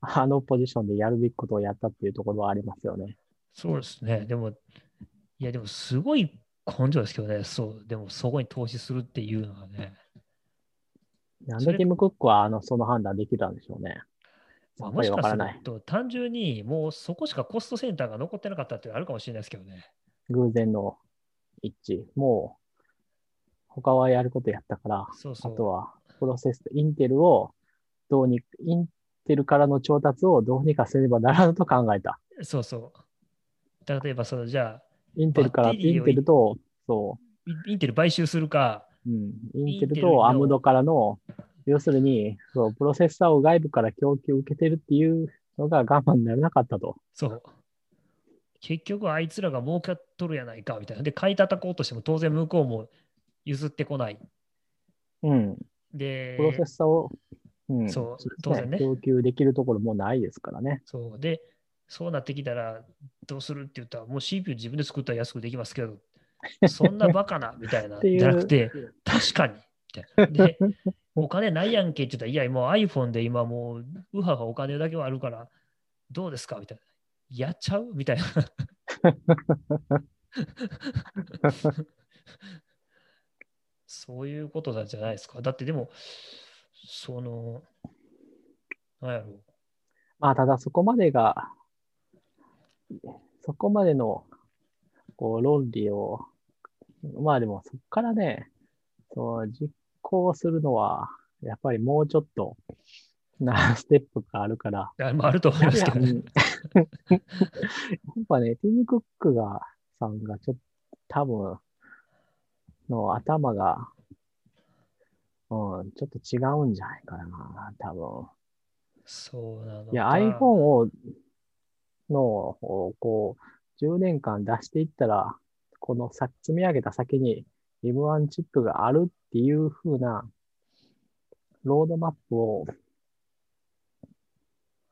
Speaker 2: あのポジションでやるべきことをやったっていうところはありますよね。
Speaker 1: そうですね。でも、いや、でもすごい根性ですけどね。そう。でもそこに投資するっていうのはね。
Speaker 2: なんでティム・クックはあのその判断できたんでしょうね。
Speaker 1: まあ、もしかす
Speaker 2: わからない。
Speaker 1: ると、単純にもうそこしかコストセンターが残ってなかったっていうのはあるかもしれないですけどね。
Speaker 2: 偶然の一致。も他はやることやったから、
Speaker 1: そうそう。
Speaker 2: あとはプロセス、インテルをどうに、インテルからの調達をどうにかせねばならぬと考えた。
Speaker 1: そうそう。例えば、そのじゃあ、
Speaker 2: インテルから、インテルと、そ
Speaker 1: イインテル買収するか、
Speaker 2: う、うん、インテルとア
Speaker 1: の
Speaker 2: ムドからの、要するに、そう、プロセッサーを外部から供給受けてるっていうのが我慢にならなかったと。
Speaker 1: そう。結局、あいつらが儲かっとるやないかみたいな。で、買い叩こうとしても当然向こうも譲ってこない。
Speaker 2: うん。
Speaker 1: で
Speaker 2: プ、ロセッサーを、うん、
Speaker 1: そう当然ね
Speaker 2: 供給できるところもないですからね。
Speaker 1: そう。で、そうなってきたら、どうするって言ったら、もう CPU 自分で作ったら安くできますけど、そんなバカな みたいな。じゃなくて、確かに。みたいなで、お金ないやんけって言ったら、いや、もう iPhone で今もう、ウハウハお金だけはあるから、どうですか？みたいな。やっちゃう？みたいな。そういうことなんじゃないですか？だってでも、その、なんやろ？う。
Speaker 2: まあ、ただそこまでが、そこまでの、こう、論理を、まあでもそこからね、その実行するのは、やっぱりもうちょっと、な、ステップがあるから、
Speaker 1: あまあ、あると思いますけどね。
Speaker 2: うん やっぱね、ティム・クックが、さんがちょっと、多分、の頭が、うん、ちょっと違うんじゃないかな、多分。
Speaker 1: そうなのか。
Speaker 2: いや、iPhone を、の、をこう、10年間出していったら、このさ積み上げた先に M1 チップがあるっていう風な、ロードマップを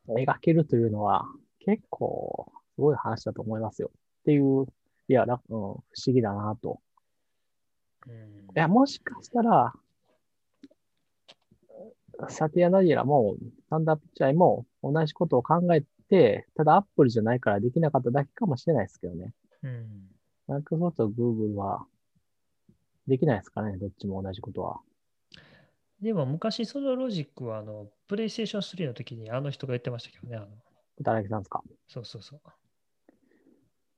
Speaker 2: 描けるというのは、結構、すごい話だと思いますよ。っていう、いや、らうん、不思議だなと。
Speaker 1: うん
Speaker 2: いや、もしかしたら、サティア・ナディラも、サンダーピッチャイも同じことを考えて、ただアップルじゃないからできなかっただけかもしれないですけどね。
Speaker 1: うん。
Speaker 2: マイクロソフトとグーグルは、できないですからね、どっちも同じことは。
Speaker 1: でも昔そのロジックはあの、プレイステーション3の時にあの人が言ってましたけどね。あの
Speaker 2: 働きさんですか？
Speaker 1: そうそうそう。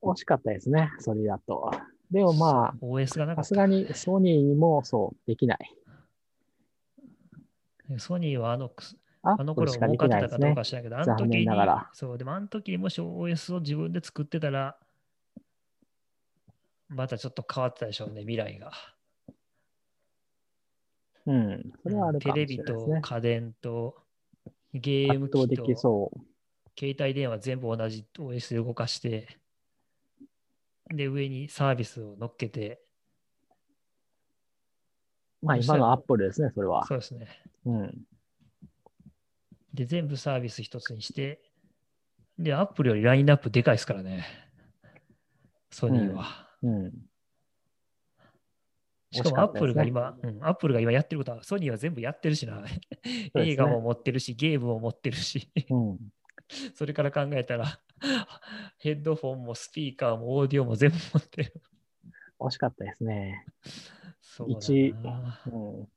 Speaker 2: 惜しかったですね、それだと。でもま
Speaker 1: そう OS がな
Speaker 2: あ、
Speaker 1: か。
Speaker 2: さすがにソニーにもそう、できない。
Speaker 1: ソニーはあのあの頃儲かってたかどう。か知らんけど、あの
Speaker 2: 残
Speaker 1: 時にそう、でもあの時にもし OS を自分で作ってたら、またちょっと変わってたでしょうね、未来が。
Speaker 2: うん、それはあるかも
Speaker 1: テレビ
Speaker 2: しれないですね。
Speaker 1: と家電とゲーム機と。携帯電話全部同じ OS で動かして、で、上にサービスを乗っけて、
Speaker 2: まあ今のアップルですね、それは。
Speaker 1: そうですね。
Speaker 2: うん。
Speaker 1: で、全部サービス一つにして、で、アップルよりラインナップでかいですからね。ソニーは。
Speaker 2: うん。
Speaker 1: しかもアップルが今、うん、アップルが今やってることは、ソニーは全部やってるしな。
Speaker 2: ね
Speaker 1: 映画も持ってるし、ゲームも持ってるし、
Speaker 2: うん。
Speaker 1: それから考えたら、ヘッドフォンもスピーカーもオーディオも全部持ってる。
Speaker 2: 惜しかったですね。
Speaker 1: そうだ
Speaker 2: 一
Speaker 1: な。
Speaker 2: うん。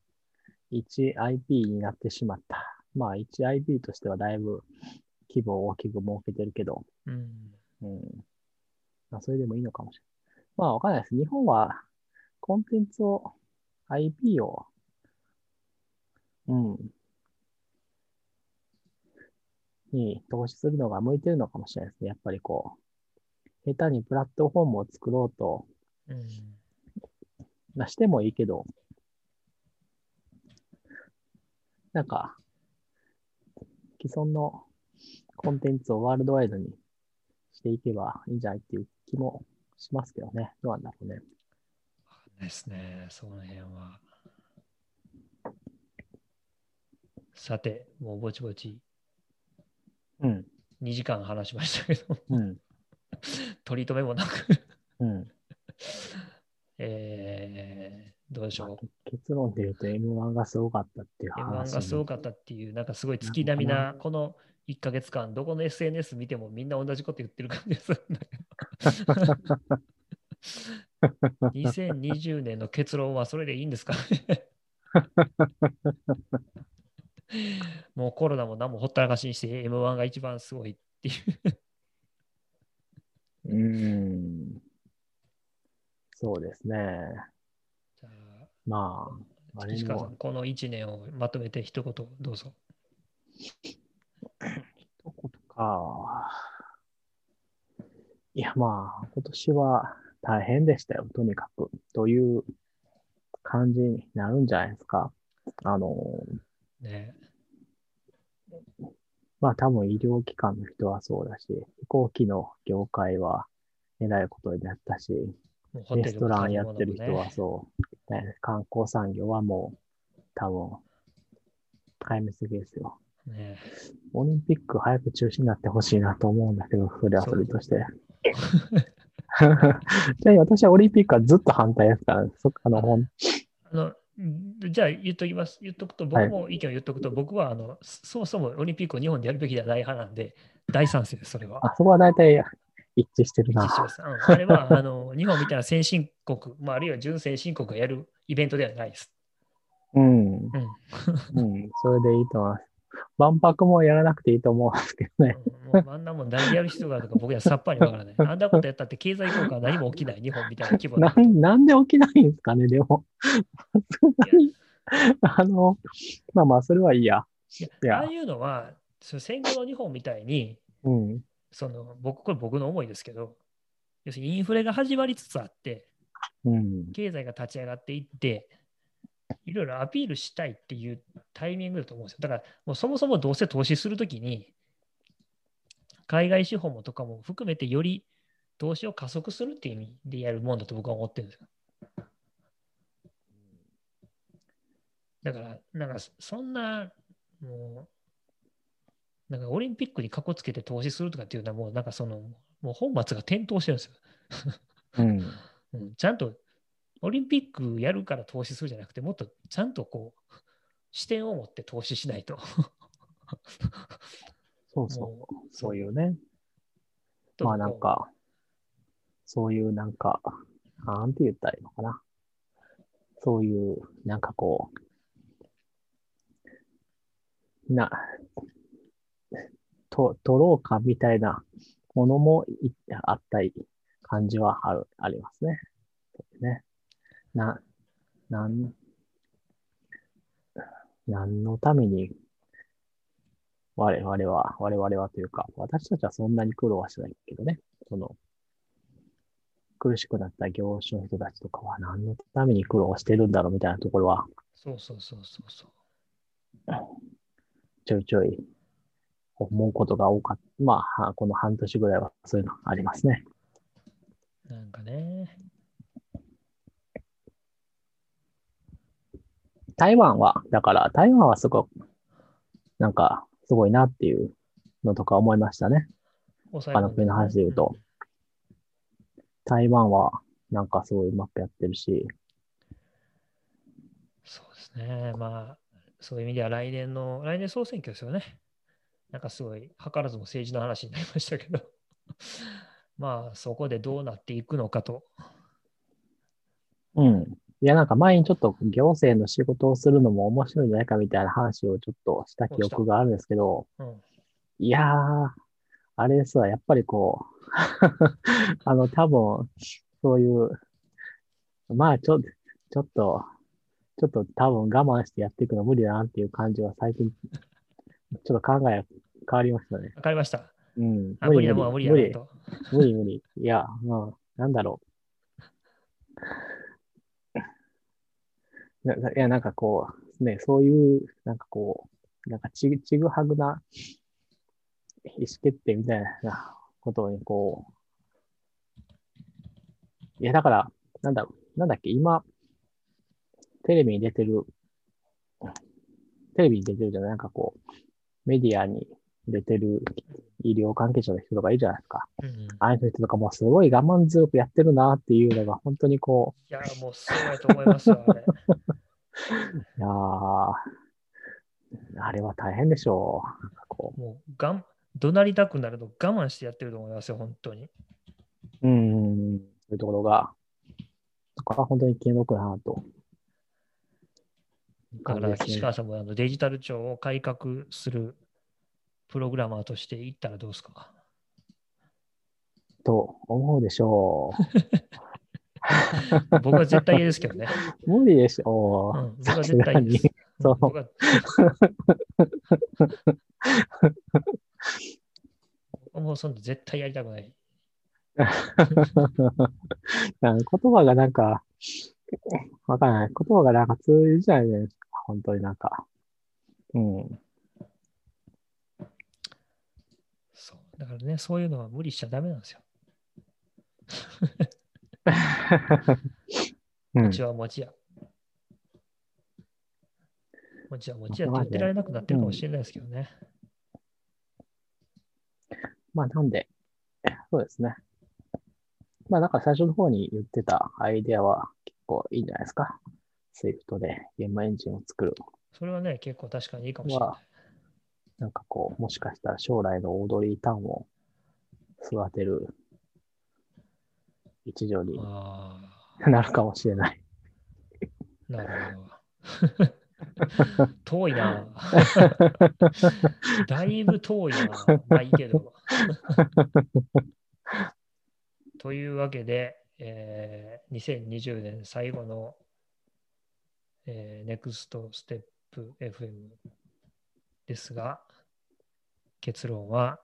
Speaker 2: 1IP になってしまった。まあ 1IP としてはだいぶ規模を大きく設けてるけど、
Speaker 1: うん。
Speaker 2: うん。まあそれでもいいのかもしれない。まあわかんないです。日本はコンテンツを、IP を、うん。に投資するのが向いてるのかもしれないですね。やっぱりこう、下手にプラットフォームを作ろうと、
Speaker 1: うん。
Speaker 2: してもいいけど、なんか、既存のコンテンツをワールドワイドにしていけばいいんじゃないっていう気もしますけどね。どうなんだろうね。
Speaker 1: ですね、その辺は。さて、もうぼちぼち
Speaker 2: うん。
Speaker 1: 2時間話しましたけど、
Speaker 2: うん。
Speaker 1: 取り留めもなく、
Speaker 2: うん。
Speaker 1: えー、どうでしょう。
Speaker 2: 結論で言うと M1 がすごかったっていう
Speaker 1: M1
Speaker 2: 話。
Speaker 1: がすごかったっていう、なんかすごい月並みな、この1ヶ月間、どこの SNS 見てもみんな同じこと言ってる感じでするんだけど。2020年の結論はそれでいいんですかね もうコロナも何もほったらかしにして M1 が一番すごいっていう。
Speaker 2: うーん。そうですね。
Speaker 1: じゃあ
Speaker 2: まあ、
Speaker 1: 岸川さん、この1年をまとめて一言どうぞ。
Speaker 2: 一言か。いや、まあ、今年は大変でしたよ、とにかく。という感じになるんじゃないですか。あの、
Speaker 1: ね
Speaker 2: まあ多分医療機関の人はそうだし、飛行機の業界はえらいことになったし、レストランや
Speaker 1: も
Speaker 2: ってる人はそう、ね、観光産業はもう多分、壊滅的ですよ。
Speaker 1: ね。
Speaker 2: オリンピック早く中止になってほしいなと思うんだけど、それはそれとして。ちなみに私はオリンピックはずっと反対です。から、ね、そあのほん
Speaker 1: あのじゃあ言っときます。言っとくと、僕も意見を言っとくと、僕はあのそもそもオリンピックを日本でやるべきではない派なんで、大賛成です、それは。
Speaker 2: あそこは大体一致してるな。
Speaker 1: 一致しますうんあれはあの 日本みたいな先進国、まあ、あるいは準先進国がやるイベントではないです。
Speaker 2: うん、
Speaker 1: うん
Speaker 2: うん、それでいいと思います。万博もやらなくていいと思うんですけどね。
Speaker 1: うんあんなもん何でやる必要があるのか僕にはさっぱりわからない。あんなことやったって経済効果は何も起きない日本みたいな規模
Speaker 2: ななんで起きないんですかね、でも。あの、まあまあ、それはいいや。
Speaker 1: い
Speaker 2: や
Speaker 1: ああいうのはその戦後の日本みたいに
Speaker 2: うん。
Speaker 1: その僕これ僕の思いですけど要するにインフレが始まりつつあって
Speaker 2: うん。
Speaker 1: 経済が立ち上がっていっていろいろアピールしたいっていうタイミングだと思うんですよ。だからもうそもそもどうせ投資するときに海外資本もとかも含めてより投資を加速するっていう意味でやるもんだと僕は思ってるんですよ。だからなんかそんなもうなんかオリンピックにかこつけて投資するとかっていうのはもうなんかそのもう本末が転倒してるんですよ。
Speaker 2: うん。
Speaker 1: うん、ちゃんとオリンピックやるから投資するじゃなくて、もっとちゃんとこう視点を持って投資しないと。
Speaker 2: そうそ
Speaker 1: も
Speaker 2: う。そういうね。まあなんか、そういうなんか、なんて言ったらいいのかな。そういう、なんかこう、な、と、取ろうかみたいなものもいあったり、感じはある、ありますね。ね。な、なん、何のために我々は、我々はというか、私たちはそんなに苦労はしないけどね、その、苦しくなった業種の人たちとかは何のために苦労してるんだろうみたいなところは、
Speaker 1: そうそうそうそうそう。
Speaker 2: ちょいちょい思うことが多かった。まあ、はこの半年ぐらいはそういうのありますね。
Speaker 1: なんかね。
Speaker 2: 台湾は、だから台湾はすごく、なんか、すごいなっていうのとか思いましたね。
Speaker 1: 他
Speaker 2: 他の国の話で言うと。台湾は、なんかすごいうまくやってるし、
Speaker 1: そうですね。まあ、そういう意味では来年の、来年総選挙ですよね。なんかすごい、図らずも政治の話になりましたけど、まあ、そこでどうなっていくのかと。
Speaker 2: うん。いや、なんか前にちょっと行政の仕事をするのも面白いんじゃないかみたいな話をちょっとした記憶があるんですけど、
Speaker 1: うん、
Speaker 2: いやー、あれですわ、やっぱりこう、あの、多分、そういう、まあ、ちょ、ちょっと、ちょっと多分我慢してやっていくの無理だなっていう感じは最近、ちょっと考え変わりましたね。
Speaker 1: わかりました。
Speaker 2: うん。
Speaker 1: あ無理無理だ
Speaker 2: 無理、
Speaker 1: なと。
Speaker 2: 無理、無理。いや、まあ、なんだろう。ないや、なんかこう、ね、そういう、なんかこう、なんかち、ちぐはぐな意思決定みたいなことに、こう、いや、だから、なんだ、なんだっけ、今、テレビに出てる、テレビに出てるじゃない、なんかこう、メディアに出てる医療関係者の人とかいるじゃないですか。
Speaker 1: うん
Speaker 2: ああいう人とかもすごい我慢強くやってるなっていうのが本当にこ
Speaker 1: や、もうそうやと思いますよ、あれ。
Speaker 2: う、いやーあれは大変でしょう。なんかこ
Speaker 1: もうがん、怒鳴りたくなると我慢してやってると思いますよ、本当に。
Speaker 2: う、うん、そういうところが、そこは本当に気の毒だなと。
Speaker 1: だから、岸川さんもあのデジタル庁を改革するプログラマーとして行ったらどうですか？
Speaker 2: と思うでしょう。
Speaker 1: 僕は絶対嫌ですけどね。
Speaker 2: 無理でしょ
Speaker 1: うん、
Speaker 2: う。
Speaker 1: 僕は絶対嫌です。
Speaker 2: そう
Speaker 1: もうそんな 絶対やりたくない。
Speaker 2: な言葉がなんか、わからない。言葉がなんか通じないじゃないですか。本当になんか。うん。
Speaker 1: そう。だからね、そういうのは無理しちゃダメなんですよ。
Speaker 2: うん
Speaker 1: 餅は餅や。餅は餅やって言ってられなくなってるかもしれないですけどね。
Speaker 2: まあ、なんで、そうですね。まあ、なんか最初の方に言ってたアイデアは結構いいんじゃないですか。Swift でゲームエンジンを作る
Speaker 1: それはね、結構確かにいいかもしれない
Speaker 2: は。なんかこう、もしかしたら将来のオードリー・タウンを育てる一助に
Speaker 1: あ
Speaker 2: なるかもしれない。
Speaker 1: あ、なるほど。遠いな。だいぶ遠いな。まあいいけど。というわけで、えー2020年最後の、えー、NEXT STEP FM ですが、結論は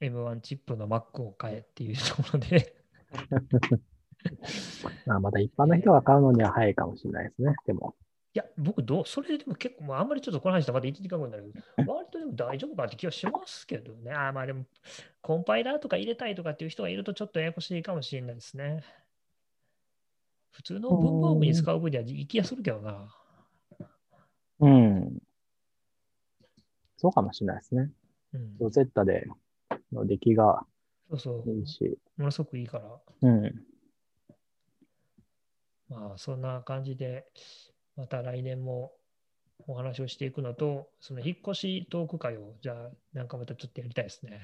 Speaker 1: M1 チップの Mac を買えっていうところで、
Speaker 2: まあ、また一般の人が買うのには早いかもしれないですね。でも。
Speaker 1: いや、僕どう、それでも結構、まあ、あんまりちょっとこの話とまた1時間後になるけど、割とでも大丈夫かなって気はしますけどね。あーまあでも、コンパイラーとか入れたいとかっていう人がいるとちょっとややこしいかもしれないですね。普通の文房具に使う分には行きやするけどな。
Speaker 2: うん。そうかもしれないですね。
Speaker 1: うん、
Speaker 2: Rosetta での出来が
Speaker 1: そうそう、
Speaker 2: いいし。
Speaker 1: ものすごくいいから。
Speaker 2: うん。
Speaker 1: まあ、そんな感じで、また来年もお話をしていくのと、その引っ越しトーク会を、じゃあ、なんかまたちょっとやりたいですね。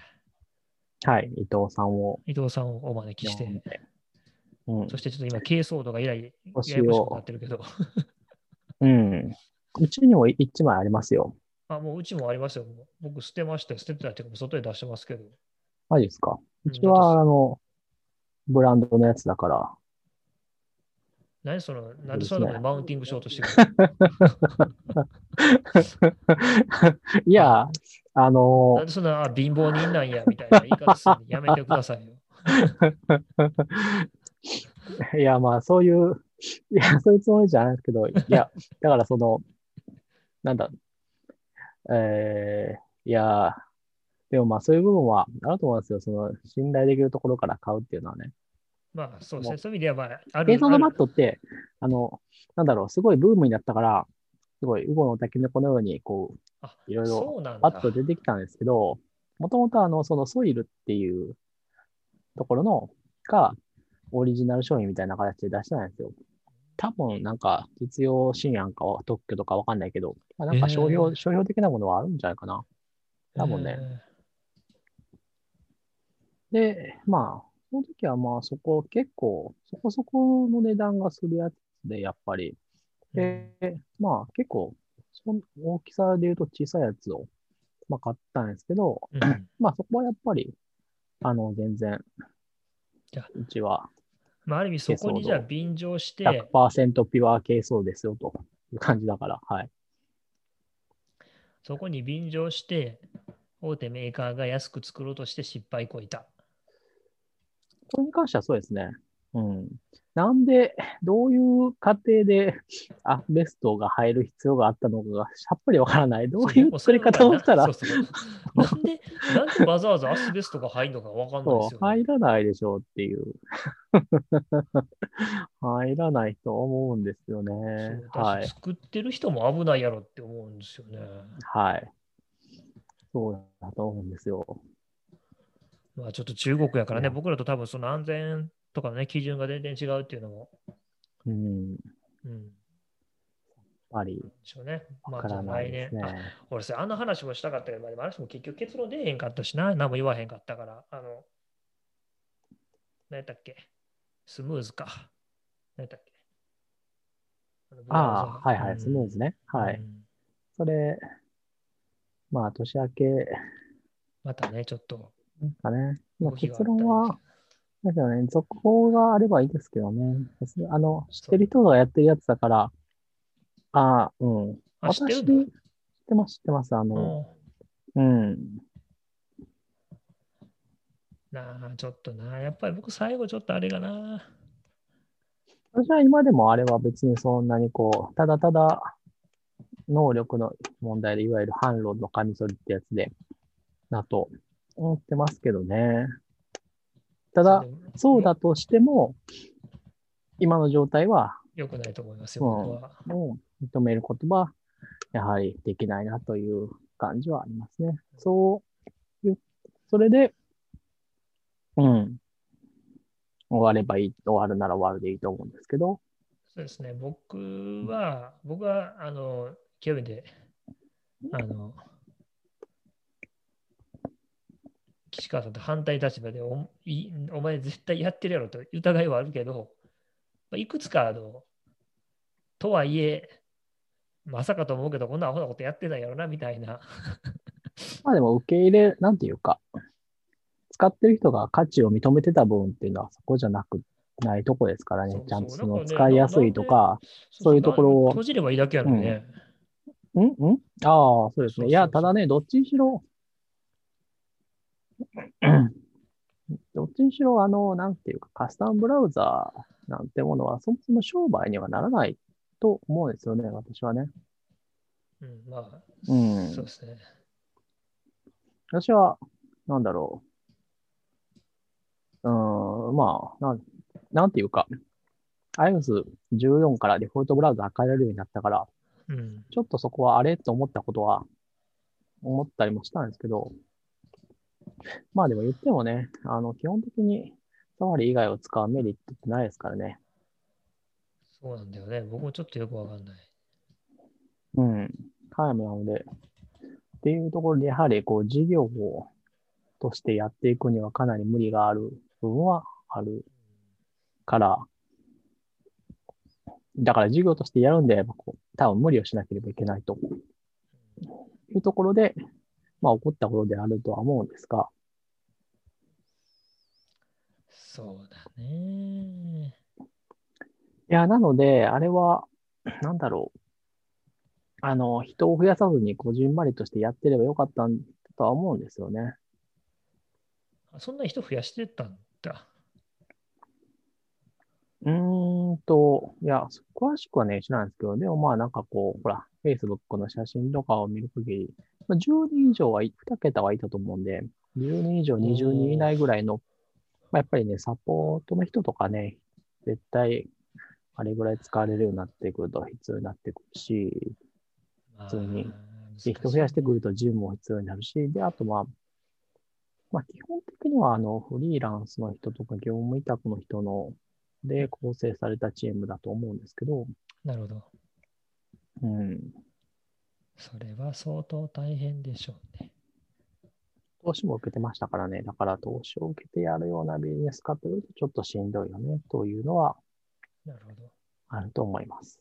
Speaker 2: はい。伊藤さんを
Speaker 1: 伊藤さんをお招きして。
Speaker 2: うん
Speaker 1: そ。してちょっと今、軽装度が以来、ややこしくなってるけど。
Speaker 2: うん。うちにも一枚ありますよ。
Speaker 1: あ、もううちもありますよ。僕捨てまして、捨ててたっていうか、外へ出してますけど。
Speaker 2: マジですか
Speaker 1: う
Speaker 2: うんちは、あの、ブランドのやつだから。
Speaker 1: 何その、なんで
Speaker 2: そですね
Speaker 1: そうのとこでマウンティングしようとしてる
Speaker 2: いや、あの
Speaker 1: なんでそんなあ貧乏人なんやみたいな言い方するのやめてくださいよ。
Speaker 2: いや、まあ、そういう、いや、そういうつもりじゃないですけど、いや、だからその、なんだ、えー、いや、でもまあ、そういう部分はあると思いますよ。その、信頼できるところから買うっていうのはね。
Speaker 1: まあ、そうですね。そういう意味では、まあ、ある
Speaker 2: 計算のマットって、あの、なんだろう、すごいブームになったから、すごい、ウゴの滝のこのように、こう、
Speaker 1: あ
Speaker 2: いろいろパッと。出てきたんですけど、もともとあの、そのソイルっていうところの、が、オリジナル商品みたいな形で出してないんですよ。多分、なんか、実用新案か特許とかわかんないけど、まあ、なんか商標、
Speaker 1: へー
Speaker 2: 商標的なものはあるんじゃないかな。多分ね。
Speaker 1: え
Speaker 2: で、まあ、その時はまあ、そこ結構、そこそこの値段がするやつで、やっぱり。
Speaker 1: ー
Speaker 2: で、まあ、結構、その大きさで言うと小さいやつを、まあ、買ったんですけど、
Speaker 1: うんうん
Speaker 2: まあ、そこはやっぱり、あの、全然
Speaker 1: じゃあ、
Speaker 2: うちは
Speaker 1: まあ、ある意味、そこにじゃあ便乗して、
Speaker 2: 100%ピュア軽装ですよ、という感じだから、はい。
Speaker 1: そこに便乗して、大手メーカーが安く作ろうとして失敗こいた。
Speaker 2: それに関してはそうですね。うん。なんで、どういう過程でアベストが入る必要があったのかがさっぱりわからない。どういう作り方をしたら、
Speaker 1: そうそうなんで、なんでわざわざアスベストが入るのかわかんないですよ、ね。
Speaker 2: 入らないでしょうっていう。入らないと思うんですよね。はい。
Speaker 1: 作ってる人も危ないやろって思うんですよね。
Speaker 2: はい。そうだと思うんですよ。
Speaker 1: まあちょっと中国やからね、
Speaker 2: うん
Speaker 1: 僕らと多分その安全とかね、基準が全然違うっていうのも、
Speaker 2: うん。
Speaker 1: うん、で
Speaker 2: ぱり、
Speaker 1: しょうね。まあじゃあ来年、俺さ、あんな話もしたかったけど、まあ、でもあの人も結局結論出えへんかったしな、何も言わへんかったから、あの、何やったっけ？スムーズか。何やったっけ？
Speaker 2: ああ、はいはい、
Speaker 1: うん。
Speaker 2: スムーズね。はい。
Speaker 1: うん。
Speaker 2: それ、まあ、年明け。
Speaker 1: またね、ちょっと。
Speaker 2: かね。まあ、
Speaker 1: 動きがあ
Speaker 2: 結論は、だけどね、続報があればいいですけどね。あの、知ってる人がやってるやつだから、ああ、うん。
Speaker 1: あ、知って
Speaker 2: 私、
Speaker 1: る
Speaker 2: 知ってます、知ってます。あの、うん。
Speaker 1: なあ、ちょっとな。やっぱり僕最後ちょっとあれがな。
Speaker 2: 私は今でもあれは別にそんなにこう、ただただ能力の問題で、いわゆる反論のカミソリってやつで、だと思ってますけどね。ただ、そうだとしても、今の状態は
Speaker 1: よくないと思いますよ、
Speaker 2: うん。もう認めることは、やはりできないなという感じはありますね。そういう、それで、うん。終わればいい、終わるなら終わるでいいと思うんですけど、
Speaker 1: そうですね。僕は、僕は、あの、ケビンで、あの、岸川さんと反対立場でおい、お前絶対やってるやろと疑いはあるけど、まあいくつかあの、とはいえ、まさかと思うけど、こんなアホなことやってないやろな、みたいな。
Speaker 2: まあでも受け入れ、なんていうか、使ってる人が価値を認めてた部分っていうのはそこじゃなく、ないとこですからね
Speaker 1: そう。そう
Speaker 2: ちゃんとその使いやすいとか、そういうところを
Speaker 1: 閉じればいいだけやのにね。
Speaker 2: んんああ、そうですね。いや、ただね、どっちにしろ、どっちにしろ、あの、なんていうか、カスタムブラウザーなんてものは、そもそも商売にはならないと思うんですよね、私はね。
Speaker 1: うん、まあ、
Speaker 2: うん
Speaker 1: そうですね。
Speaker 2: 私は、なんだろう。うーん、まあ、なん、なんていうか、iOS14 からデフォルトブラウザ変えられるようになったから、
Speaker 1: うん。
Speaker 2: ちょっとそこはあれと思ったことは、思ったりもしたんですけど、まあでも言ってもね、あの、基本的にサファリ以外を使うメリットってないですからね。
Speaker 1: そうなんだよね。僕もちょっとよくわかんない。
Speaker 2: うん。はい、なので、っていうところで、やはりこう、事業をとしてやっていくにはかなり無理がある部分はあるから、だから事業としてやるんであれば、こう、多分無理をしなければいけないというところで、まあ起こったことであるとは思うんですが、
Speaker 1: そうだね。
Speaker 2: いや、なので、あれは、なんだろう。あの、人を増やさずに、こじんまりとしてやってればよかったんだとは思うんですよね。
Speaker 1: あそんな人増やしてたんだ。
Speaker 2: うーんと、いや、詳しくはね、知らないんですけど、でもまあなんかこう、ほら、Facebook の写真とかを見るとき10人以上はい、2桁はいたと思うんで、10人以上、20人以内ぐらいの、まあ、やっぱりね、サポートの人とかね、絶対、あれぐらい使われるようになってくると必要になってくるし、
Speaker 1: 普
Speaker 2: 通に。で人増やしてくるとジムも必要になるし、で、あとまあ、まあ基本的にはあのフリーランスの人とか業務委託の人ので構成されたチームだと思うんですけど、
Speaker 1: なるほど。
Speaker 2: うん、
Speaker 1: それは相当大変でしょうね。
Speaker 2: 投資も受けてましたからね、だから投資を受けてやるようなビジネス化というとちょっとしんどいよね、というのは
Speaker 1: なるほど。
Speaker 2: あると思います。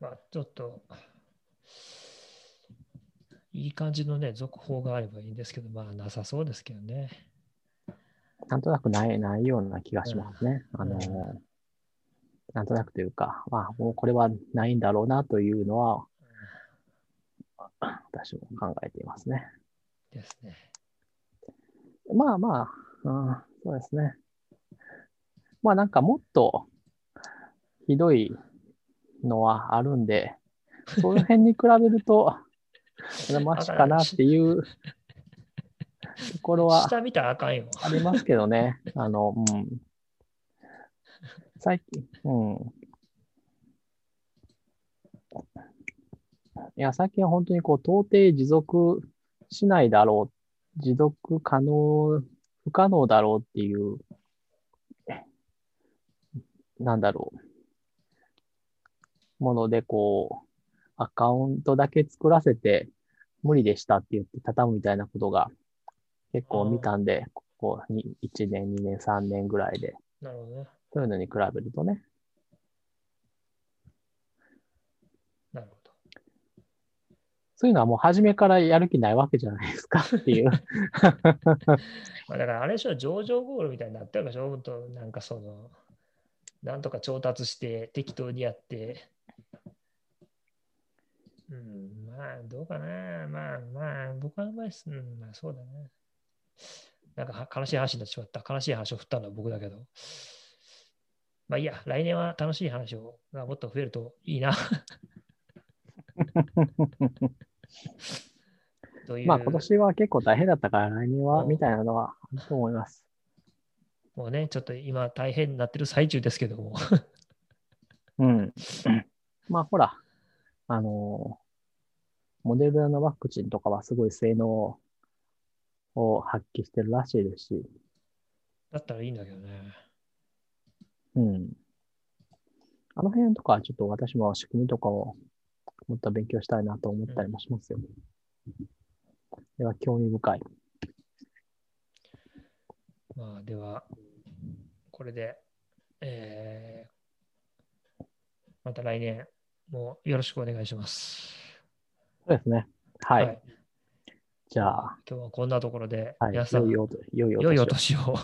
Speaker 1: まあ、ちょっと、いい感じのね、続報があればいいんですけど、まあ、なさそうですけどね。
Speaker 2: なんとなくない、ないような気がしますね。
Speaker 1: うん
Speaker 2: あの
Speaker 1: う、
Speaker 2: なんとなくというか、まあ、もうこれはないんだろうなというのは、私も考えていますね。
Speaker 1: ですね。
Speaker 2: まあまあ、うん、そうですね。まあなんかもっとひどいのはあるんで、そういう辺に比べると、マシかなっていうところは。
Speaker 1: あ
Speaker 2: りますけどね。あの、うん。最近、うん。いや、最近は本当にこう、到底持続しないだろう、持続可能、不可能だろうっていう、なんだろう、もので、こう、アカウントだけ作らせて、無理でしたって言って畳むみたいなことが結構見たんで、ここに1年、2年、3年ぐらいで、
Speaker 1: なるほどね。
Speaker 2: そういうのに比べるとね。
Speaker 1: なるほど。
Speaker 2: そういうのはもう初めからやる気ないわけじゃないですかっていう。
Speaker 1: まあだからあれでしょ、上場ゴールみたいになってるでしょ、本当なんかその、なんとか調達して適当にやって。うん、まあどうかな。まあまあ、僕はあんまり、うん、まあそうだね。なんかは悲しい話になってしまった。悲しい話を振ったのは僕だけど。まあいいや、来年は楽しい話をがもっと増えるといいな。
Speaker 2: まあ今年は結構大変だったから来年は
Speaker 1: うん
Speaker 2: みたいなのはあると思います。
Speaker 1: もうね、ちょっと今大変になってる最中ですけども。
Speaker 2: うん。まあほら、あのーモデルナのワクチンとかはすごい性能を発揮してるらしいですし、
Speaker 1: だったらいいんだけどね。
Speaker 2: うん。あの辺とかはちょっと私も仕組みとかをもっと勉強したいなと思ったりもしますよ。では興味深い。
Speaker 1: まあ、では、これで、えーまた来年もよろしくお願いします。
Speaker 2: そうですね。はい。じゃあ、
Speaker 1: 今日はこんなところで、
Speaker 2: はい。
Speaker 1: 皆さん、
Speaker 2: 良いお
Speaker 1: 年を。